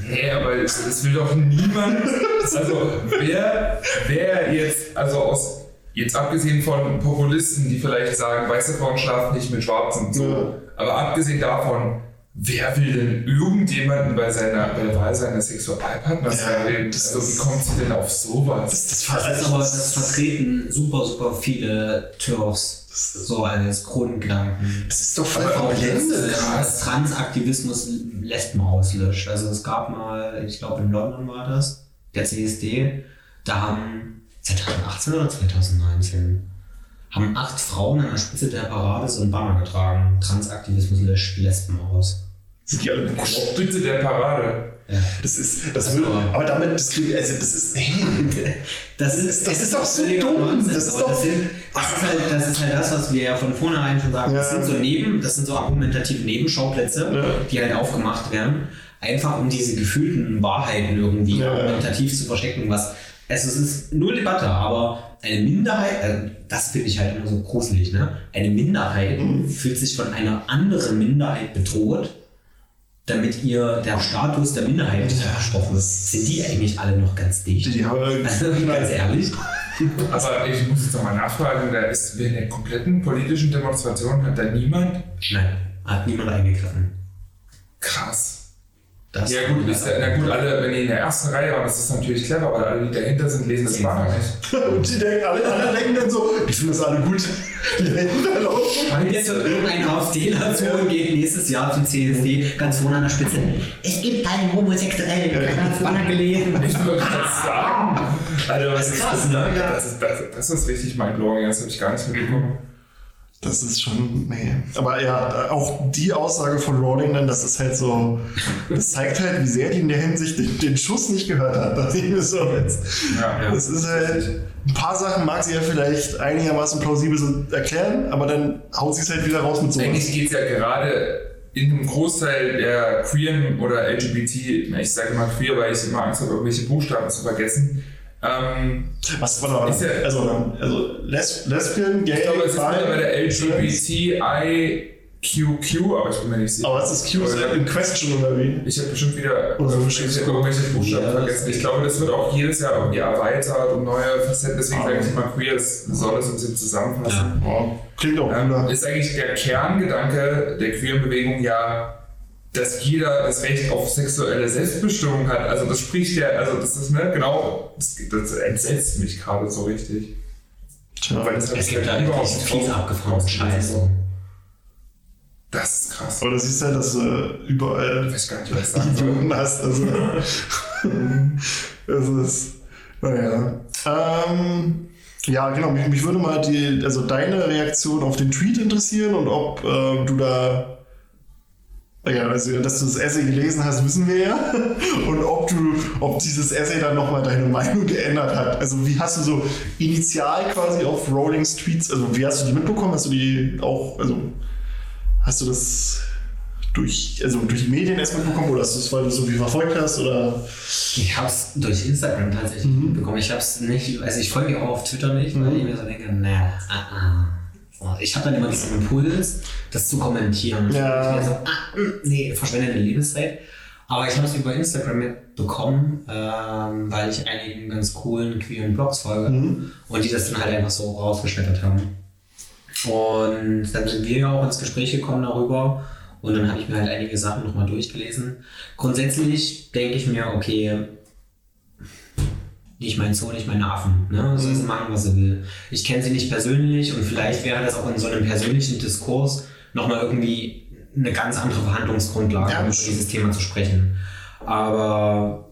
Hä, aber es will doch niemand. Also, wer, wer jetzt, also aus, jetzt abgesehen von Populisten, die vielleicht sagen, weiße Frauen schlafen nicht mit Schwarzen, so, Ja. aber abgesehen davon, wer will denn irgendjemanden bei seiner bei der Wahl seiner Sexualpartners Ja, das Also, wie kommt sie denn auf sowas? Das, das, Das ist aber das vertreten super, super viele Turfs so als Grundgedanken. das ist doch voll verblendet. Das Transaktivismus lässt man auslöscht. Also es gab mal, ich glaube in London war das, der CSD, da haben 2018 oder 2019 haben acht Frauen an der Spitze der Parade so ein Banner getragen. Transaktivismus löscht Lesben aus. Sind die alle? Spitze der Parade. Ja. Das ist, das will, aber damit, das klingt, also das ist, Das ist, Das ist doch so dumm. Das ist doch- das, sind, das, ist halt, das ist halt das, was wir ja von vornherein schon sagen. Das Ja. sind so Neben, das sind so argumentative Nebenschauplätze, Ja. die halt aufgemacht werden, einfach um diese gefühlten Wahrheiten irgendwie argumentativ zu verstecken, was Also es ist null Debatte, aber eine Minderheit, also das finde ich halt immer so gruselig, ne? Eine Minderheit Mhm. fühlt sich von einer anderen Minderheit bedroht, damit ihr der Status der Minderheit versprochen ist. Sind die eigentlich alle noch ganz dicht? Die haben Also ganz ehrlich. Aber ich muss jetzt nochmal nachfragen, da ist während der kompletten politischen Demonstration hat da niemand. Nein, hat niemand eingegriffen. Krass. Das Ja gut, ist, ja- na gut, alle, wenn die in der ersten Reihe waren, das ist natürlich clever, aber alle, die dahinter sind, lesen das Banner nicht. Und die denken, alle, alle denken dann so, ich finde das alle gut. Die denken dann laufen. Und jetzt wird irgendein zu und geht nächstes Jahr zum CSD ganz vorne an der Spitze. Es gibt keine Homosexuellen. Keiner hat Banner gelesen. Ich würde das sagen. Also, was ist krass, ne? Ja. Das ist, das, das ist richtig mindblowing, das habe ich gar nicht mitbekommen. Das ist schon, nee. Aber ja, auch die Aussage von Rowling dann, das ist halt so, das zeigt halt, wie sehr die in der Hinsicht den, den Schuss nicht gehört hat. Das ist so jetzt. Ja, ja. Das ist halt, ein paar Sachen mag sie ja vielleicht einigermaßen plausibel so erklären, aber dann haut sie es halt wieder raus mit sowas. Eigentlich geht es ja gerade in einem Großteil der queeren oder LGBT, ich sage mal queer, weil ich immer Angst habe, irgendwelche Buchstaben zu vergessen. Ähm, Was war? Ist ja- also, also Les Lesbian, Gay, ich glaube, es ist mittlerweile Trans. LGBTIQQ, aber ich bin mir nicht sicher. Aber es ist Q in Question oder wie? Ich habe bestimmt wieder Oder irgendwelche, irgendwelche Buchstaben Ja, vergessen. Ich glaube, das wird auch jedes Jahr irgendwie erweitert und neue Facetten. Deswegen Ah. sage ich immer queer, das soll das ein bisschen zusammenfassen. Ja, klingt auch Ähm, ist eigentlich der Kerngedanke der queeren Bewegung ja, dass jeder das Recht auf sexuelle Selbstbestimmung hat. Also das spricht ja, also das ist ne, genau, das, das entsetzt mich gerade so richtig. Tja. Weil das Es gibt ja da überhaupt viel abgefahrenes Scheiß. Das ist krass. Aber du siehst halt, dass du Ich überall weiß gar nicht, was ich soll. Idioten hast. Also, das ist, naja. Ähm, ja, genau. Mich, mich würde mal die, also deine Reaktion auf den Tweet interessieren und ob ähm, du da. Ja, also, dass du das Essay gelesen hast, wissen wir ja. Und ob du, ob dieses Essay dann nochmal deine Meinung geändert hat. Also, wie hast du so initial quasi auf Rowlings Tweets, also, wie hast du die mitbekommen? Hast du die auch, also, hast du das durch, also durch die Medien erst mitbekommen oder hast du es, weil du es irgendwie verfolgt hast? Oder? Ich habe es durch Instagram tatsächlich Mhm. bekommen. Ich habe es nicht, also ich folge auch auf Twitter nicht, weil Mhm. ich mir so denke, na, ah, ah. Oh, Ich habe dann immer diesen Impuls, das zu kommentieren. Ja. Ich mir so, ah, mm, nee, verschwendete Lebenszeit. Aber ich habe es über Instagram mitbekommen, ähm, weil ich einigen ganz coolen queeren Blogs folge Mhm. und die das dann halt einfach so rausgeschmettert haben. Und dann sind wir ja auch ins Gespräch gekommen darüber und dann habe ich mir halt einige Sachen nochmal durchgelesen. Grundsätzlich denke ich mir, okay, nicht mein Sohn, nicht meine Affen. Ne? Soll sie machen, was sie will. Ich kenne sie nicht persönlich und vielleicht wäre das auch in so einem persönlichen Diskurs nochmal irgendwie eine ganz andere Verhandlungsgrundlage, Ja, um über dieses Thema zu sprechen. Aber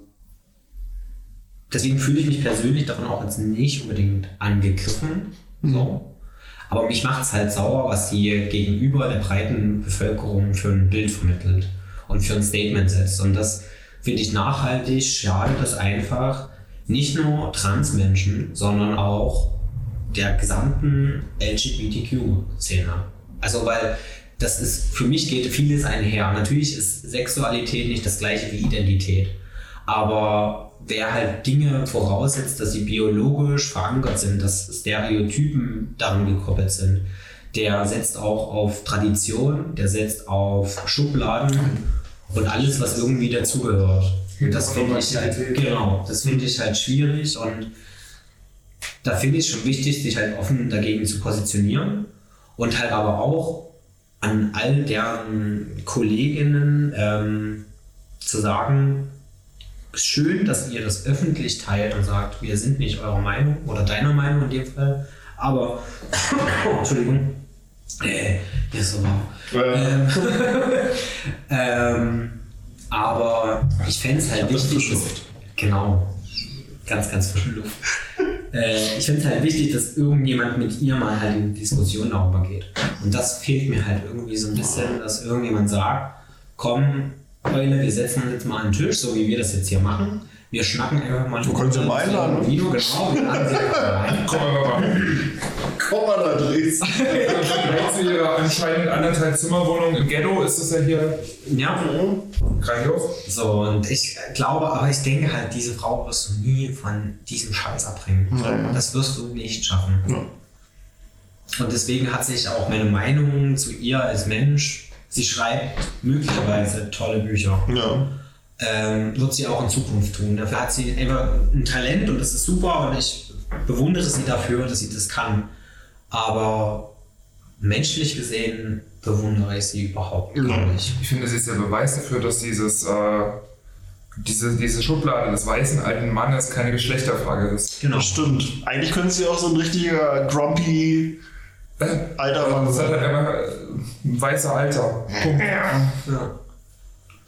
deswegen fühle ich mich persönlich davon auch jetzt nicht unbedingt angegriffen. So. Aber mich macht es halt sauer, was sie gegenüber der breiten Bevölkerung für ein Bild vermittelt und für ein Statement setzt. Und das finde ich nachhaltig, schadet das einfach nicht nur Transmenschen, sondern auch der gesamten LGBTQ-Szene. Also, weil das ist, für mich geht vieles einher. Natürlich ist Sexualität nicht das gleiche wie Identität. Aber wer halt Dinge voraussetzt, dass sie biologisch verankert sind, dass Stereotypen daran gekoppelt sind, der setzt auch auf Tradition, der setzt auf Schubladen und alles, was irgendwie dazugehört. Das finde ich halt, Heteronormativität. genau, das finde ich halt schwierig und da finde ich es schon wichtig, sich halt offen dagegen zu positionieren und halt aber auch an all deren Kolleginnen ähm, zu sagen, schön, dass ihr das öffentlich teilt und sagt, wir sind nicht eurer Meinung oder deiner Meinung in dem Fall, aber Entschuldigung, äh, ist so warm. Ähm, ähm, aber ich fände es halt das wichtig, frische dass, genau, ganz, ganz frische Luft. äh, ich finde es halt wichtig, dass irgendjemand mit ihr mal halt in die Diskussion darüber geht. Und das fehlt mir halt irgendwie so ein bisschen, dass irgendjemand sagt, komm, Eule, wir setzen uns jetzt mal an den Tisch, so wie wir das jetzt hier machen. Wir schnacken einfach mal. Du kannst ja mal einladen, ne? Vino, genau. Wir laden sie einfach mal ein. Komm mal. Da drehst. Vielleicht zu ihrer anscheinend anderthalb Zimmerwohnung im Ghetto ist das ja hier Ja, grandios. so und ich glaube, aber ich denke halt, diese Frau wirst du nie von diesem Scheiß abbringen. Ja. Das wirst du nicht schaffen. Ja. Und deswegen hat sich auch meine Meinung zu ihr als Mensch, sie schreibt möglicherweise tolle Bücher. Ja. Ähm, wird sie auch in Zukunft tun. Dafür hat sie einfach ein Talent und das ist super und ich bewundere sie dafür, dass sie das kann. Aber menschlich gesehen bewundere ich sie überhaupt gar nicht. Ich finde, sie ist der Beweis dafür, dass dieses, äh, diese, diese Schublade des weißen alten Mannes keine Geschlechterfrage ist. Genau. Das stimmt. Eigentlich könnte sie auch so ein richtiger grumpy Äh, alter Mann Das hat halt sein. einfach äh, ein weißer Alter. Punkt. Ja.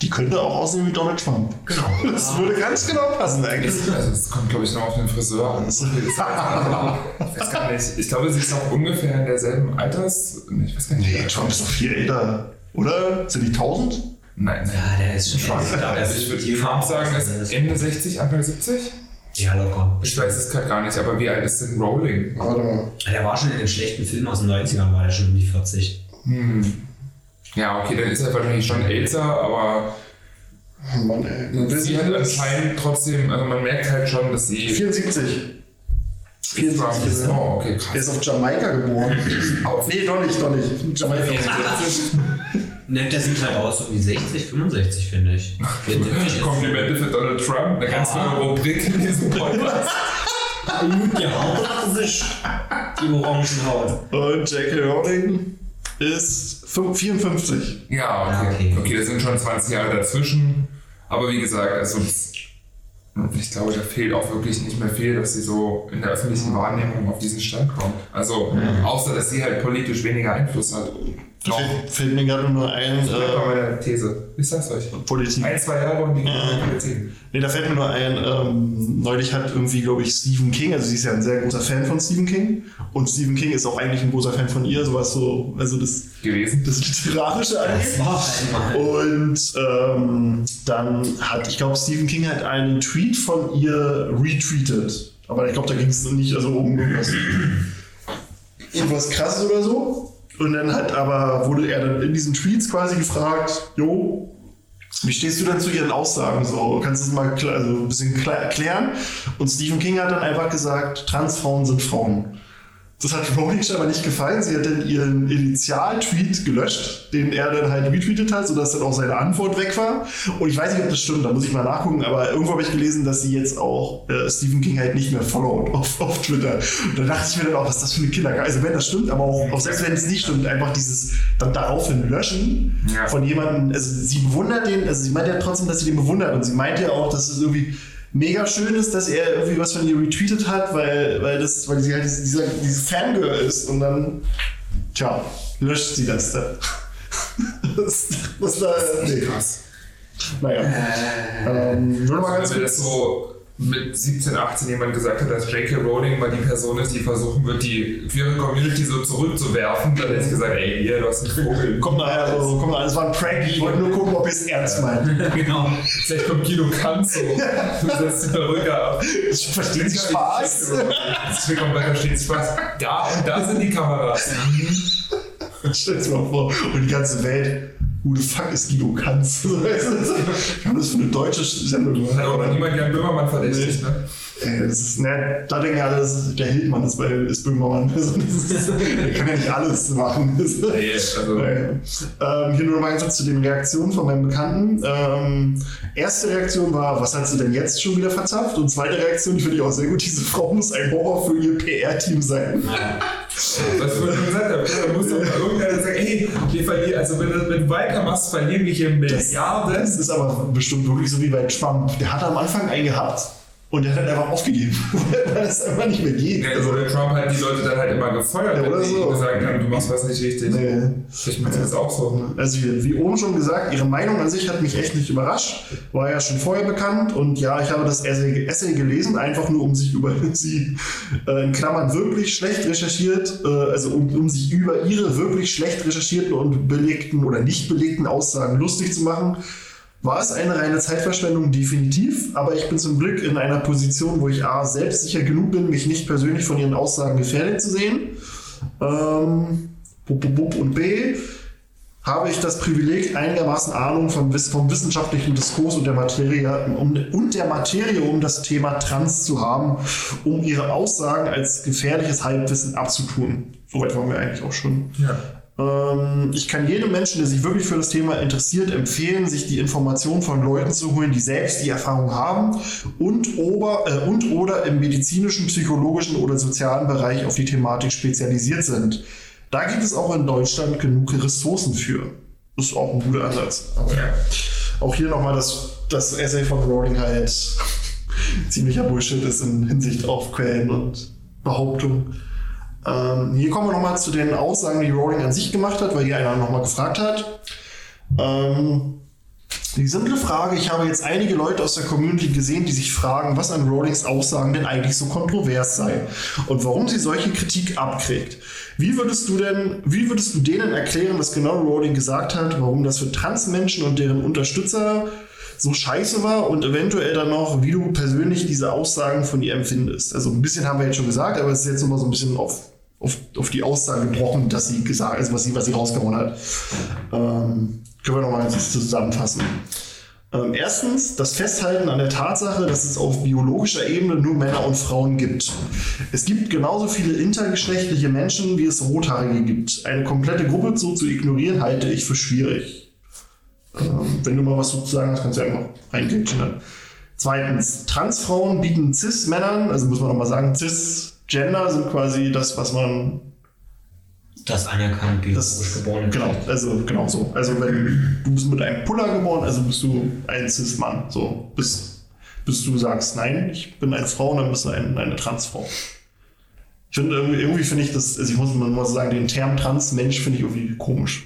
Die könnte auch aussehen wie Donald Trump. Genau. Das würde ganz genau passen eigentlich. Also es kommt, glaube ich, noch auf den Friseur an. Ich weiß gar nicht. Ich glaube, sie ist auch ungefähr in derselben Alters... Ich weiß gar nicht. Nee, Trump ist doch viel älter. Oder? Sind die 1000? Nein, nein. Ja, der ist schon der also ich würde Trump sagen, ist. Ende 60, Anfang 70? Ja, locker. Ich weiß es gerade gar nicht, aber wie alt ist denn Rowling? Warte mal. Der war schon in dem schlechten Film aus den 90ern, war der schon um die 40. Ja, okay, dann ist er wahrscheinlich schon älter, aber Oh Mann, ey. Man will sie hat anscheinend trotzdem, also man merkt halt schon, dass sie 74. 74 Trump ist er. Oh, okay, Er krass. ist auf Jamaika geboren. Auf nee, doch nicht, doch nicht. Jamaika. Ne, der sieht halt aus so wie 60, 65, finde ich. 74 ist Komplimente für Donald Trump, eine ganz neue Rubrik in diesem Podcast. gut gehaut hat sich die Orangenhaut. Und J.K. Rowling ist fünf- 54. Ja, okay. okay. okay. das sind schon 20 Jahre dazwischen. Aber wie gesagt, also ich glaube, da fehlt auch wirklich nicht mehr viel, dass sie so in der öffentlichen Wahrnehmung auf diesen Stand kommt. Also, außer dass sie halt politisch weniger Einfluss hat. Noch. Fällt, fällt mir gerade nur ein, Das bleibt bei äh, meiner These. Ich sag's euch. Politik. Ein, zwei Jahre und die Politik. Nee, da fällt mir nur ein, ähm, neulich hat irgendwie, glaube ich, Stephen King, also sie ist ja ein sehr großer Fan von Stephen King und Stephen King ist auch eigentlich ein großer Fan von ihr, sowas so, also das, gewesen. das Literarische einmal. Und ähm, dann hat, ich glaube, Stephen King hat einen Tweet von ihr retweetet. Aber ich glaube, da ging es nicht also um irgendwas, irgendwas krasses oder so. Und dann hat aber, wurde er dann in diesen Tweets quasi gefragt, jo, wie stehst du denn zu ihren Aussagen? So, kannst du das mal also ein bisschen erklären? Und Stephen King hat dann einfach gesagt, Transfrauen sind Frauen. Das hat Rowling aber nicht gefallen. Sie hat dann ihren Initial-Tweet gelöscht, den er dann halt retweetet hat, sodass dann auch seine Antwort weg war. Und ich weiß nicht, ob das stimmt, da muss ich mal nachgucken, aber irgendwo habe ich gelesen, dass sie jetzt auch äh, Stephen King halt nicht mehr followt auf, auf Twitter. Und da dachte ich mir dann auch, was ist das für eine Killer. Also wenn das stimmt, aber auch, auch selbst wenn es nicht stimmt, einfach dieses dann daraufhin löschen Ja. von jemandem, also sie bewundert den, also sie meint ja trotzdem, dass sie den bewundert und sie meint ja auch, dass es irgendwie mega schön ist, dass er irgendwie was von ihr retweetet hat, weil, weil, das, weil sie halt diese, dieser, diese Fangirl ist und dann, tja, löscht sie das dann. das, das da, nee. Krass. Naja. Ähm, nur mal ganz das kurz. so mit 17, 18 jemand gesagt hat, dass J.K. Rowling mal die Person ist, die versuchen wird, die ihre Community so zurückzuwerfen, dann hätte ich gesagt, ey, hier, du hast einen Vogel. Kommt nachher so, kommt nachher, das war ein Prank, ich wollte nur gucken, ob ihr es ernst meint. Genau. Vielleicht kommt Guido Kanz so. Du setzt den Rücker ab. Ich verstehe Spaß. Da steht Spaß. Da und da sind die Kameras. Stell dir mal vor, und die ganze Welt, who the fuck ist Guido Kanz? Wir haben das für eine deutsche Sendung gemacht. Noch niemand Jan Böhmermann verdächtigt, ne? Das ist nett. Da denken alle, das ist, der Hildmann ist, bei, ist Böhmermann. Das der kann ja nicht alles machen. Das, Nee, also. ähm, hier nur mal kurz zu den Reaktionen von meinem Bekannten. Ähm, erste Reaktion war, was hat sie denn jetzt schon wieder verzapft? Und zweite Reaktion, die finde ich auch sehr gut, diese Frau muss ein Horror für ihr PR-Team sein. Was ich vorhin schon gesagt habe, da muss doch mal irgendeiner sagen, ey, wir verlieren, also wenn du, du weiter machst, verlieren wir hier Milliarden. Das ist aber bestimmt wirklich so wie bei Trump. Der hat am Anfang einen gehabt und der hat einfach aufgegeben, weil es einfach nicht mehr geht. Ja, also der Trump hat die Leute dann halt immer gefeuert, Ja, wenn sie so. gesagt haben, du machst was nicht richtig. Nee. Ich mache das auch so. Also wie, wie oben schon gesagt, ihre Meinung an sich hat mich echt nicht überrascht. War ja schon vorher bekannt und ja, ich habe das Essay, Essay gelesen, einfach nur um sich über sie äh, in Klammern wirklich schlecht recherchiert, äh, also um, um sich über ihre wirklich schlecht recherchierten und belegten oder nicht belegten Aussagen lustig zu machen. War es eine reine Zeitverschwendung? Definitiv. Aber ich bin zum Glück in einer Position, wo ich A, selbstsicher genug bin, mich nicht persönlich von ihren Aussagen gefährdet zu sehen. Ähm, und B, habe ich das Privileg, einigermaßen Ahnung vom, vom wissenschaftlichen Diskurs und der, Materie, um, und der Materie um das Thema Trans zu haben, um ihre Aussagen als gefährliches Halbwissen abzutun. Soweit waren wir eigentlich auch schon. Ja. Ähm, ich kann jedem Menschen, der sich wirklich für das Thema interessiert, empfehlen, sich die Informationen von Leuten zu holen, die selbst die Erfahrung haben und, ober, äh, und oder im medizinischen, psychologischen oder sozialen Bereich auf die Thematik spezialisiert sind. Da gibt es auch in Deutschland genug Ressourcen für. Das ist auch ein guter Ansatz. Aber ja. auch hier nochmal das, das Essay von Rowling halt ziemlicher Bullshit ist in Hinsicht auf Quellen und Behauptungen. Ähm, hier kommen wir nochmal zu den Aussagen, die Rowling an sich gemacht hat, weil hier einer nochmal gefragt hat. Ähm, die simple Frage, ich habe jetzt einige Leute aus der Community gesehen, die sich fragen, was an Rowlings Aussagen denn eigentlich so kontrovers sei und warum sie solche Kritik abkriegt. Wie würdest du denn, wie würdest du denen erklären, was genau Rowling gesagt hat, warum das für Transmenschen und deren Unterstützer so scheiße war und eventuell dann noch, wie du persönlich diese Aussagen von ihr empfindest? Also ein bisschen haben wir jetzt schon gesagt, aber es ist jetzt nochmal so ein bisschen auf auf, auf die Aussage gebrochen, dass sie gesagt, also was sie, was sie rausgehauen hat. Ähm, können wir nochmal zusammenfassen. Ähm, erstens, das Festhalten an der Tatsache, dass es auf biologischer Ebene nur Männer und Frauen gibt. Es gibt genauso viele intergeschlechtliche Menschen, wie es Rothaarige gibt. Eine komplette Gruppe so zu ignorieren, halte ich für schwierig. Ähm, wenn du mal was zu sagen hast, kannst du einfach reingrätschen. Zweitens, Transfrauen bieten Cis-Männern, also muss man nochmal sagen, Cis Gender sind quasi das, was man. Das anerkannt biologisch geboren Genau, also genau so. Also wenn du bist mit einem Puller geboren, also bist du ein Cis-Mann. So, bis, bis du sagst, nein, ich bin eine Frau, dann bist du ein, eine Transfrau. Ich finde irgendwie, irgendwie finde ich das, also ich muss mal sagen, den Term Transmensch finde ich irgendwie komisch.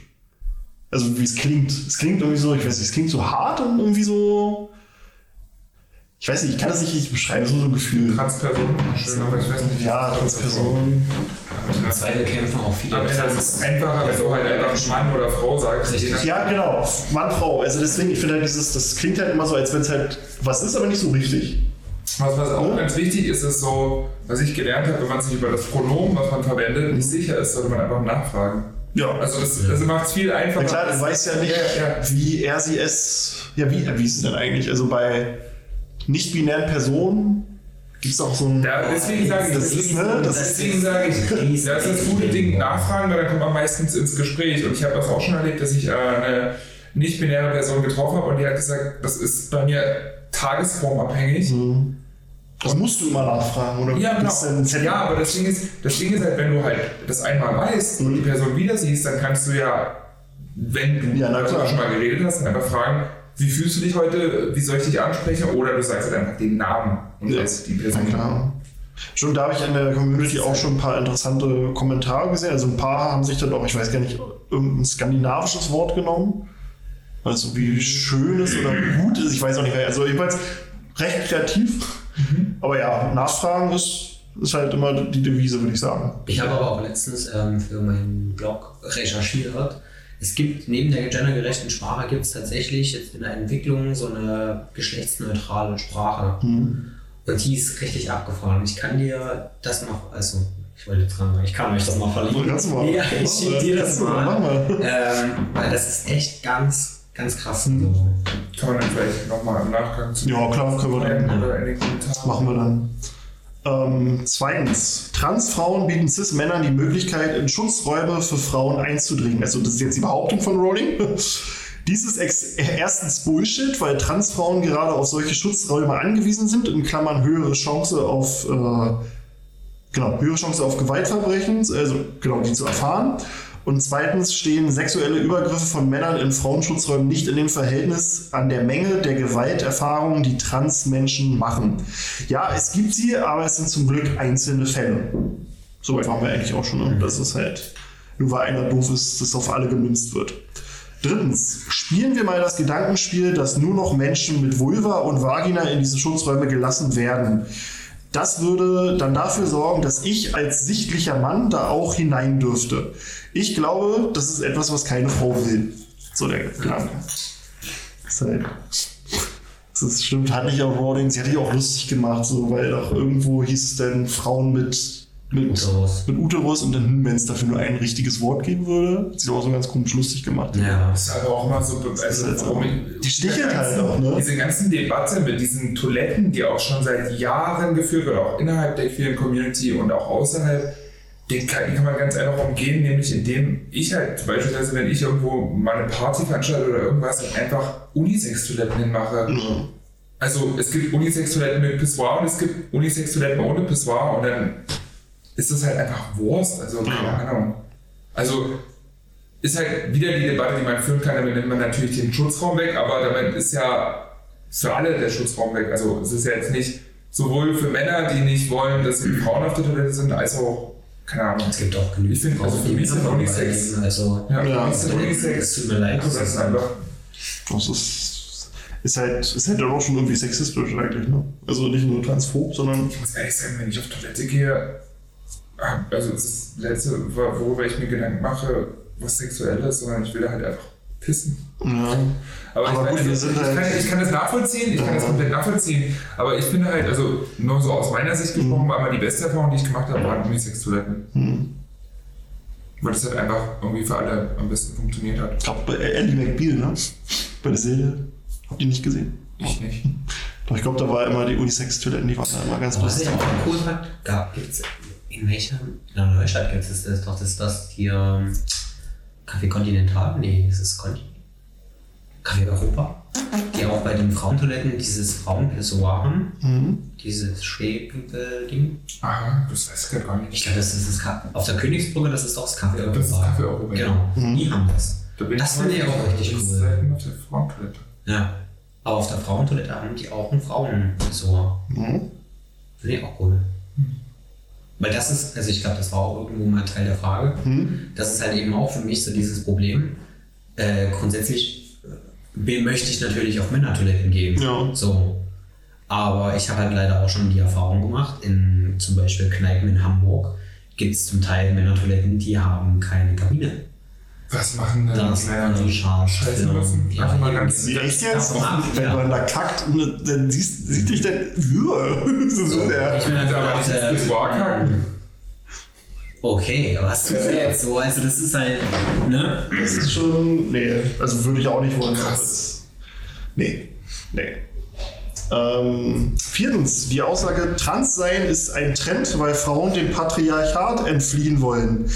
Also wie es klingt. Es klingt irgendwie so, ich weiß nicht, es klingt so hart und irgendwie so ich weiß nicht, ich kann das nicht richtig beschreiben, so ein Gefühl. Transperson, schön, aber ich weiß nicht. Ja, Transperson. Zweite kämpfen auch viele. Aber es ist einfacher, wenn du halt einfach Mann oder Frau sagst. Ja, genau. Mann, Frau. Also deswegen, ich finde halt dieses, das klingt halt immer so, als wenn es halt was ist, aber nicht so richtig. Was, was auch ja. ganz wichtig ist, ist so, was ich gelernt habe, wenn man sich über das Pronomen, was man verwendet, nicht sicher ist, sollte man einfach nachfragen. Ja. Also das, das macht es viel einfacher. Ja, klar, du weißt ja nicht, ja, ja. wie er sie es. Ja, wie, wie ist es denn eigentlich? Also bei nicht-binären Personen gibt es auch so ein. Ja, deswegen sage ich, das ist, ne, das deswegen sage ich, das ist das gute Ding, nachfragen, weil dann kommt man meistens ins Gespräch. Und ich habe das auch schon erlebt, dass ich äh, eine nicht-binäre Person getroffen habe und die hat gesagt, das ist bei mir tagesformabhängig. Mhm. Das musst du immer nachfragen, oder? Ja, genau. Ja, aber das Ding, ist, das Ding ist halt, wenn du halt das einmal weißt und die Person wieder siehst, dann kannst du ja, wenn du ja, schon mal geredet hast, einfach fragen, wie fühlst du dich heute, wie soll ich dich ansprechen? Oder du sagst halt einfach den Namen und ja. die Person. Ja, klar. Schon da habe ich in der Community auch schon ein paar interessante Kommentare gesehen. Also ein paar haben sich dann auch, ich weiß gar nicht, irgendein skandinavisches Wort genommen. Also wie schön es oder gut ist, ich weiß auch nicht mehr. Also jedenfalls recht kreativ. Mhm. Aber ja, Nachfragen ist, ist halt immer die Devise, würde ich sagen. Ich habe aber auch letztens ähm, für meinen Blog recherchiert es gibt neben der gendergerechten Sprache gibt es tatsächlich jetzt in der Entwicklung so eine geschlechtsneutrale Sprache. Mhm. Und die ist richtig abgefahren. Ich kann dir das noch, also ich wollte jetzt sagen, ich kann euch das mal verlinken. Mal. Ja, ich schicke dir das mal. Ähm, weil das ist echt ganz, ganz krass. Mhm. Kann man dann vielleicht nochmal im Nachgang zu Ja, klar, können wir dann. Oder in den Kommentaren. Machen wir dann. Ähm, zweitens, Transfrauen bieten Cis-Männern die Möglichkeit, in Schutzräume für Frauen einzudringen. Also das ist jetzt die Behauptung von Rowling. Dies ist erstens Bullshit, weil Transfrauen gerade auf solche Schutzräume angewiesen sind, in Klammern höhere Chance auf äh, genau, höhere Chance auf Gewaltverbrechen, also genau, die zu erfahren. Und zweitens stehen sexuelle Übergriffe von Männern in Frauenschutzräumen nicht in dem Verhältnis an der Menge der Gewalterfahrungen, die Transmenschen machen. Ja, es gibt sie, aber es sind zum Glück einzelne Fälle. Soweit waren wir eigentlich auch schon. Ne? Das ist halt, nur weil einer doof ist, dass auf alle gemünzt wird. Drittens, spielen wir mal das Gedankenspiel, dass nur noch Menschen mit Vulva und Vagina in diese Schutzräume gelassen werden. Das würde dann dafür sorgen, dass ich als sichtlicher Mann da auch hinein dürfte. Ich glaube, das ist etwas, was keine Frau will. So der Gedanke. Das, halt, das ist, stimmt, hat nicht auch Rowling, sie hat sich auch lustig gemacht, so, weil doch irgendwo hieß es denn Frauen mit mit Uterus. mit Uterus und dann, wenn es dafür nur ein richtiges Wort geben würde, hat sich auch so ganz komisch lustig gemacht. Ja. Das ist aber auch immer so, also halt warum die stichelt halt auch, ne? Diese ganzen Debatte mit diesen Toiletten, die auch schon seit Jahren geführt wird, auch innerhalb der queeren Community und auch außerhalb, den kann, kann man ganz einfach umgehen, nämlich indem ich halt beispielsweise, wenn ich irgendwo mal eine Party veranstalte oder irgendwas, einfach Unisex-Toiletten hinmache. Mhm. Also es gibt Unisex-Toiletten mit Pissoir und es gibt Unisex-Toiletten ohne Pissoir und dann ist das halt einfach Wurst. Also keine Ahnung. Also ist halt wieder die Debatte, die man führen kann, damit nimmt man natürlich den Schutzraum weg, aber damit ist ja für alle der Schutzraum weg. Also es ist ja jetzt nicht sowohl für Männer, die nicht wollen, dass Frauen auf der Toilette sind, als auch keine Ahnung. Es gibt auch genügend. Ich finde, also für mich sind Unisex. Also, ja, ja. Unisex. Tut mir leid. Das ist einfach. Das ist, ist halt, ist halt auch schon irgendwie sexistisch eigentlich, ne? Also nicht nur transphob, sondern. Ich muss ehrlich sagen, wenn ich auf Toilette gehe, also das letzte, worüber ich mir Gedanken mache, was sexuell ist, sondern ich will da halt einfach pissen. Ja. Aber, aber ich, gut, meine, ich, ich, halt kann, ich, kann, das nachvollziehen, ich ja. kann das komplett nachvollziehen, aber ich finde halt, also nur so aus meiner Sicht gesprochen, mhm. war immer die beste Erfahrung, die ich gemacht habe, waren Unisex-Toiletten. Mhm. Weil das halt einfach irgendwie für alle am besten funktioniert hat. Ich glaube, bei Ellie McBeal, ne? Bei der Serie. Habt ihr nicht gesehen? Ich nicht. Doch, ich glaube, da war immer die Unisex-Toiletten, die waren da immer ganz Was ich auch cool fand, gab es in welcher? In der Neustadt gibt es das doch, das ist das hier. Café Continental? Nee, ist es Conti? Café Europa? Die auch bei den Frauentoiletten dieses Frauenpissoir haben. Mhm. Dieses Schwebel-Ding. Aha, das weiß ich gar nicht. Ich glaube, das ist das Ka auf der Königsbrücke, das ist doch das Café Europa. Das ist Café Europa. Genau, mhm. die haben das. Da das finde ich auch richtig cool. Selten auf der Frauentoilette. Ja. Aber auf der Frauentoilette haben die auch ein Frauenpissoir. Mhm. Finde ich auch cool. Weil das ist, also ich glaube, das war auch irgendwo mal Teil der Frage. Hm. Das ist halt eben auch für mich so dieses Problem. Äh, grundsätzlich äh, möchte ich natürlich auf Männertoiletten gehen. Ja. So. Aber ich habe halt leider auch schon die Erfahrung gemacht, in zum Beispiel Kneipen in Hamburg gibt es zum Teil Männertoiletten, die haben keine Kabine. Was machen denn das die Männer? Die Scheiße müssen. Ja, Ach, mal ganz echt jetzt? Wenn ja. man da kackt, dann siehst, sieht dich dann. das ist so der. Ich bin halt aber nicht das kacken. Okay, aber was tust du jetzt so? Also, das ist halt. Ne? Das ist schon. Nee, also würde ich auch nicht wollen. Krass. Nee, nee. Ähm, viertens, die Aussage, Transsein ist ein Trend, weil Frauen dem Patriarchat entfliehen wollen.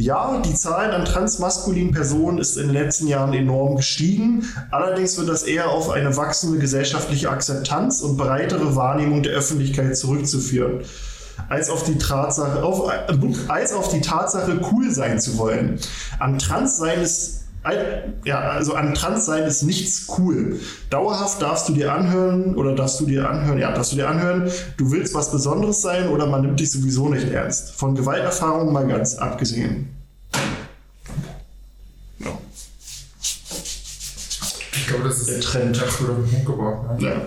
Ja, die Zahl an transmaskulinen Personen ist in den letzten Jahren enorm gestiegen. Allerdings wird das eher auf eine wachsende gesellschaftliche Akzeptanz und breitere Wahrnehmung der Öffentlichkeit zurückzuführen als auf die Tatsache, auf, als auf die Tatsache, cool sein zu wollen. An Transsein ist ja, also an Transsein ist nichts cool. Dauerhaft darfst du dir anhören oder darfst du dir anhören, ja, darfst du dir anhören, du willst was Besonderes sein oder man nimmt dich sowieso nicht ernst. Von Gewalterfahrungen mal ganz abgesehen. Ja. Ich glaube, das ist der Trend. Das wurde Punkt gebracht. Ne? Ja.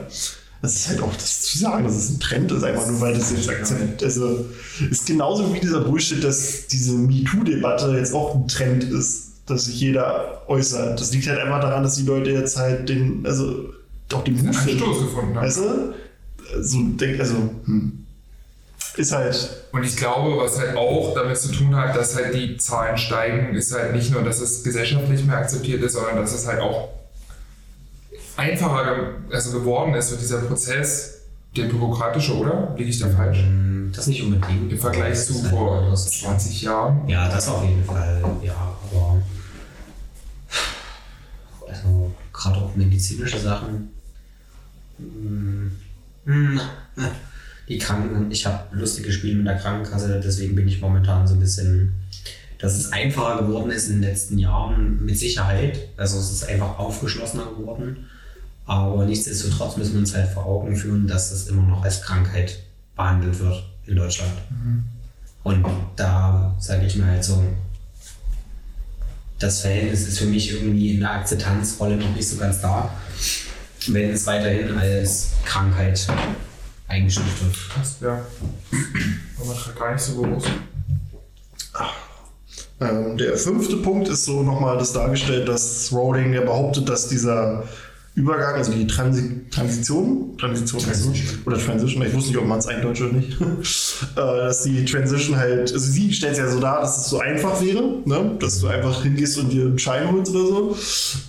Das ist halt auch, das zu sagen, dass es ein Trend ist, einfach nur weil das jetzt Akzent, also ist genauso wie dieser Bullshit, dass diese MeToo-Debatte jetzt auch ein Trend ist dass sich jeder äußert. Das liegt halt einfach daran, dass die Leute jetzt halt den, also doch den Mut Anstoß gefunden haben. Weißt du? So, denk, also, hm. Ist halt. Und ich glaube, was halt auch damit zu tun hat, dass halt die Zahlen steigen, ist halt nicht nur, dass es gesellschaftlich mehr akzeptiert ist, sondern dass es halt auch einfacher also geworden ist mit dieser Prozess, der bürokratische, oder? Liege ich da falsch? Hm, das nicht unbedingt. Im Vergleich zu vor 20 Jahren? Ja, das auf jeden Fall, ja, aber also gerade auch medizinische Sachen. Hm, hm, die Kranken, ich habe lustige Spiele mit der Krankenkasse, deswegen bin ich momentan so ein bisschen, dass es einfacher geworden ist in den letzten Jahren, mit Sicherheit. Also es ist einfach aufgeschlossener geworden. Aber nichtsdestotrotz müssen wir uns halt vor Augen führen, dass das immer noch als Krankheit behandelt wird in Deutschland. Mhm. Und da sage ich mir halt so, das Verhältnis ist für mich irgendwie in der Akzeptanzrolle noch nicht so ganz da, wenn es weiterhin als Krankheit eingestuft wird. Krass, ja. Aber gar nicht so bewusst. Ähm, der fünfte Punkt ist so nochmal das dargestellt, dass Rowling ja behauptet, dass dieser Übergang, also die Transi Transition, Transition, Transition. oder Transition, ich wusste nicht, ob man es eindeutscht oder nicht, äh, dass die Transition halt, also sie stellt es ja so dar, dass es so einfach wäre, ne? dass du einfach hingehst und dir einen Schein holst oder so,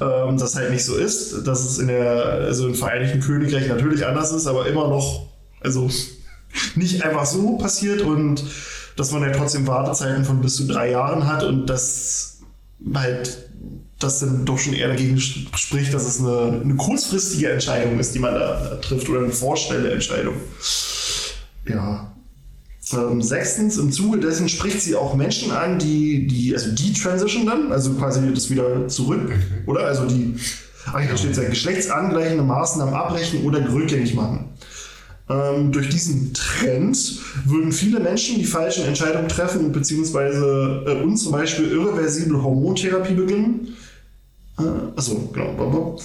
ähm, das halt nicht so ist, dass es in der, also im Vereinigten Königreich natürlich anders ist, aber immer noch, also nicht einfach so passiert und dass man ja trotzdem Wartezeiten von bis zu drei Jahren hat und das halt das dann doch schon eher dagegen spricht, dass es eine, eine kurzfristige Entscheidung ist, die man da, trifft oder eine vorstellende Entscheidung. Ja. Ähm, sechstens, im Zuge dessen spricht sie auch Menschen an, die, die, also die Transition dann, also quasi das wieder zurück, oder? Also die, ach da steht ja, geschlechtsangleichende Maßnahmen abbrechen oder rückgängig machen. Ähm, durch diesen Trend würden viele Menschen die falschen Entscheidungen treffen beziehungsweise äh, und zum Beispiel irreversible Hormontherapie beginnen äh, genau.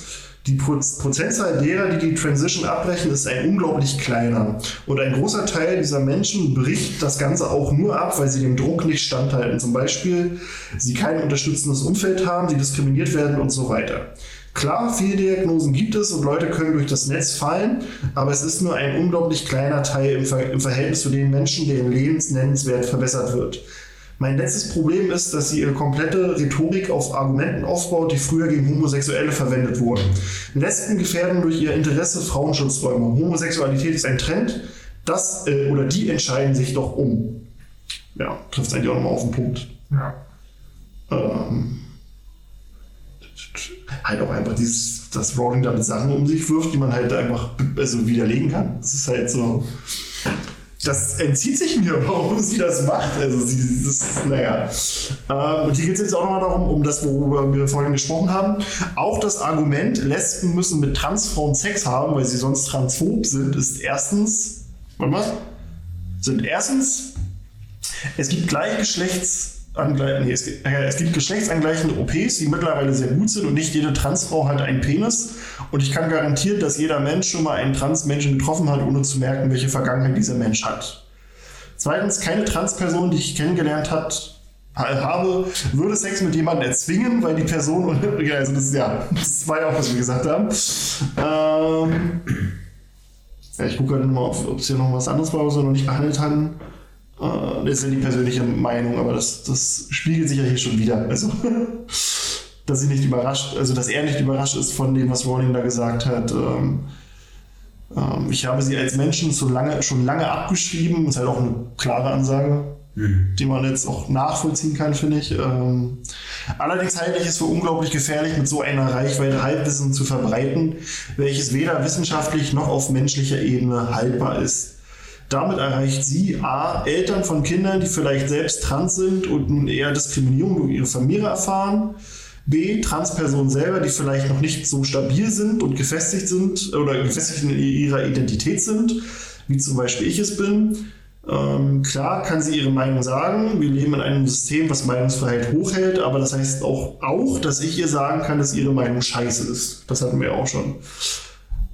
Die Prozentzahl derer, die die Transition abbrechen, ist ein unglaublich kleiner. Und ein großer Teil dieser Menschen bricht das Ganze auch nur ab, weil sie dem Druck nicht standhalten. Zum Beispiel, sie kein unterstützendes Umfeld haben, sie diskriminiert werden und so weiter. Klar, viele Diagnosen gibt es und Leute können durch das Netz fallen, aber es ist nur ein unglaublich kleiner Teil im, Ver im Verhältnis zu den Menschen, deren Lebensnennenswert verbessert wird. Mein letztes Problem ist, dass sie ihre komplette Rhetorik auf Argumenten aufbaut, die früher gegen Homosexuelle verwendet wurden. Lesben gefährden durch ihr Interesse Frauenschutzräume. Homosexualität ist ein Trend, das äh, oder die entscheiden sich doch um. Ja, trifft es eigentlich auch nochmal auf den Punkt. Ja. Ähm, halt auch einfach dieses, dass Rowling damit Sachen um sich wirft, die man halt einfach also widerlegen kann. Das ist halt so das entzieht sich mir, warum sie das macht. Also sie, das, naja. Ähm, und hier geht es jetzt auch nochmal darum, um das, worüber wir vorhin gesprochen haben. Auch das Argument, Lesben müssen mit Transfrauen Sex haben, weil sie sonst transphob sind, ist erstens, warte mal, sind erstens, es gibt Gleichgeschlechts nee, es, gibt, äh, es gibt geschlechtsangleichende OPs, die mittlerweile sehr gut sind und nicht jede Transfrau hat einen Penis. Und ich kann garantieren, dass jeder Mensch schon mal einen Transmenschen getroffen hat, ohne zu merken, welche Vergangenheit dieser Mensch hat. Zweitens, keine Transperson, die ich kennengelernt hat, habe, würde Sex mit jemandem erzwingen, weil die Person, ja, also das, ja, das war ja auch, was wir gesagt haben. Ähm, ja, ich gucke gerade mal, ob es hier noch was anderes war, was wir noch nicht behandelt hatten. Äh, das ist ja die persönliche Meinung, aber das, das spiegelt sich ja hier schon wieder. Also, dass sie nicht überrascht, also dass er nicht überrascht ist von dem, was Rowling da gesagt hat. Ähm, ähm, ich habe sie als Menschen schon lange, schon lange abgeschrieben. Das ist halt auch eine klare Ansage, mhm. die man jetzt auch nachvollziehen kann, finde ich. Ähm, allerdings halte ich es für unglaublich gefährlich, mit so einer Reichweite Halbwissen zu verbreiten, welches weder wissenschaftlich noch auf menschlicher Ebene haltbar ist. Damit erreicht sie A, Eltern von Kindern, die vielleicht selbst trans sind und nun eher Diskriminierung durch ihre Familie erfahren. B, Transpersonen selber, die vielleicht noch nicht so stabil sind und gefestigt sind oder gefestigt in ihrer Identität sind, wie zum Beispiel ich es bin. Ähm, klar kann sie ihre Meinung sagen. Wir leben in einem System, was Meinungsfreiheit hochhält, aber das heißt auch, auch dass ich ihr sagen kann, dass ihre Meinung scheiße ist. Das hatten wir auch schon.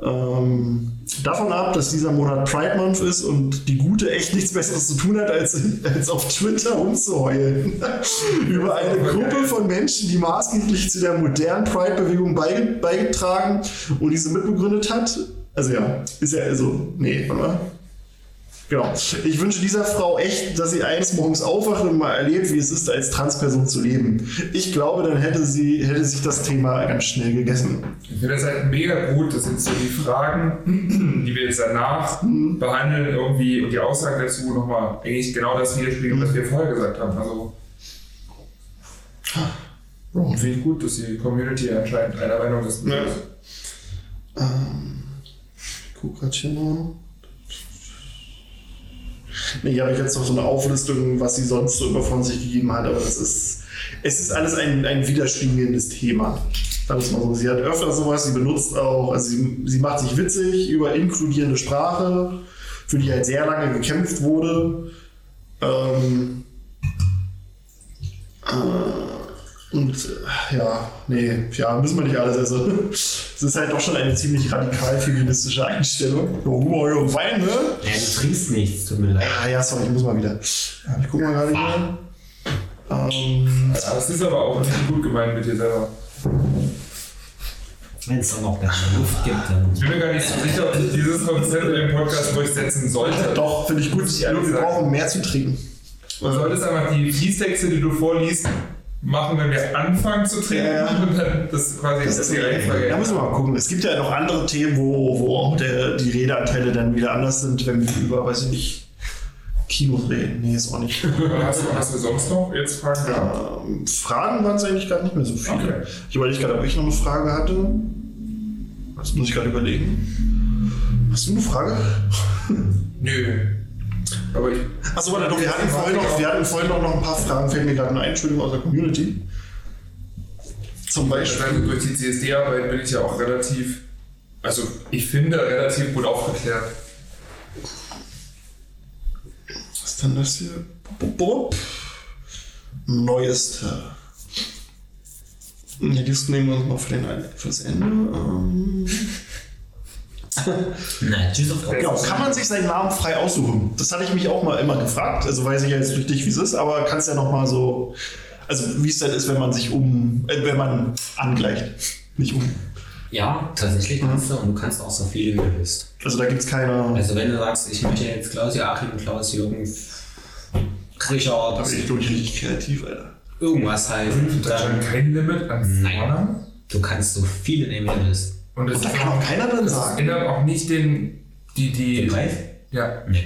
Ähm, davon ab, dass dieser Monat Pride Month ist und die Gute echt nichts Besseres zu tun hat, als, als auf Twitter rumzuheulen. Über eine Gruppe von Menschen, die maßgeblich zu der modernen Pride-Bewegung beigetragen und diese mitbegründet hat. Also ja, ist ja also, nee, warte mal. Genau. Ich wünsche dieser Frau echt, dass sie eines Morgens aufwacht und mal erlebt, wie es ist, als Transperson zu leben. Ich glaube, dann hätte sie, hätte sich das Thema ganz schnell gegessen. Ich finde das halt mega gut. Das sind so die Fragen, die wir jetzt danach mhm. behandeln, irgendwie und die Aussagen dazu nochmal eigentlich genau das widerspiegeln, was wir vorher gesagt haben. Also. Oh. Finde ich gut, dass die Community anscheinend einer Meinung ist. Ja. Ähm, ich gucke gerade hier mal. Nee, hier habe ich jetzt noch so eine Auflistung, was sie sonst so immer von sich gegeben hat, aber es ist, es ist alles ein, ein widerspiegelndes Thema. Sagen mal so. Sie hat öfter sowas, sie benutzt auch, also sie, sie macht sich witzig über inkludierende Sprache, für die halt sehr lange gekämpft wurde. Ähm, äh, und äh, ja, nee, ja, müssen wir nicht alles. Also, es ist halt doch schon eine ziemlich radikal feministische Einstellung. Oh, oh, Wein, ne? Ja, du trinkst nichts, tut mir leid. Ah, ja, sorry, ich muss mal wieder. Ich guck mal gerade hier. Ähm, das ist aber auch nicht gut gemeint mit dir selber. Wenn es dann noch mehr Luft gibt, dann. Ich bin mir gar nicht so sicher, ob ich dieses Konzept in dem Podcast durchsetzen sollte. Doch, finde ich gut. ich ehrlich Wir brauchen mehr zu trinken. Du solltest einfach die Fließtexte, die du vorliest, machen, wenn wir anfangen zu trinken. Ja, ja. Und dann das quasi das ist die Reihenfolge. Da müssen wir mal gucken. Es gibt ja noch andere Themen, wo, wo auch der, die Redeanteile dann wieder anders sind, wenn wir über, weiß ich nicht, Kinos reden. Nee, ist auch nicht. Hast du, hast du sonst noch jetzt Fragen? Ähm, Fragen waren es eigentlich gar nicht mehr so viele. Okay. Ich überlege gerade, ob ich noch eine Frage hatte. Das muss ich gerade überlegen. Hast du eine Frage? Nö. Aber ich. Achso, warte, doch, wir hatten, vorhin noch, wir hatten vorhin noch, noch ein paar Fragen, fällt mir gerade eine Entschuldigung aus der Community. Zum Beispiel. Durch die CSD-Arbeit bin ich ja auch relativ, also ich finde, relativ gut aufgeklärt. Was ist denn das hier? Bup, bup. Neueste. Ja, die nehmen wir uns mal für den fürs Ende. Ähm, Nein, tschüss auf genau, kann man sich seinen Namen frei aussuchen? Das hatte ich mich auch mal immer gefragt. Also weiß ich ja jetzt durch dich, wie es ist, aber kannst ja noch mal so, also wie es dann ist, wenn man sich um, äh, wenn man angleicht, nicht um. Ja, tatsächlich kannst du und du kannst auch so viele, wie du willst. Also da gibt es keine. Also wenn du sagst, ich möchte jetzt Klaus Joachim, Klaus Jürgen, Richard, Da bin ich, richtig kreativ, Alter. irgendwas halt, Da schon dann kein Limit an Nein. Du kannst so viele nehmen, wie du willst. Und das Und da kann auch keiner drin das sagen. ändert auch nicht den, die, die, Den Preis? ja, Nee.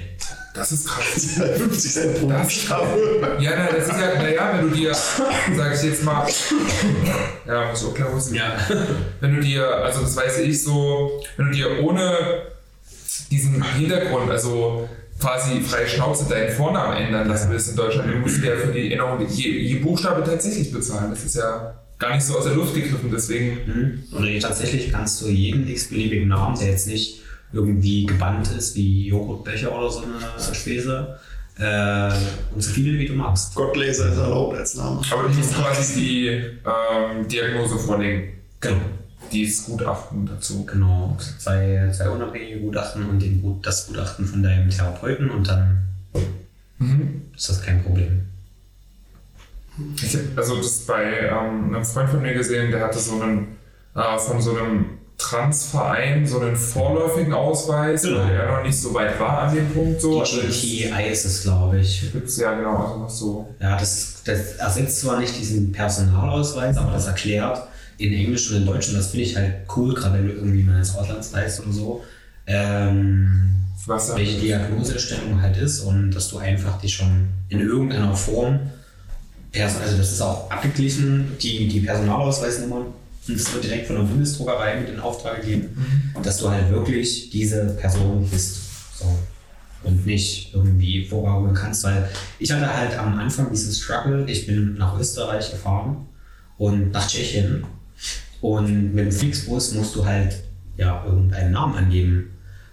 das ist krass. 50 Cent pro Das- Buchstabe. Ja, na, das ist ja, naja, wenn du dir, sag ich jetzt mal, ja, muss ich auch klar wissen. Ja. Wenn du dir, also das weiß ich so, wenn du dir ohne diesen Hintergrund, also quasi freie Schnauze deinen Vornamen ändern lassen willst in Deutschland, dann musst du ja für die Änderung je, je Buchstabe tatsächlich bezahlen. Das ist ja gar nicht so aus der Luft gegriffen, deswegen. Mhm. Oder tatsächlich kannst du jeden x-beliebigen Namen, der jetzt nicht irgendwie gebannt ist, wie Joghurtbecher oder so eine Späße, äh, und so viele wie du magst. Gottlaser ist erlaubt als Name. Aber du musst quasi die ähm, Diagnose vorlegen, Genau. dieses Gutachten dazu. Genau. Zwei, zwei unabhängige Gutachten und den, das Gutachten von deinem Therapeuten und dann Mhm. ist das kein Problem. Ich habe also das bei ähm, einem Freund von mir gesehen, der hatte so einen äh, von so einem Transverein so einen vorläufigen Ausweis, Genau. weil er noch nicht so weit war an dem Punkt so. Die GTI ist es, glaube ich. Gibt's ja genau, also noch so. Ja, das, ist, das ersetzt zwar nicht diesen Personalausweis, aber das erklärt in Englisch und in Deutsch und das finde ich halt cool, gerade wenn du irgendwie mal ins Ausland reist oder so, ähm, Was welche Diagnosestellung halt ist und dass du einfach dich schon in irgendeiner Form, pers- also das ist auch abgeglichen, die, die Personalausweisnummern, und das wird direkt von der Bundesdruckerei mit in Auftrag gegeben, dass du halt wirklich diese Person bist. So. Und nicht irgendwie vorgaukeln kannst, weil ich hatte halt am Anfang dieses Struggle, ich bin nach Österreich gefahren und nach Tschechien und mit dem Flixbus musst du halt ja irgendeinen Namen angeben.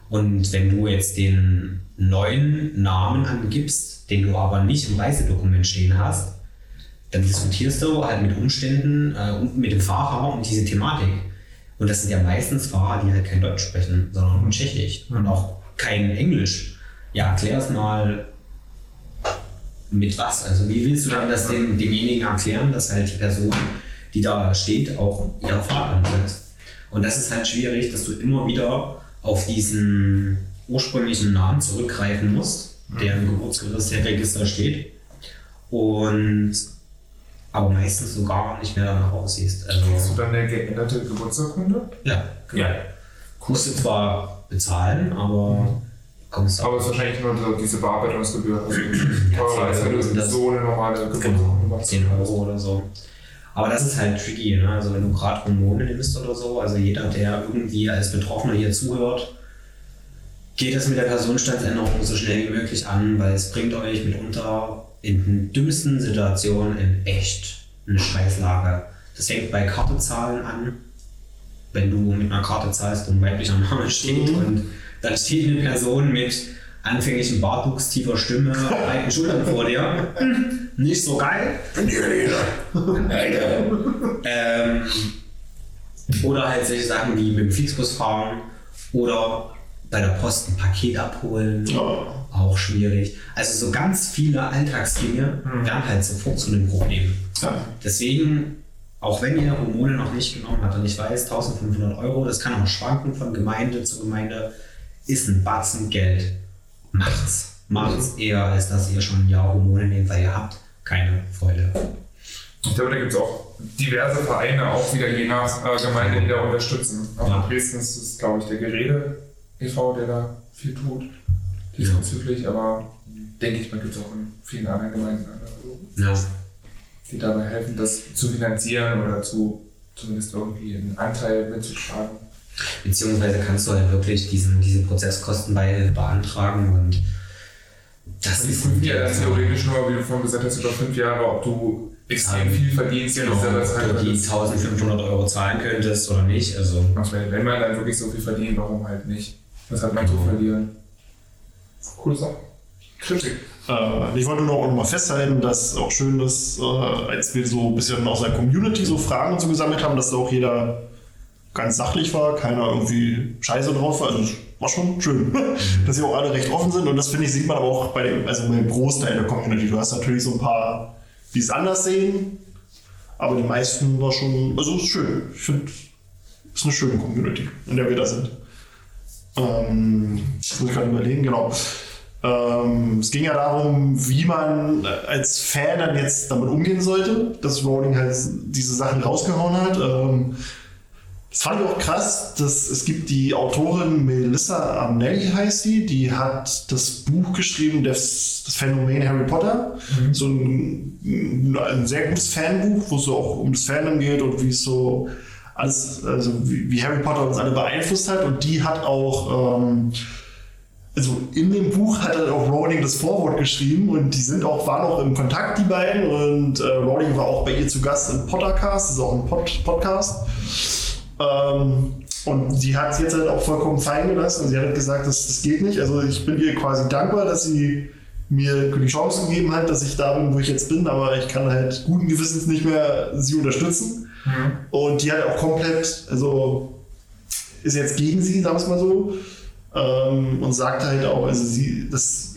Und wenn du jetzt den neuen Namen angibst, den du aber nicht im Reisedokument stehen hast, dann diskutierst du halt mit Umständen äh, und mit dem Fahrer um diese Thematik. Und das sind ja meistens Fahrer, die halt kein Deutsch sprechen, sondern nur Tschechisch und auch kein Englisch. Ja, erklär es mal mit was. Also wie willst du dann das dem, demjenigen erklären, dass halt die Person, die da steht, auch ihre Fahrerin ist? Und das ist halt schwierig, dass du immer wieder auf diesen ursprünglichen Namen zurückgreifen musst, der im Geburtsregister steht. Und aber meistens so gar nicht mehr danach aussiehst. Hast du Also, dann eine geänderte Geburtsurkunde? ja, Ja. Musst du zwar bezahlen, aber kommst Aber es ist wahrscheinlich nur so diese Bearbeitungsgebühr. Also Ja, teurer als wenn das- du so eine normale Genau, Geburtsurkunde machst. 10 Euro oder so. Aber das ist halt tricky, ne? Also wenn du gerade Hormone nimmst oder so, also jeder, der irgendwie als Betroffener hier zuhört, geht das mit der Personenstandsänderung so schnell wie möglich an, weil es bringt euch mitunter in den dümmsten Situationen in echt eine Scheißlage. Das fängt bei Kartezahlen an, wenn du mit einer Karte zahlst und ein weiblicher Name steht und dann steht eine Person mit anfänglichem Bartwuchs, tiefer Stimme, breiten Schultern vor dir. Hm, Nicht so geil. ähm, oder halt solche Sachen wie mit dem Flixbus fahren oder bei der Post ein Paket abholen. Ja. Auch schwierig. Also so ganz viele Alltagsdinge werden halt sofort zu einem Problem. Ja. Deswegen auch wenn ihr Hormone noch nicht genommen habt und ich weiß, 1500 Euro, das kann auch schwanken von Gemeinde zu Gemeinde, ist ein Batzen Geld. Macht's. Macht's eher, als dass ihr schon ein Jahr Hormone nehmt, weil ihr habt keine Freude. Ich glaube, da gibt es auch diverse Vereine, auch wieder je nach äh, Gemeinde, die da unterstützen. Auch ja. in Dresden ist es, glaube ich, der Gerede e.V., der da viel tut diesbezüglich, ja. aber denke ich mal, gibt es auch in vielen anderen Gemeinden andere, ja. die dabei helfen, das zu finanzieren oder zu zumindest irgendwie einen Anteil mitzutragen. Beziehungsweise kannst du halt wirklich diesen, diese Prozesskosten bei beantragen und das und die fünf Jahre theoretisch nur, wie du vorhin gesagt hast, über fünf Jahre, ob du extrem viel verdienst, genau, ob du die 1500 Euro zahlen könntest oder nicht. Also. Wenn man dann wirklich so viel verdient, warum halt nicht? Was hat man zu verlieren? Coole Sache. Kritik. Äh, ich wollte nur noch mal festhalten, dass auch schön ist, äh, als wir so ein bisschen aus der Community so Fragen und so gesammelt haben, dass da auch jeder ganz sachlich war, keiner irgendwie scheiße drauf war. Also das war schon schön, dass sie auch alle recht offen sind. Und das finde ich, sieht man aber auch bei dem, also bei dem Großteil der Community. Du hast natürlich so ein paar, die es anders sehen, aber die meisten war schon, also ist schön. Ich finde, es ist eine schöne Community, in der wir da sind. Ähm, muss ich gerade überlegen, genau. Ähm, es ging ja darum, wie man als Fan dann jetzt damit umgehen sollte, dass Rowling halt diese Sachen rausgehauen hat. Ähm, das fand ich auch krass, dass es gibt die Autorin Melissa Arnelli heißt sie, die hat das Buch geschrieben, das, das Phänomen Harry Potter. Mhm. So ein, ein, sehr gutes Fanbuch, wo es so auch um das Fandom geht und wie es so alles, also wie, wie, Harry Potter uns alle beeinflusst hat. Und die hat auch, ähm, also in dem Buch hat er auch Rowling das Vorwort geschrieben und die sind auch, waren auch im Kontakt, die beiden. Und äh, Rowling war auch bei ihr zu Gast im Pottercast, das ist auch ein Pod Podcast. Ähm, und sie hat es jetzt halt auch vollkommen fein gelassen und sie hat gesagt, das, das geht nicht. Also ich bin ihr quasi dankbar, dass sie mir die Chance gegeben hat, dass ich da bin, wo ich jetzt bin, aber ich kann halt guten Gewissens nicht mehr sie unterstützen. Mhm. Und die hat auch komplett, also ist jetzt gegen sie, sagen wir es mal so. Ähm, und sagt halt auch, also sie, das,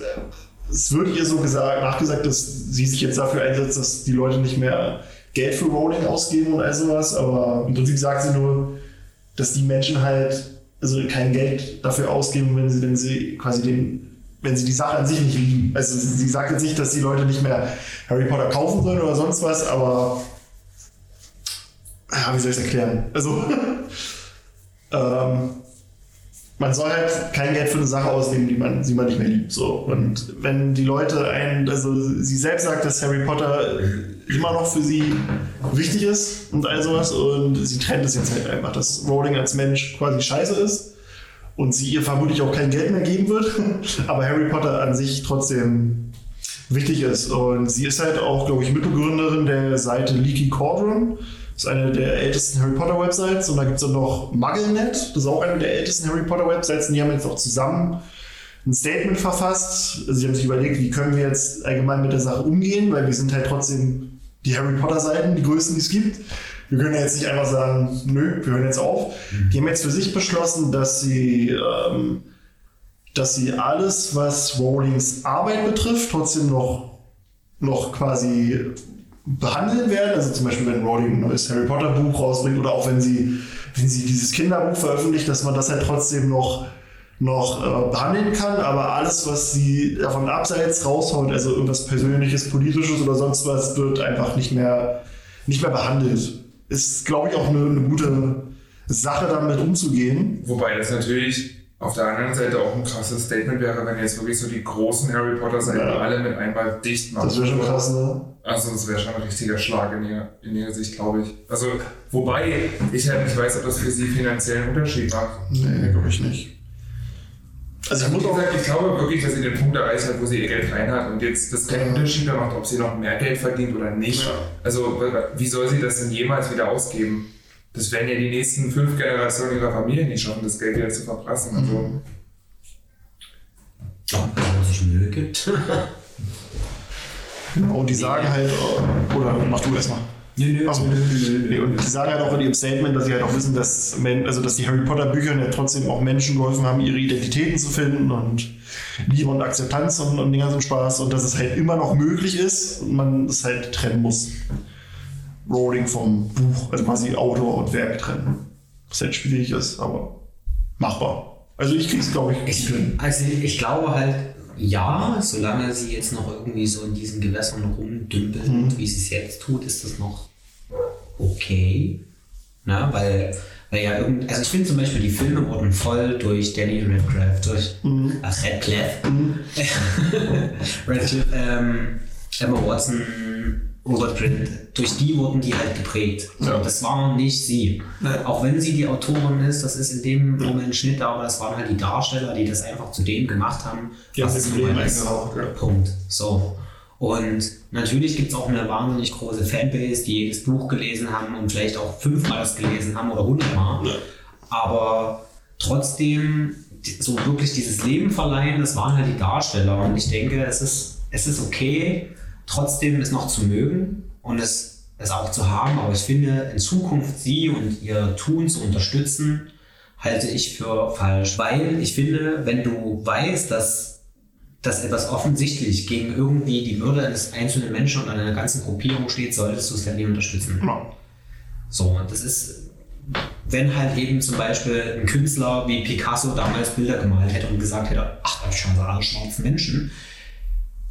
es wird ihr so gesagt, nachgesagt, dass sie sich jetzt dafür einsetzt, dass die Leute nicht mehr Geld für Rolling ausgeben und all sowas, aber im Prinzip sagt sie nur, dass die Menschen halt also kein Geld dafür ausgeben, wenn sie, wenn sie quasi den wenn sie die Sache an sich nicht lieben. Also sie sagt jetzt nicht, dass die Leute nicht mehr Harry Potter kaufen sollen oder sonst was, aber ja, wie soll ich es erklären? Also, ähm, man soll halt kein Geld für eine Sache ausgeben, die man, die man nicht mehr liebt. So. Und wenn die Leute einen, also sie selbst sagt, dass Harry Potter immer noch für sie wichtig ist und all sowas und sie trennt es jetzt halt einfach, dass Rowling als Mensch quasi scheiße ist und sie ihr vermutlich auch kein Geld mehr geben wird, aber Harry Potter an sich trotzdem wichtig ist. Und sie ist halt auch, glaube ich, Mitbegründerin der Seite Leaky Cauldron ist eine der ältesten Harry Potter Websites. Und da gibt es dann noch MuggleNet. Das ist auch eine der ältesten Harry Potter Websites. Und die haben jetzt auch zusammen ein Statement verfasst. Also sie haben sich überlegt, wie können wir jetzt allgemein mit der Sache umgehen, weil wir sind halt trotzdem die Harry Potter Seiten, die größten, die es gibt. Wir können ja jetzt nicht einfach sagen, nö, wir hören jetzt auf. Die haben jetzt für sich beschlossen, dass sie, ähm, dass sie alles, was Rowlings Arbeit betrifft, trotzdem noch, noch quasi behandeln werden. Also zum Beispiel, wenn Rowling ein neues Harry Potter Buch rausbringt oder auch wenn sie, wenn sie dieses Kinderbuch veröffentlicht, dass man das halt trotzdem noch, noch äh, behandeln kann. Aber alles, was sie davon abseits raushaut, also irgendwas Persönliches, Politisches oder sonst was, wird einfach nicht mehr, nicht mehr behandelt. Ist, glaube ich, auch eine, eine gute Sache, damit umzugehen. Wobei das natürlich auf der anderen Seite auch ein krasses Statement wäre, wenn jetzt wirklich so die großen Harry Potter Seiten ja. alle mit einmal dicht machen. Das wäre schon krass, ne? Also das wäre schon ein richtiger Schlag in ihrer, in ihrer Sicht, glaube ich. Also, wobei ich halt nicht weiß, ob das für sie finanziellen Unterschied macht. Nee, glaube ich nicht. Also ich, muss auch gesagt, ich glaube wirklich, dass sie den Punkt erreicht hat, wo sie ihr Geld rein hat und jetzt das keinen Unterschied mehr macht, ob sie noch mehr Geld verdient oder nicht. Ja. Also wie soll sie das denn jemals wieder ausgeben? Das werden ja die nächsten fünf Generationen ihrer Familie nicht schaffen, das Geld wieder zu verprassen. Also, mhm. Ja, wenn sich Mühe gibt. Genau, und die sagen halt, äh, oder mach du erstmal. Nee, nee, also, nee, nee, Und die sagen halt auch in ihrem Statement, dass sie halt auch wissen, dass, also, dass die Harry Potter Bücher ja trotzdem auch Menschen geholfen haben, ihre Identitäten zu finden und Liebe und Akzeptanz und, und den ganzen Spaß und dass es halt immer noch möglich ist und man es halt trennen muss. Rowling vom Buch, also quasi Autor und Werk trennen. Was halt schwierig ist, aber machbar. Also ich krieg's, glaube ich, Ich, hin. also ich glaube halt, ja, solange sie jetzt noch irgendwie so in diesen Gewässern rumdümpelt, Mhm. wie sie es jetzt tut, ist das noch okay. Na, weil, weil ja irgend, also ich finde zum Beispiel, die Filme wurden voll durch Danny Radcliffe, durch Mhm. ach, Radcliffe, Radcliffe, ähm, Emma Watson, Robert Grint, durch die wurden die halt geprägt. So, Ja. Das war nicht sie. Auch wenn sie die Autorin ist, das ist in dem Moment Schnitt, aber das waren halt die Darsteller, die das einfach zu dem gemacht haben, Die haben es das nun mal ist. ja. Punkt. So. Und natürlich gibt es auch eine wahnsinnig große Fanbase, die jedes Buch gelesen haben und vielleicht auch fünfmal das gelesen haben oder hundertmal. Ja. Aber trotzdem, so wirklich dieses Leben verleihen, das waren halt die Darsteller. Und ich denke, es ist, es ist okay, trotzdem es noch zu mögen und es, es auch zu haben. Aber ich finde, in Zukunft sie und ihr Tun zu unterstützen, halte ich für falsch. Weil ich finde, wenn du weißt, dass dass etwas offensichtlich gegen irgendwie die Würde eines einzelnen Menschen und einer ganzen Gruppierung steht, solltest du es dann nicht unterstützen. Ja. So, und das ist, wenn halt eben zum Beispiel ein Künstler wie Picasso damals Bilder gemalt hätte und gesagt hätte, ach, das schauen so alle schwarzen Menschen.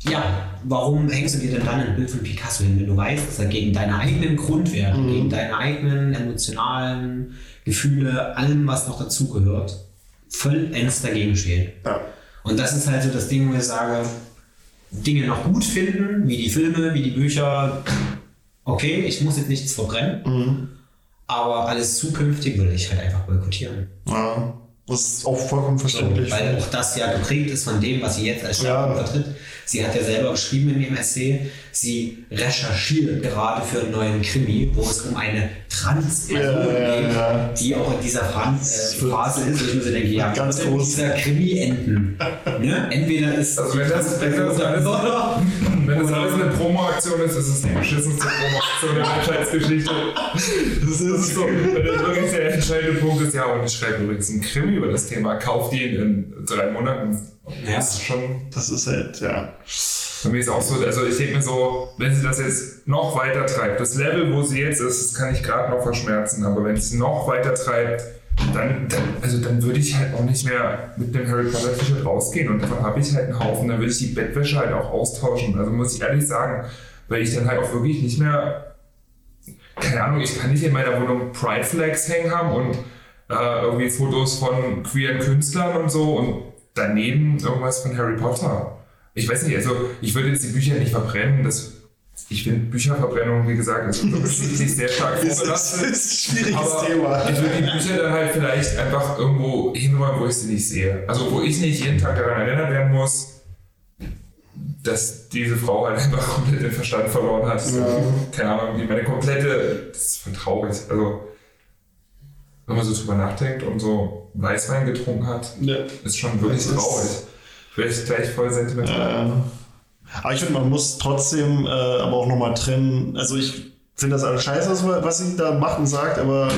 Ja, warum hängst du dir denn dann ein Bild von Picasso hin, wenn du weißt, dass er gegen deine eigenen Grundwerte, gegen deine eigenen emotionalen Gefühle, allem, was noch dazugehört, vollends dagegen steht? Ja. Und das ist halt so das Ding, wo ich sage, Dinge noch gut finden, wie die Filme, wie die Bücher. Okay, ich muss jetzt nichts verbrennen, Mhm. aber alles zukünftig will ich halt einfach boykottieren. ja. Das ist auch vollkommen verständlich. Weil auch das ja geprägt ist von dem, was sie jetzt als Ja. Standpunkt vertritt. Sie hat ja selber geschrieben in dem Essay, sie recherchiert gerade für einen neuen Krimi, wo es um eine Trans-Person Ja, ja, geht, ja. die auch in dieser Phase, äh, Phase ist, wo ich mir so denke, ja, Ganz groß. dieser Krimi enden. ne? Entweder ist Also wenn das- oder Wenn das alles eine Promo-Aktion ist, ist es die beschissenste Promo-Aktion der Menschheitsgeschichte. Das ist so, wenn das wirklich der entscheidende Punkt ist, ja, und ich schreibe übrigens einen Krimi über das Thema, kauft ihn in drei Monaten. Ja. Das ist schon, Das ist halt, ja. für mich ist auch so, also ich denke mir so, wenn sie das jetzt noch weiter treibt, das Level, wo sie jetzt ist, das kann ich gerade noch verschmerzen, aber wenn sie es noch weiter treibt, dann, dann, also dann würde ich halt auch nicht mehr mit dem Harry Potter T-Shirt rausgehen und davon habe ich halt einen Haufen, dann würde ich die Bettwäsche halt auch austauschen. Also muss ich ehrlich sagen, weil ich dann halt auch wirklich nicht mehr, keine Ahnung, ich kann nicht in meiner Wohnung Pride Flags hängen haben und äh, irgendwie Fotos von queeren Künstlern und so und daneben irgendwas von Harry Potter. Ich weiß nicht, also ich würde jetzt die Bücher nicht verbrennen, das ich finde Bücherverbrennung, wie gesagt, ist geschichtlich sehr stark Das vorbelastet. ist ein schwieriges Aber Thema. ich würde die Bücher dann halt vielleicht einfach irgendwo hinräumen, wo ich sie nicht sehe. Also wo ich nicht jeden Tag daran erinnert werden muss, dass diese Frau halt einfach komplett den Verstand verloren hat. Ja. Keine Ahnung, wie meine komplette, das ist voll traurig. Also wenn man so drüber nachdenkt und so Weißwein getrunken hat, Ja. ist schon wirklich Das traurig. Vielleicht gleich voll sentimental. Äh, aber ich finde, man muss trotzdem äh, aber auch nochmal trennen. Also ich finde das alles scheiße, was, sie da macht und sagt, aber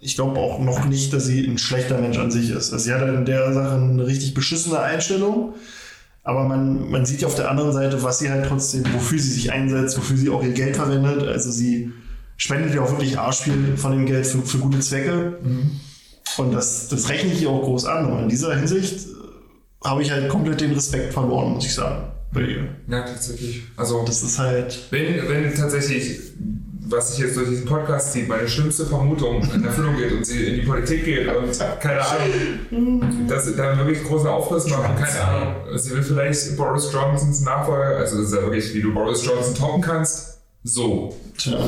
ich glaube auch noch nicht, dass sie ein schlechter Mensch an sich ist. Also sie hat halt in der Sache eine richtig beschissene Einstellung. Aber man, man sieht ja auf der anderen Seite, was sie halt trotzdem, wofür sie sich einsetzt, wofür sie auch ihr Geld verwendet. Also sie spendet ja auch wirklich arschviel von dem Geld für, für gute Zwecke. Und das, das rechne ich ihr auch groß an. Und in dieser Hinsicht äh, habe ich halt komplett den Respekt verloren, muss ich sagen, bei ihr. Ja, tatsächlich. Also Das ist halt. Wenn, wenn tatsächlich, was sich jetzt durch diesen Podcast zieht, meine schlimmste Vermutung in Erfüllung geht und sie in die Politik geht und keine Ahnung, dass sie dann wirklich großen Aufriss machen, keine Ahnung. Sie will vielleicht Boris Johnsons Nachfolger, also das ist ja wirklich, wie du Boris Johnson toppen kannst. So. Tja.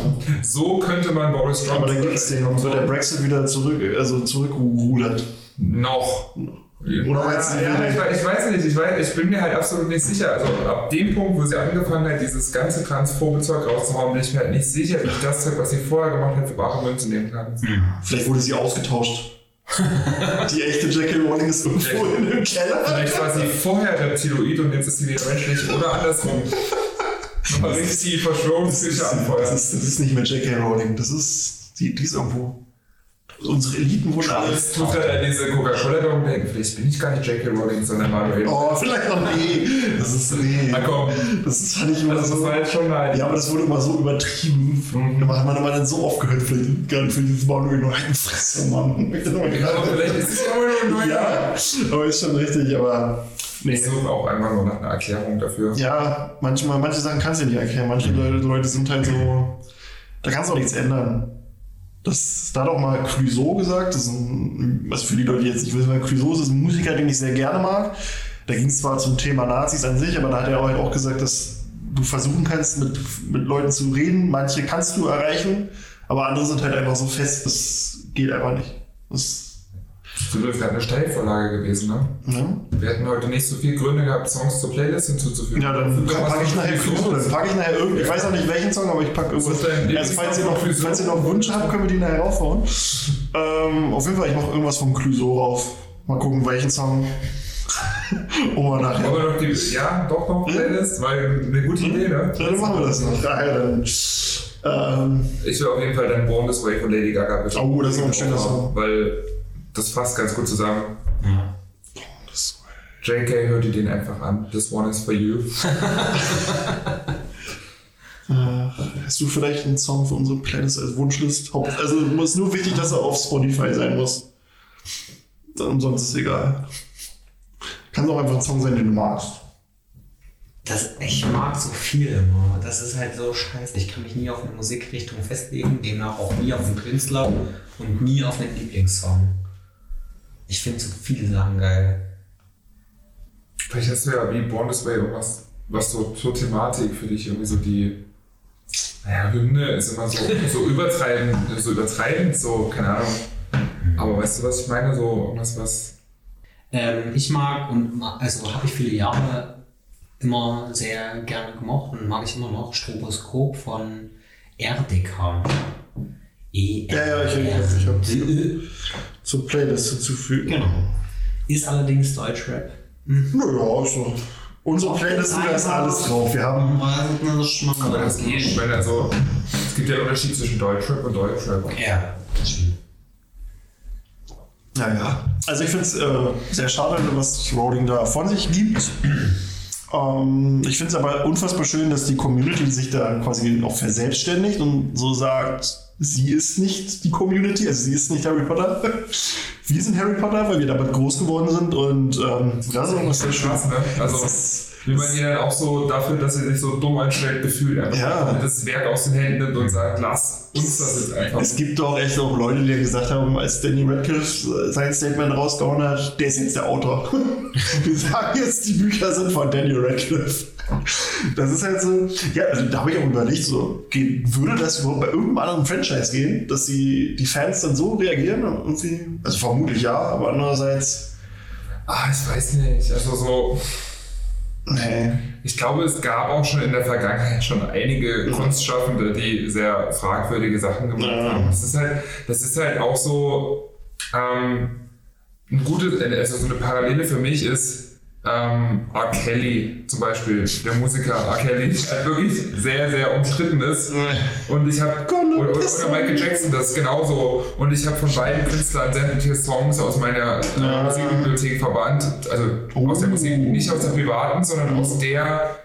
So könnte man Boris Johnson. Aber dann gibt es den und wird der Brexit wieder zurück, also zurückgerudert. Noch. Oder meinst du, ja, wie- ich, weiß- ich weiß nicht, ich, weiß, ich bin mir halt absolut nicht sicher. Also ab dem Punkt, wo sie angefangen hat, dieses ganze transphobe Zeug rauszuhauen, bin ich mir halt nicht sicher, wie ich das Zeug, was sie vorher gemacht hat, für bare Münze nehmen kann. Vielleicht wurde sie ausgetauscht. Die echte Jackie Rowling ist irgendwo in dem Keller. Vielleicht war sie vorher Reptiloid und jetzt ist sie wieder menschlich oder andersrum. Nochmal richtig die Verschwörungsküche Das anfeuern. ist, das ist nicht mehr J.K. Rowling, das ist. Die, die ist irgendwo unsere Eliten wurden alle. Jetzt tut er an diese Coca-Cola-Werbung denken, vielleicht bin ich gar nicht J.K. Rowling, sondern Manuel. Oh, vielleicht noch nee. Das ist nee. Na komm, Das ist fand ich immer also das so. war jetzt schon nein. Ja, aber das wurde immer so übertrieben. Da hat man aber dann so aufgehört, vielleicht gerade für dieses Manuel nur halt Fresse, Mann. Vielleicht ist es ja auch nur Ja, aber ist schon richtig, aber nee. Ich suche auch einfach nur nach einer Erklärung dafür. Ja, manchmal, manche Sachen kannst du nicht erklären. Manche Leute, Leute sind halt so, da kannst du auch nichts ändern. Das, da hat auch mal Clouseau gesagt, das ist ein, was für die Leute, jetzt nicht wissen, weil Clouseau ist ein Musiker, den ich sehr gerne mag. Da ging es zwar zum Thema Nazis an sich, aber da hat er halt auch gesagt, dass du versuchen kannst, mit, mit Leuten zu reden. Manche kannst du erreichen, aber andere sind halt einfach so fest, das geht einfach nicht. Das, Du bist gerade eine Steilvorlage gewesen, ne? ne? Wir hätten heute nicht so viele Gründe gehabt, Songs zur Playlist hinzuzufügen. Ja, dann packe ich nachher. Clouseau, dann packe ich nachher irgendwie, ich weiß noch nicht welchen Song, aber ich packe irgendwas. Also, falls ihr, noch, falls ihr noch Wünsche habt, können wir die nachher raufhauen. Ähm, auf jeden Fall, ich mache irgendwas vom Clouseau rauf. Mal gucken, welchen Song. oh, mal nachher. Aber noch die, ja, doch noch Playlist, weil eine gute Idee, ne? Ja, dann machen wir das noch. Ja, ja, dann. Ähm, Ich will auf jeden Fall dann Born This Way von Lady Gaga bitte. Oh, das ist auch ein schöner Song. Weil das fasst ganz gut zusammen. Ja. JK, hört ihr den einfach an. This one is for you. hast du vielleicht einen Song für unsere Playlist als Wunschlist? Also muss nur wichtig, dass er auf Spotify sein muss. Dann sonst ist es egal. Kann auch einfach ein Song sein, den du magst. Das, ich mag so viel immer. Das ist halt so scheiße. Ich kann mich nie auf eine Musikrichtung festlegen, demnach auch nie auf einen Künstler und nie auf einen Lieblingssong. Ich finde so viele Sachen geil. Vielleicht hast du ja wie Born This Way irgendwas, was so zur Thematik für dich irgendwie so die. Naja, Hymne ist immer so, so übertreibend, so übertreibend, so, keine Ahnung. Aber weißt du, was ich meine? So irgendwas, was. Ähm, ich mag und also habe ich viele Jahre immer sehr gerne gemocht und mag ich immer noch Stroboskop von RDK. E Ja, ja, ich- ich- ich hab- Zur Playlist hinzufügen. Genau. Ist allerdings Deutschrap. Naja, ist so. Unsere Playlist, da ist alles drauf. Wir haben. Aber das geht. Ich meine, also, es gibt ja einen Unterschied zwischen Deutschrap und Deutschrap. Ja, das stimmt. Ja, ja. Also ich finde es äh, sehr schade, was Rowling da von sich gibt. Ähm, ich finde es aber unfassbar schön, dass die Community sich da quasi auch verselbstständigt und so sagt, sie ist nicht die Community, also sie ist nicht Harry Potter. Wir sind Harry Potter, weil wir damit groß geworden sind und ähm, das ist auch was sehr schön. Krass, ne? Also, Das wie man dann auch so dafür, dass er sich so dumm anstellt, gefühlt einfach Ja. das Werk aus den Händen nimmt und sagt, lass uns das jetzt einfach. Es gibt doch echt auch Leute, die gesagt haben, als Danny Radcliffe sein Statement rausgehauen hat, der ist jetzt der Autor. Wir sagen jetzt, die Bücher sind von Danny Radcliffe. Das ist halt so, ja, also da habe ich auch überlegt, so, geht, würde das überhaupt bei irgendeinem anderen Franchise gehen, dass die, die Fans dann so reagieren? Und Irgendwie? Also vermutlich ja, aber andererseits, Ah, ich weiß nicht. Also so, nee. ich glaube, es gab auch schon in der Vergangenheit schon einige Kunstschaffende, die sehr fragwürdige Sachen gemacht Ja. haben. Das ist halt, das ist halt auch so ähm, ein gutes, also so eine Parallele für mich ist ähm, R. Kelly zum Beispiel, der Musiker R. Kelly, der wirklich sehr, sehr umstritten ist. Und ich habe oder, oder Michael. Jackson, das ist genauso. Und ich habe von beiden Künstlern sämtliche Songs aus meiner äh, Ja. Musikbibliothek verbannt. Also aus der Oh. Musik, nicht aus der privaten, sondern aus der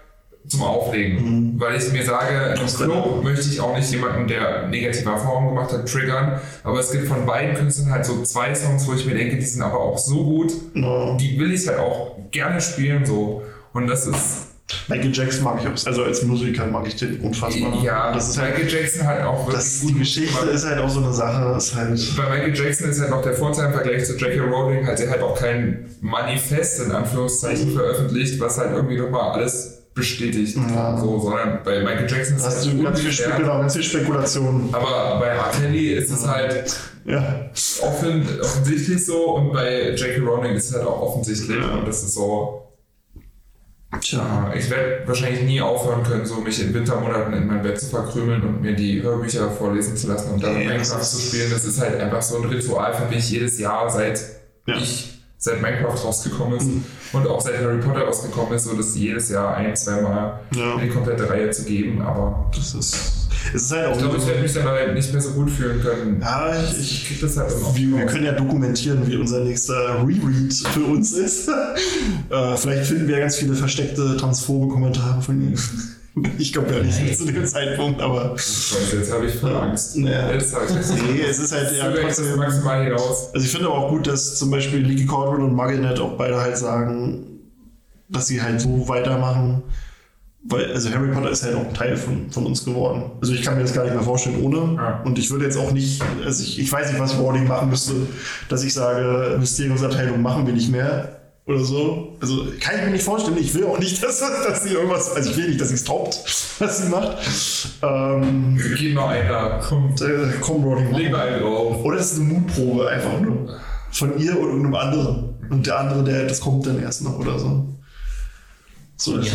zum Auflegen. Weil ich mir sage, im Club möchte ich auch nicht jemanden, der negative Erfahrungen gemacht hat, triggern. Aber es gibt von beiden Künstlern halt so zwei Songs, wo ich mir denke, die sind aber auch so gut, No. die will ich halt auch gerne spielen so. Und das ist Michael Jackson mag ich also als Musiker mag ich den unfassbar. ja, das ist halt, Michael Jackson halt auch wirklich das, gut die Geschichte gemacht. ist halt auch so eine Sache, ist halt, Bei Michael Jackson ist halt noch der Vorteil im Vergleich zu J.K. Rowling, hat er halt auch kein Manifest in Anführungszeichen veröffentlicht, was halt irgendwie nochmal alles bestätigt. Ja. So, sondern bei Michael Jackson ist hast es du halt ganz viel, genau, ganz viel Spekulation. Aber bei R. Kelly ist es halt Ja. offen, offensichtlich so und bei J.K. Rowling ist es halt auch offensichtlich Ja. und das ist so. Tja. äh, Ich werde wahrscheinlich nie aufhören können, so mich in Wintermonaten in mein Bett zu verkrümeln und mir die Hörbücher vorlesen zu lassen und dann Ja, Minecraft zu spielen. Das ist halt einfach so ein Ritual für mich jedes Jahr, seit Ja. ich seit Minecraft rausgekommen ist Mhm. und auch seit Harry Potter rausgekommen ist, so das jedes Jahr ein, zweimal Ja. eine komplette Reihe zu geben. Aber Das ist. Es ist halt auch. Ich glaube, ich werde mich halt nicht mehr so gut fühlen können. ja, ich, ich krieg das halt immer. wir, wir können ja dokumentieren, wie unser nächster Reread für uns ist. äh, vielleicht finden wir ja ganz viele versteckte transphobe Kommentare von ihm. Ich glaube ja nicht zu dem Zeitpunkt, aber Scheiße, jetzt habe ich voll Angst. Ja. Jetzt habe ich das. nee, es ist halt ja trotzdem. maximal hinaus. Also ich finde aber auch gut, dass zum Beispiel Leaky Caldwell und Mugglenet auch beide halt sagen, dass sie halt so weitermachen. Weil, also Harry Potter ist halt auch ein Teil von, von uns geworden. Also ich kann mir das gar nicht mehr vorstellen ohne. Ja. Und ich würde jetzt auch nicht, also ich, ich weiß nicht, was Rowling machen müsste, dass ich sage, Mysteriumsabteilung machen wir nicht mehr oder so. Also kann ich mir nicht vorstellen. Ich will auch nicht, dass, dass sie irgendwas, also ich will nicht, dass sie es toppt, was sie macht. Ähm, Gib mal einen da. Komm, äh, komm, Rowling. leg mal einen drauf. Oder es ist eine Mutprobe einfach nur. Von ihr oder irgendeinem anderen. Und der andere, der, das kommt dann erst noch oder so. So Ja.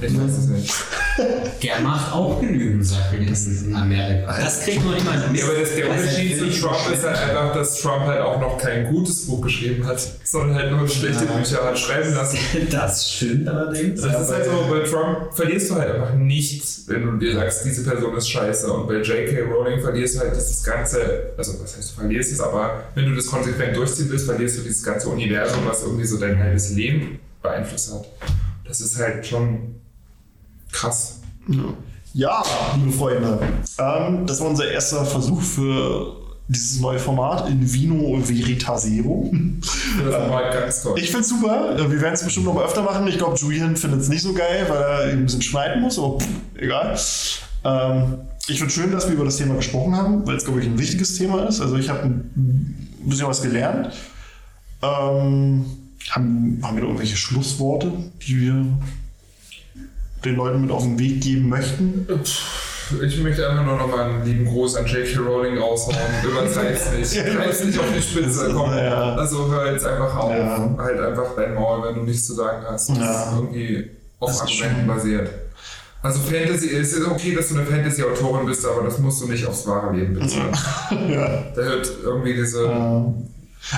Ich weiß es nicht. Der macht auch genügend Sachen in Amerika. Das kriegt man immer mit. Ja, aber das, der Unterschied zu Trump ist halt einfach, dass Trump halt auch noch kein gutes Buch geschrieben hat, sondern halt nur schlechte Bücher hat schreiben lassen. Das stimmt allerdings. Das ist halt so, bei Trump verlierst du halt einfach nichts, wenn du dir sagst, diese Person ist scheiße. Und bei J.K. Rowling verlierst du halt dieses ganze, also was heißt du verlierst es, aber wenn du das konsequent durchziehen willst, verlierst du dieses ganze Universum, was irgendwie so dein halbes Leben beeinflusst hat. Das ist halt schon krass. Ja, liebe Freunde. Ähm, das war unser erster Versuch für dieses neue Format in Vino Veritasero. Das war ganz toll. Ich finde es super. Äh, Wir werden es bestimmt noch mal öfter machen. Ich glaube, Julian findet es nicht so geil, weil er ein bisschen schneiden muss, aber pff, egal. Ähm, ich finde schön, dass wir über das Thema gesprochen haben, weil es, glaube ich, ein wichtiges Thema ist. Also ich habe ein bisschen was gelernt. Ähm, haben, haben wir irgendwelche Schlussworte, die wir den Leuten mit auf den Weg geben möchten? Ich möchte einfach nur noch mal einen lieben Gruß an J.K. Rowling raushauen. Übertreib's nicht. Treib's nicht auf die Spitze. Komm. Ja. Also hör jetzt einfach auf. Ja. Halt einfach dein Maul, wenn du nichts zu sagen hast. Das Ja. ist irgendwie auf Argumenten basiert. Also Fantasy, es ist okay, dass du eine Fantasy-Autorin bist, aber das musst du nicht aufs wahre Leben beziehen. ja. Da hört irgendwie diese...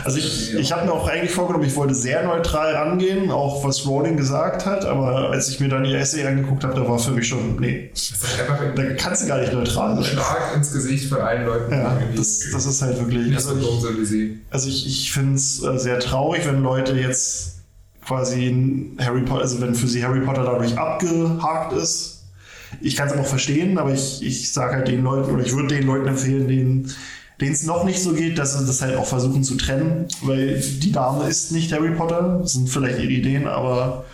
Also ich, ich habe mir auch eigentlich vorgenommen, ich wollte sehr neutral rangehen, auch was Rowling gesagt hat, aber als ich mir dann ihr Essay angeguckt habe, da war für mich schon, nee, da kannst du gar nicht neutral sein. Schlag ins Gesicht von allen Leuten, Ja, das, das ist halt wirklich. Also ich, also ich, ich finde es äh, sehr traurig, wenn Leute jetzt quasi Harry Potter, also wenn für sie Harry Potter dadurch abgehakt ist. Ich kann es aber auch verstehen, aber ich, ich sage halt den Leuten, oder ich würde den Leuten empfehlen, denen denen es noch nicht so geht, dass sie das halt auch versuchen zu trennen, weil die Dame ist nicht Harry Potter, das sind vielleicht ihre Ideen, aber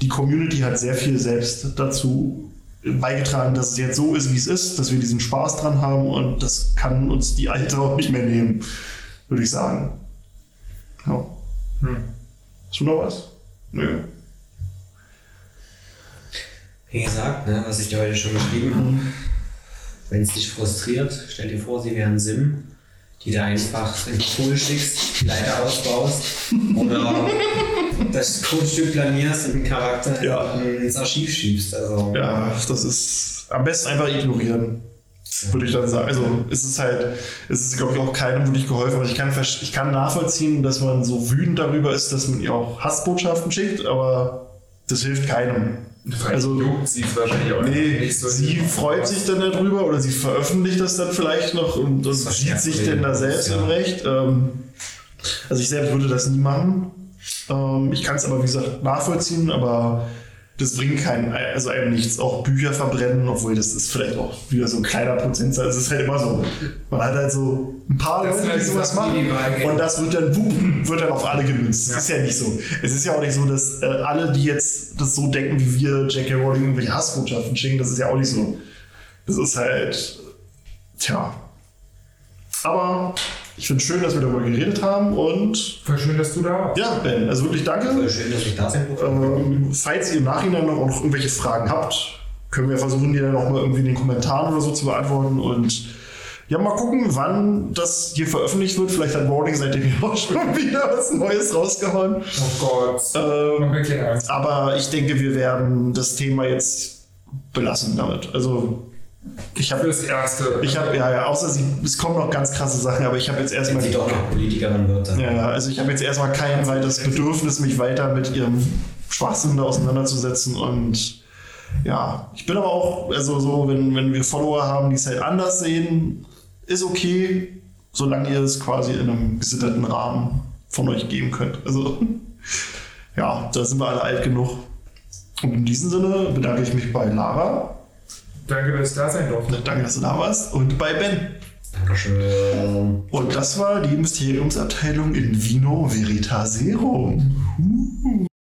die Community hat sehr viel selbst dazu beigetragen, dass es jetzt so ist, wie es ist, dass wir diesen Spaß dran haben und das kann uns die Alte auch nicht mehr nehmen, würde ich sagen. Ja. Hm. Hast du noch was? Nö. Wie gesagt, ne, was ich dir heute schon geschrieben habe. Wenn es dich frustriert, stell dir vor, sie wären Sim, die du einfach in den Pool schickst, die Leiter ausbaust oder das Codestück planierst und einen Charakter Ja. ins Archiv schiebst. Also, Ja, das ist am besten einfach ignorieren. Würde ich dann sagen. Also es ist halt, es ist, glaube ich, auch keinem wirklich geholfen. Also ich kann, ich kann nachvollziehen, dass man so wütend darüber ist, dass man ihr auch Hassbotschaften schickt, aber das hilft keinem. Also juckt sie wahrscheinlich auch Nee, nicht so. sie freut sich dann darüber oder sie veröffentlicht das dann vielleicht noch und das Das sieht sich den denn da selbst ja. im Recht. Ähm, also ich selbst würde das nie machen. Ähm, ich kann es aber, wie gesagt, nachvollziehen, aber das bringt keinen, also einem nichts. Auch Bücher verbrennen, obwohl das ist vielleicht auch wieder so ein kleiner Prozentsatz. Es ist halt immer so. Man hat halt so ein paar Das Leute, halt die die sowas machen und das wird dann, wupp, wird dann auf alle gemünzt. Das Ja. ist ja nicht so. Es ist ja auch nicht so, dass äh, alle, die jetzt das so denken, wie wir J.K. Rowling irgendwelche Hassbotschaften schicken, das ist ja auch nicht so. Das ist halt, tja. Aber ich finde es schön, dass wir darüber geredet haben und Voll schön, dass du da warst. ja, Ben, also wirklich danke. voll schön, dass ich da sein durfte. Ähm, falls ihr im Nachhinein noch, noch irgendwelche Fragen habt, können wir versuchen, die dann auch mal irgendwie in den Kommentaren oder so zu beantworten. Und ja, mal gucken, wann das hier veröffentlicht wird. Vielleicht hat Rowling seitdem auch schon wieder was Neues rausgehauen. Oh Gott. Ähm, Angst. aber ich denke, wir werden das Thema jetzt belassen damit. Also ich habe Fürs Erste. ich habe ja, ja, außer sie, es kommen noch ganz krasse Sachen, aber ich habe jetzt Wenn erstmal sie doch noch Politikerin wird, dann. ja, ja, also ich habe jetzt erstmal kein weiteres Bedürfnis, mich weiter mit ihrem Schwachsinn da auseinanderzusetzen und ja, ich bin aber auch, also so, wenn, wenn wir Follower haben, die es halt anders sehen, ist okay, solange ihr es quasi in einem gesitteten Rahmen von euch geben könnt. Also, ja, da sind wir alle alt genug. Und in diesem Sinne bedanke ich mich bei Lara. Danke, dass ich da sein durfte. Danke, dass du da warst. Und bei Ben. Dankeschön. Und das war die Mysteriumsabteilung in Vino Veritaserum. Uh.